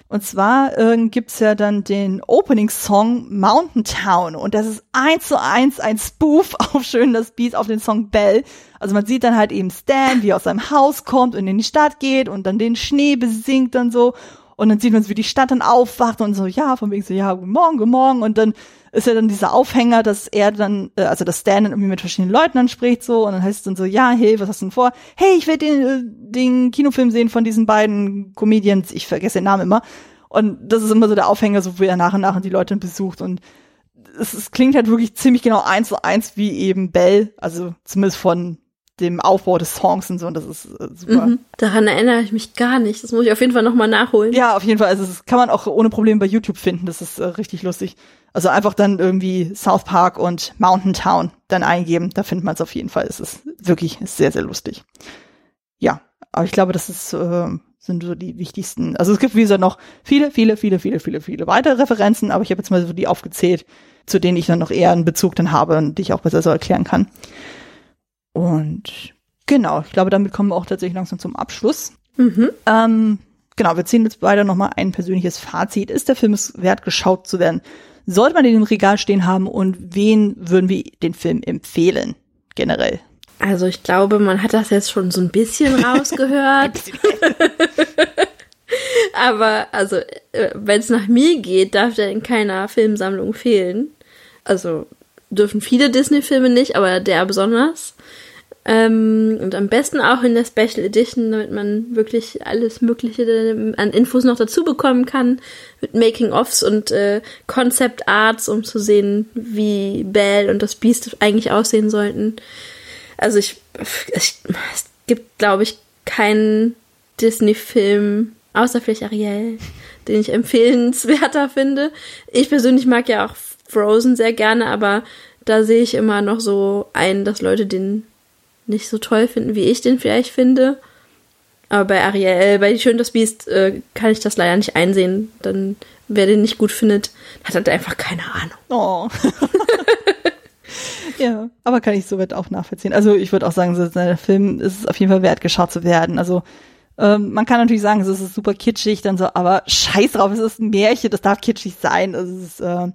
Und zwar äh, gibt's ja dann den Opening-Song Mountain Town. Und das ist eins zu eins ein Spoof auf Schön das Biest auf den Song Bell. Also man sieht dann halt eben Stan, wie er aus seinem Haus kommt und in die Stadt geht und dann den Schnee besingt und so. Und dann sieht man, wie die Stadt dann aufwacht und so, ja, von wegen so, ja, guten Morgen, guten Morgen. Und dann ist ja dann dieser Aufhänger, dass er dann, äh, also dass Stan dann irgendwie mit verschiedenen Leuten dann spricht so und dann heißt es dann so, ja, hey, was hast du denn vor? Hey, ich will den, äh, den Kinofilm sehen von diesen beiden Comedians, ich vergesse den Namen immer. Und das ist immer so der Aufhänger, so wie er nach und nach die Leute besucht und es, es klingt halt wirklich ziemlich genau eins zu eins wie eben Bell, also zumindest von dem Aufbau des Songs und so, und das ist äh, super. Mhm. Daran erinnere ich mich gar nicht. Das muss ich auf jeden Fall nochmal nachholen. Ja, auf jeden Fall. Also das kann man auch ohne Probleme bei YouTube finden. Das ist äh, richtig lustig. Also einfach dann irgendwie South Park und Mountain Town dann eingeben. Da findet man es auf jeden Fall. Es ist wirklich sehr, sehr lustig. Ja, aber ich glaube, das ist, äh, sind so die wichtigsten. Also es gibt, wie gesagt, noch viele, viele, viele, viele, viele, viele weitere Referenzen, aber ich habe jetzt mal so die aufgezählt, zu denen ich dann noch eher einen Bezug dann habe und die ich auch besser so erklären kann. Und genau, ich glaube, damit kommen wir auch tatsächlich langsam zum Abschluss. Mhm. Ähm, genau, wir ziehen jetzt beide nochmal ein persönliches Fazit. Ist der Film es wert, geschaut zu werden? Sollte man den im Regal stehen haben und wen würden wir den Film empfehlen, generell? Also ich glaube, man hat das jetzt schon so ein bisschen rausgehört. Aber also, äh, wenn es nach mir geht, darf der in keiner Filmsammlung fehlen. Also dürfen viele Disney-Filme nicht, aber der besonders. Ähm, und am besten auch in der Special Edition, damit man wirklich alles Mögliche an Infos noch dazu bekommen kann. Mit Making-ofs und äh, Concept Arts, um zu sehen, wie Belle und das Beast eigentlich aussehen sollten. Also ich, ich es gibt, glaube ich, keinen Disney-Film, außer vielleicht Ariel, den ich empfehlenswerter finde. Ich persönlich mag ja auch Frozen sehr gerne, aber da sehe ich immer noch so ein, dass Leute den nicht so toll finden, wie ich den vielleicht finde. Aber bei Ariel, bei Die Schön das Biest, äh, kann ich das leider nicht einsehen. Dann, wer den nicht gut findet, hat halt einfach keine Ahnung. Oh. ja, aber kann ich soweit auch nachvollziehen. Also ich würde auch sagen, so, der Film ist auf jeden Fall wert, geschaut zu werden. Also ähm, man kann natürlich sagen, es ist super kitschig, dann so, aber scheiß drauf, es ist ein Märchen, das darf kitschig sein. Es ist, äh,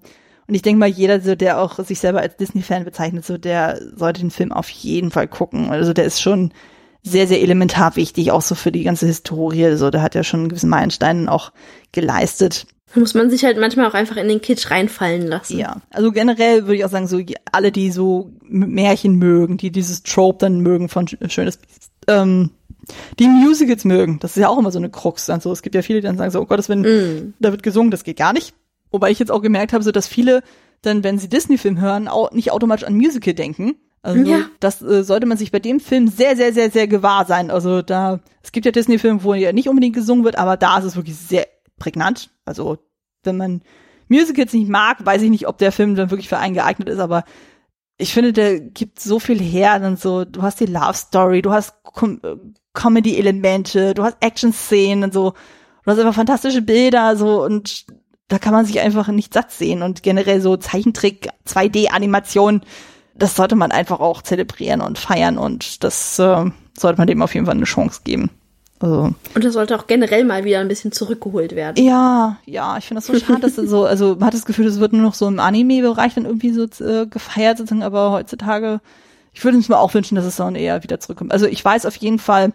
und ich denke mal, jeder, so, der auch sich selber als Disney-Fan bezeichnet, so, der sollte den Film auf jeden Fall gucken. Also der ist schon sehr, sehr elementar wichtig, auch so für die ganze Historie. So, der hat ja schon einen gewissen Meilenstein auch geleistet. Muss man sich halt manchmal auch einfach in den Kitsch reinfallen lassen. Ja, also generell würde ich auch sagen, so alle, die so Märchen mögen, die dieses Trope dann mögen von Schönes ähm, die Musicals mögen. Das ist ja auch immer so eine Krux. Also es gibt ja viele, die dann sagen so, oh Gott, wenn mm. da wird gesungen, das geht gar nicht. Wobei ich jetzt auch gemerkt habe, so dass viele dann, wenn sie Disney-Film hören, auch nicht automatisch an Musical denken. Also ja. das äh, sollte man sich bei dem Film sehr, sehr, sehr, sehr gewahr sein. Also da, es gibt ja Disney-Filme, wo ja nicht unbedingt gesungen wird, aber da ist es wirklich sehr prägnant. Also wenn man Musicals nicht mag, weiß ich nicht, ob der Film dann wirklich für einen geeignet ist, aber ich finde, der gibt so viel her. Dann so, du hast die Love Story, du hast Com Comedy-Elemente, du hast Action-Szenen und so. Du hast einfach fantastische Bilder so und da kann man sich einfach nicht satt sehen und generell so Zeichentrick, 2D-Animation, das sollte man einfach auch zelebrieren und feiern und das äh, sollte man dem auf jeden Fall eine Chance geben. Also. Und das sollte auch generell mal wieder ein bisschen zurückgeholt werden. Ja, ja, ich finde das so schade, dass so, also man hat das Gefühl, es wird nur noch so im Anime-Bereich dann irgendwie so äh, gefeiert sozusagen, aber heutzutage, ich würde uns mal auch wünschen, dass es dann eher wieder zurückkommt. Also ich weiß auf jeden Fall,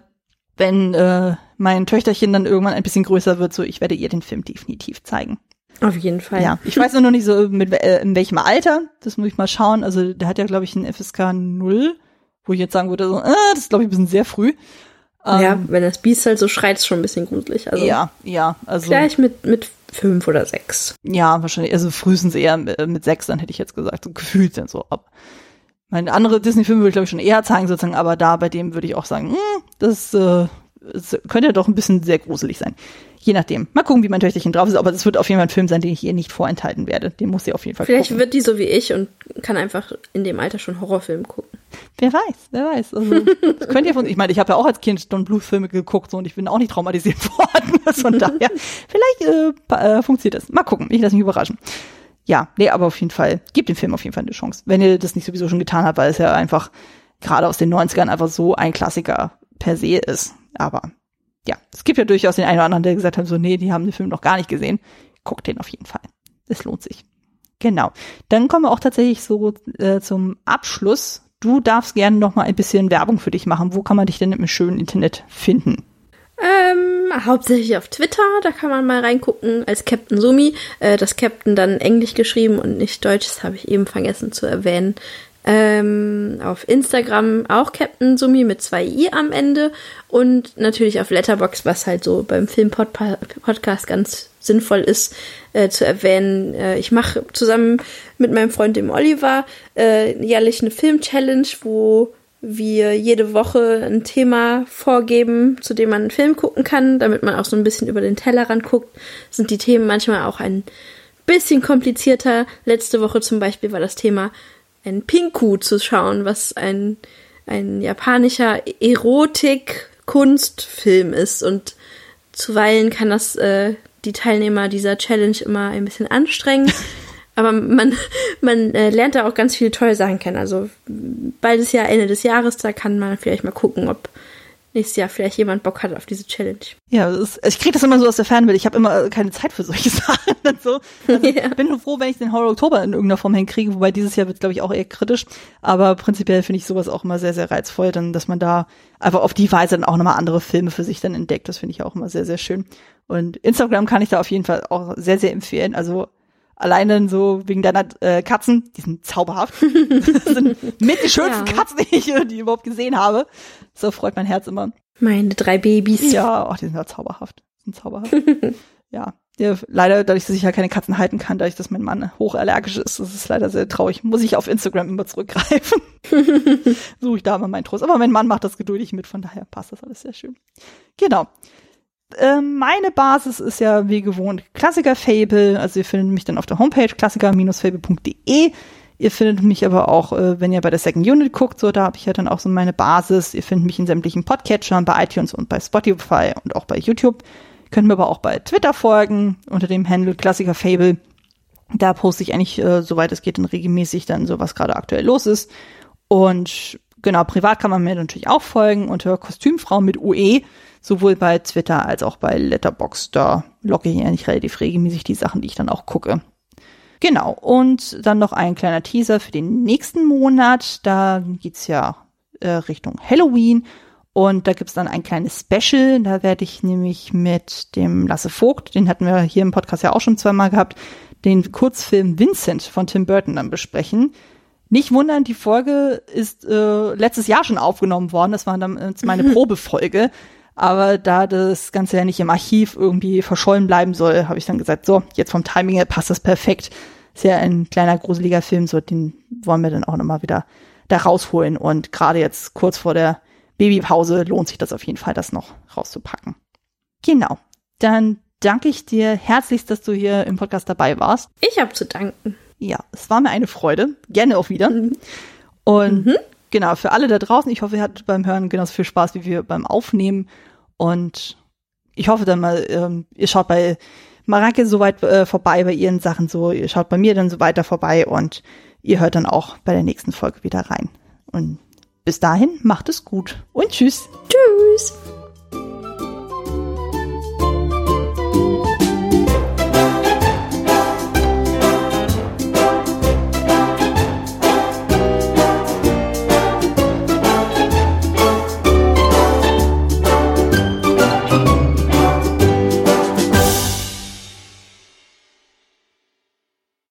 wenn äh, mein Töchterchen dann irgendwann ein bisschen größer wird, so ich werde ihr den Film definitiv zeigen. Auf jeden Fall. Ja, ich weiß nur noch nicht so, mit, äh, in welchem Alter. Das muss ich mal schauen. Also der hat ja, glaube ich, einen FSK 0, wo ich jetzt sagen würde, so, äh, das ist, glaube ich, ein bisschen sehr früh. ja, ähm, wenn das Biest halt so schreit, ist schon ein bisschen gruselig. Also ja, ja. Also, vielleicht mit, mit fünf oder sechs. Ja, wahrscheinlich. Also frühestens eher mit sechs, dann hätte ich jetzt gesagt. So gefühlt dann so ab. Meine andere Disney-Filme würde ich, glaube ich, schon eher zeigen, sozusagen, aber da bei dem würde ich auch sagen, mh, hm, das, äh, das könnte ja doch ein bisschen sehr gruselig sein. Je nachdem. Mal gucken, wie mein Töchterchen drauf ist, aber das wird auf jeden Fall ein Film sein, den ich ihr nicht vorenthalten werde. Den muss sie auf jeden Fall Vielleicht gucken. wird die so wie ich und kann einfach in dem Alter schon Horrorfilm gucken. Wer weiß, wer weiß. Also, das könnt ihr von, ich meine, ich habe ja auch als Kind Don Bluth Filme geguckt so, und ich bin auch nicht traumatisiert worden. Von daher, vielleicht äh, äh, funktioniert das. Mal gucken, ich lasse mich überraschen. Ja, nee, aber auf jeden Fall, gebt dem Film auf jeden Fall eine Chance. Wenn ihr das nicht sowieso schon getan habt, weil es ja einfach gerade aus den 90ern einfach so ein Klassiker per se ist. Aber ja, es gibt ja durchaus den einen oder anderen, der gesagt hat, so, nee, die haben den Film noch gar nicht gesehen. Guckt den auf jeden Fall. Es lohnt sich. Genau. Dann kommen wir auch tatsächlich so äh, zum Abschluss. Du darfst gerne noch mal ein bisschen Werbung für dich machen. Wo kann man dich denn im schönen Internet finden? Ähm, hauptsächlich auf Twitter, da kann man mal reingucken als Captain Sumi. Äh, das Captain dann englisch geschrieben und nicht deutsch, das habe ich eben vergessen zu erwähnen. Ähm, auf Instagram auch Captain Sumi mit zwei i am Ende und natürlich auf Letterbox, was halt so beim Film-Podcast ganz sinnvoll ist äh, zu erwähnen. Äh, ich mache zusammen mit meinem Freund dem Oliver äh, jährlich eine Film-Challenge, wo wir jede Woche ein Thema vorgeben, zu dem man einen Film gucken kann, damit man auch so ein bisschen über den Tellerrand guckt. Sind die Themen manchmal auch ein bisschen komplizierter. Letzte Woche zum Beispiel war das Thema ein Pinku zu schauen, was ein, ein japanischer Erotik-Kunstfilm ist. Und zuweilen kann das äh, die Teilnehmer dieser Challenge immer ein bisschen anstrengen. Aber man, man äh, lernt da auch ganz viele tolle Sachen kennen. Also beides Jahr, Ende des Jahres, da kann man vielleicht mal gucken, ob nächstes Jahr vielleicht jemand Bock hat auf diese Challenge. Ja, ist, ich kriege das immer so aus der Fernwelt. Ich habe immer keine Zeit für solche Sachen. Und so. Also ja. bin nur froh, wenn ich den Horror Oktober in irgendeiner Form hinkriege, wobei dieses Jahr wird, glaube ich, auch eher kritisch. Aber prinzipiell finde ich sowas auch immer sehr, sehr reizvoll, dann, dass man da einfach auf die Weise dann auch nochmal andere Filme für sich dann entdeckt. Das finde ich auch immer sehr, sehr schön. Und Instagram kann ich da auf jeden Fall auch sehr, sehr empfehlen. Also Alleine so wegen deiner äh, Katzen, die sind zauberhaft. das sind mit die schönsten ja. Katzen, die ich die überhaupt gesehen habe. So freut mein Herz immer. Meine drei Babys. Ja, oh, die sind ja zauberhaft. Die sind zauberhaft. ja. ja. Leider, dadurch, dass ich ja keine Katzen halten kann, dadurch, dass mein Mann hochallergisch ist, das ist leider sehr traurig. Muss ich auf Instagram immer zurückgreifen. Suche ich da immer meinen Trost. Aber mein Mann macht das geduldig mit, von daher passt das alles sehr schön. Genau. Ähm, meine Basis ist ja wie gewohnt Klassiker Fable. Also ihr findet mich dann auf der Homepage klassiker-fable.de. Ihr findet mich aber auch, äh, wenn ihr bei der Second Unit guckt, so da habe ich ja dann auch so meine Basis. Ihr findet mich in sämtlichen Podcatchern, bei iTunes und bei Spotify und auch bei YouTube. Könnt mir aber auch bei Twitter folgen unter dem Handle Klassiker Fable. Da poste ich eigentlich, äh, soweit es geht, dann regelmäßig dann so, was gerade aktuell los ist. Und genau, privat kann man mir natürlich auch folgen unter Kostümfrau mit UE sowohl bei Twitter als auch bei Letterboxd. Da logge ich eigentlich relativ regelmäßig die Sachen, die ich dann auch gucke. Genau, und dann noch ein kleiner Teaser für den nächsten Monat. Da geht's ja äh, Richtung Halloween. Und da gibt's dann ein kleines Special. Da werde ich nämlich mit dem Lasse Vogt, den hatten wir hier im Podcast ja auch schon zweimal gehabt, den Kurzfilm Vincent von Tim Burton dann besprechen. Nicht wundern, die Folge ist äh, letztes Jahr schon aufgenommen worden. Das war dann meine Probefolge. Aber da das Ganze ja nicht im Archiv irgendwie verschollen bleiben soll, habe ich dann gesagt, so, jetzt vom Timing her passt das perfekt. Ist ja ein kleiner gruseliger Film, so den wollen wir dann auch nochmal wieder da rausholen. Und gerade jetzt kurz vor der Babypause lohnt sich das auf jeden Fall, das noch rauszupacken. Genau. Dann danke ich dir herzlichst, dass du hier im Podcast dabei warst. Ich habe zu danken. Ja, es war mir eine Freude. Gerne auch wieder. Mhm. Und mhm. genau, für alle da draußen, ich hoffe, ihr hattet beim Hören genauso viel Spaß wie wir beim Aufnehmen. Und ich hoffe dann mal, ähm, ihr schaut bei Marake so weit äh, vorbei bei ihren Sachen so, ihr schaut bei mir dann so weiter vorbei und ihr hört dann auch bei der nächsten Folge wieder rein. Und bis dahin, macht es gut und tschüss. Tschüss.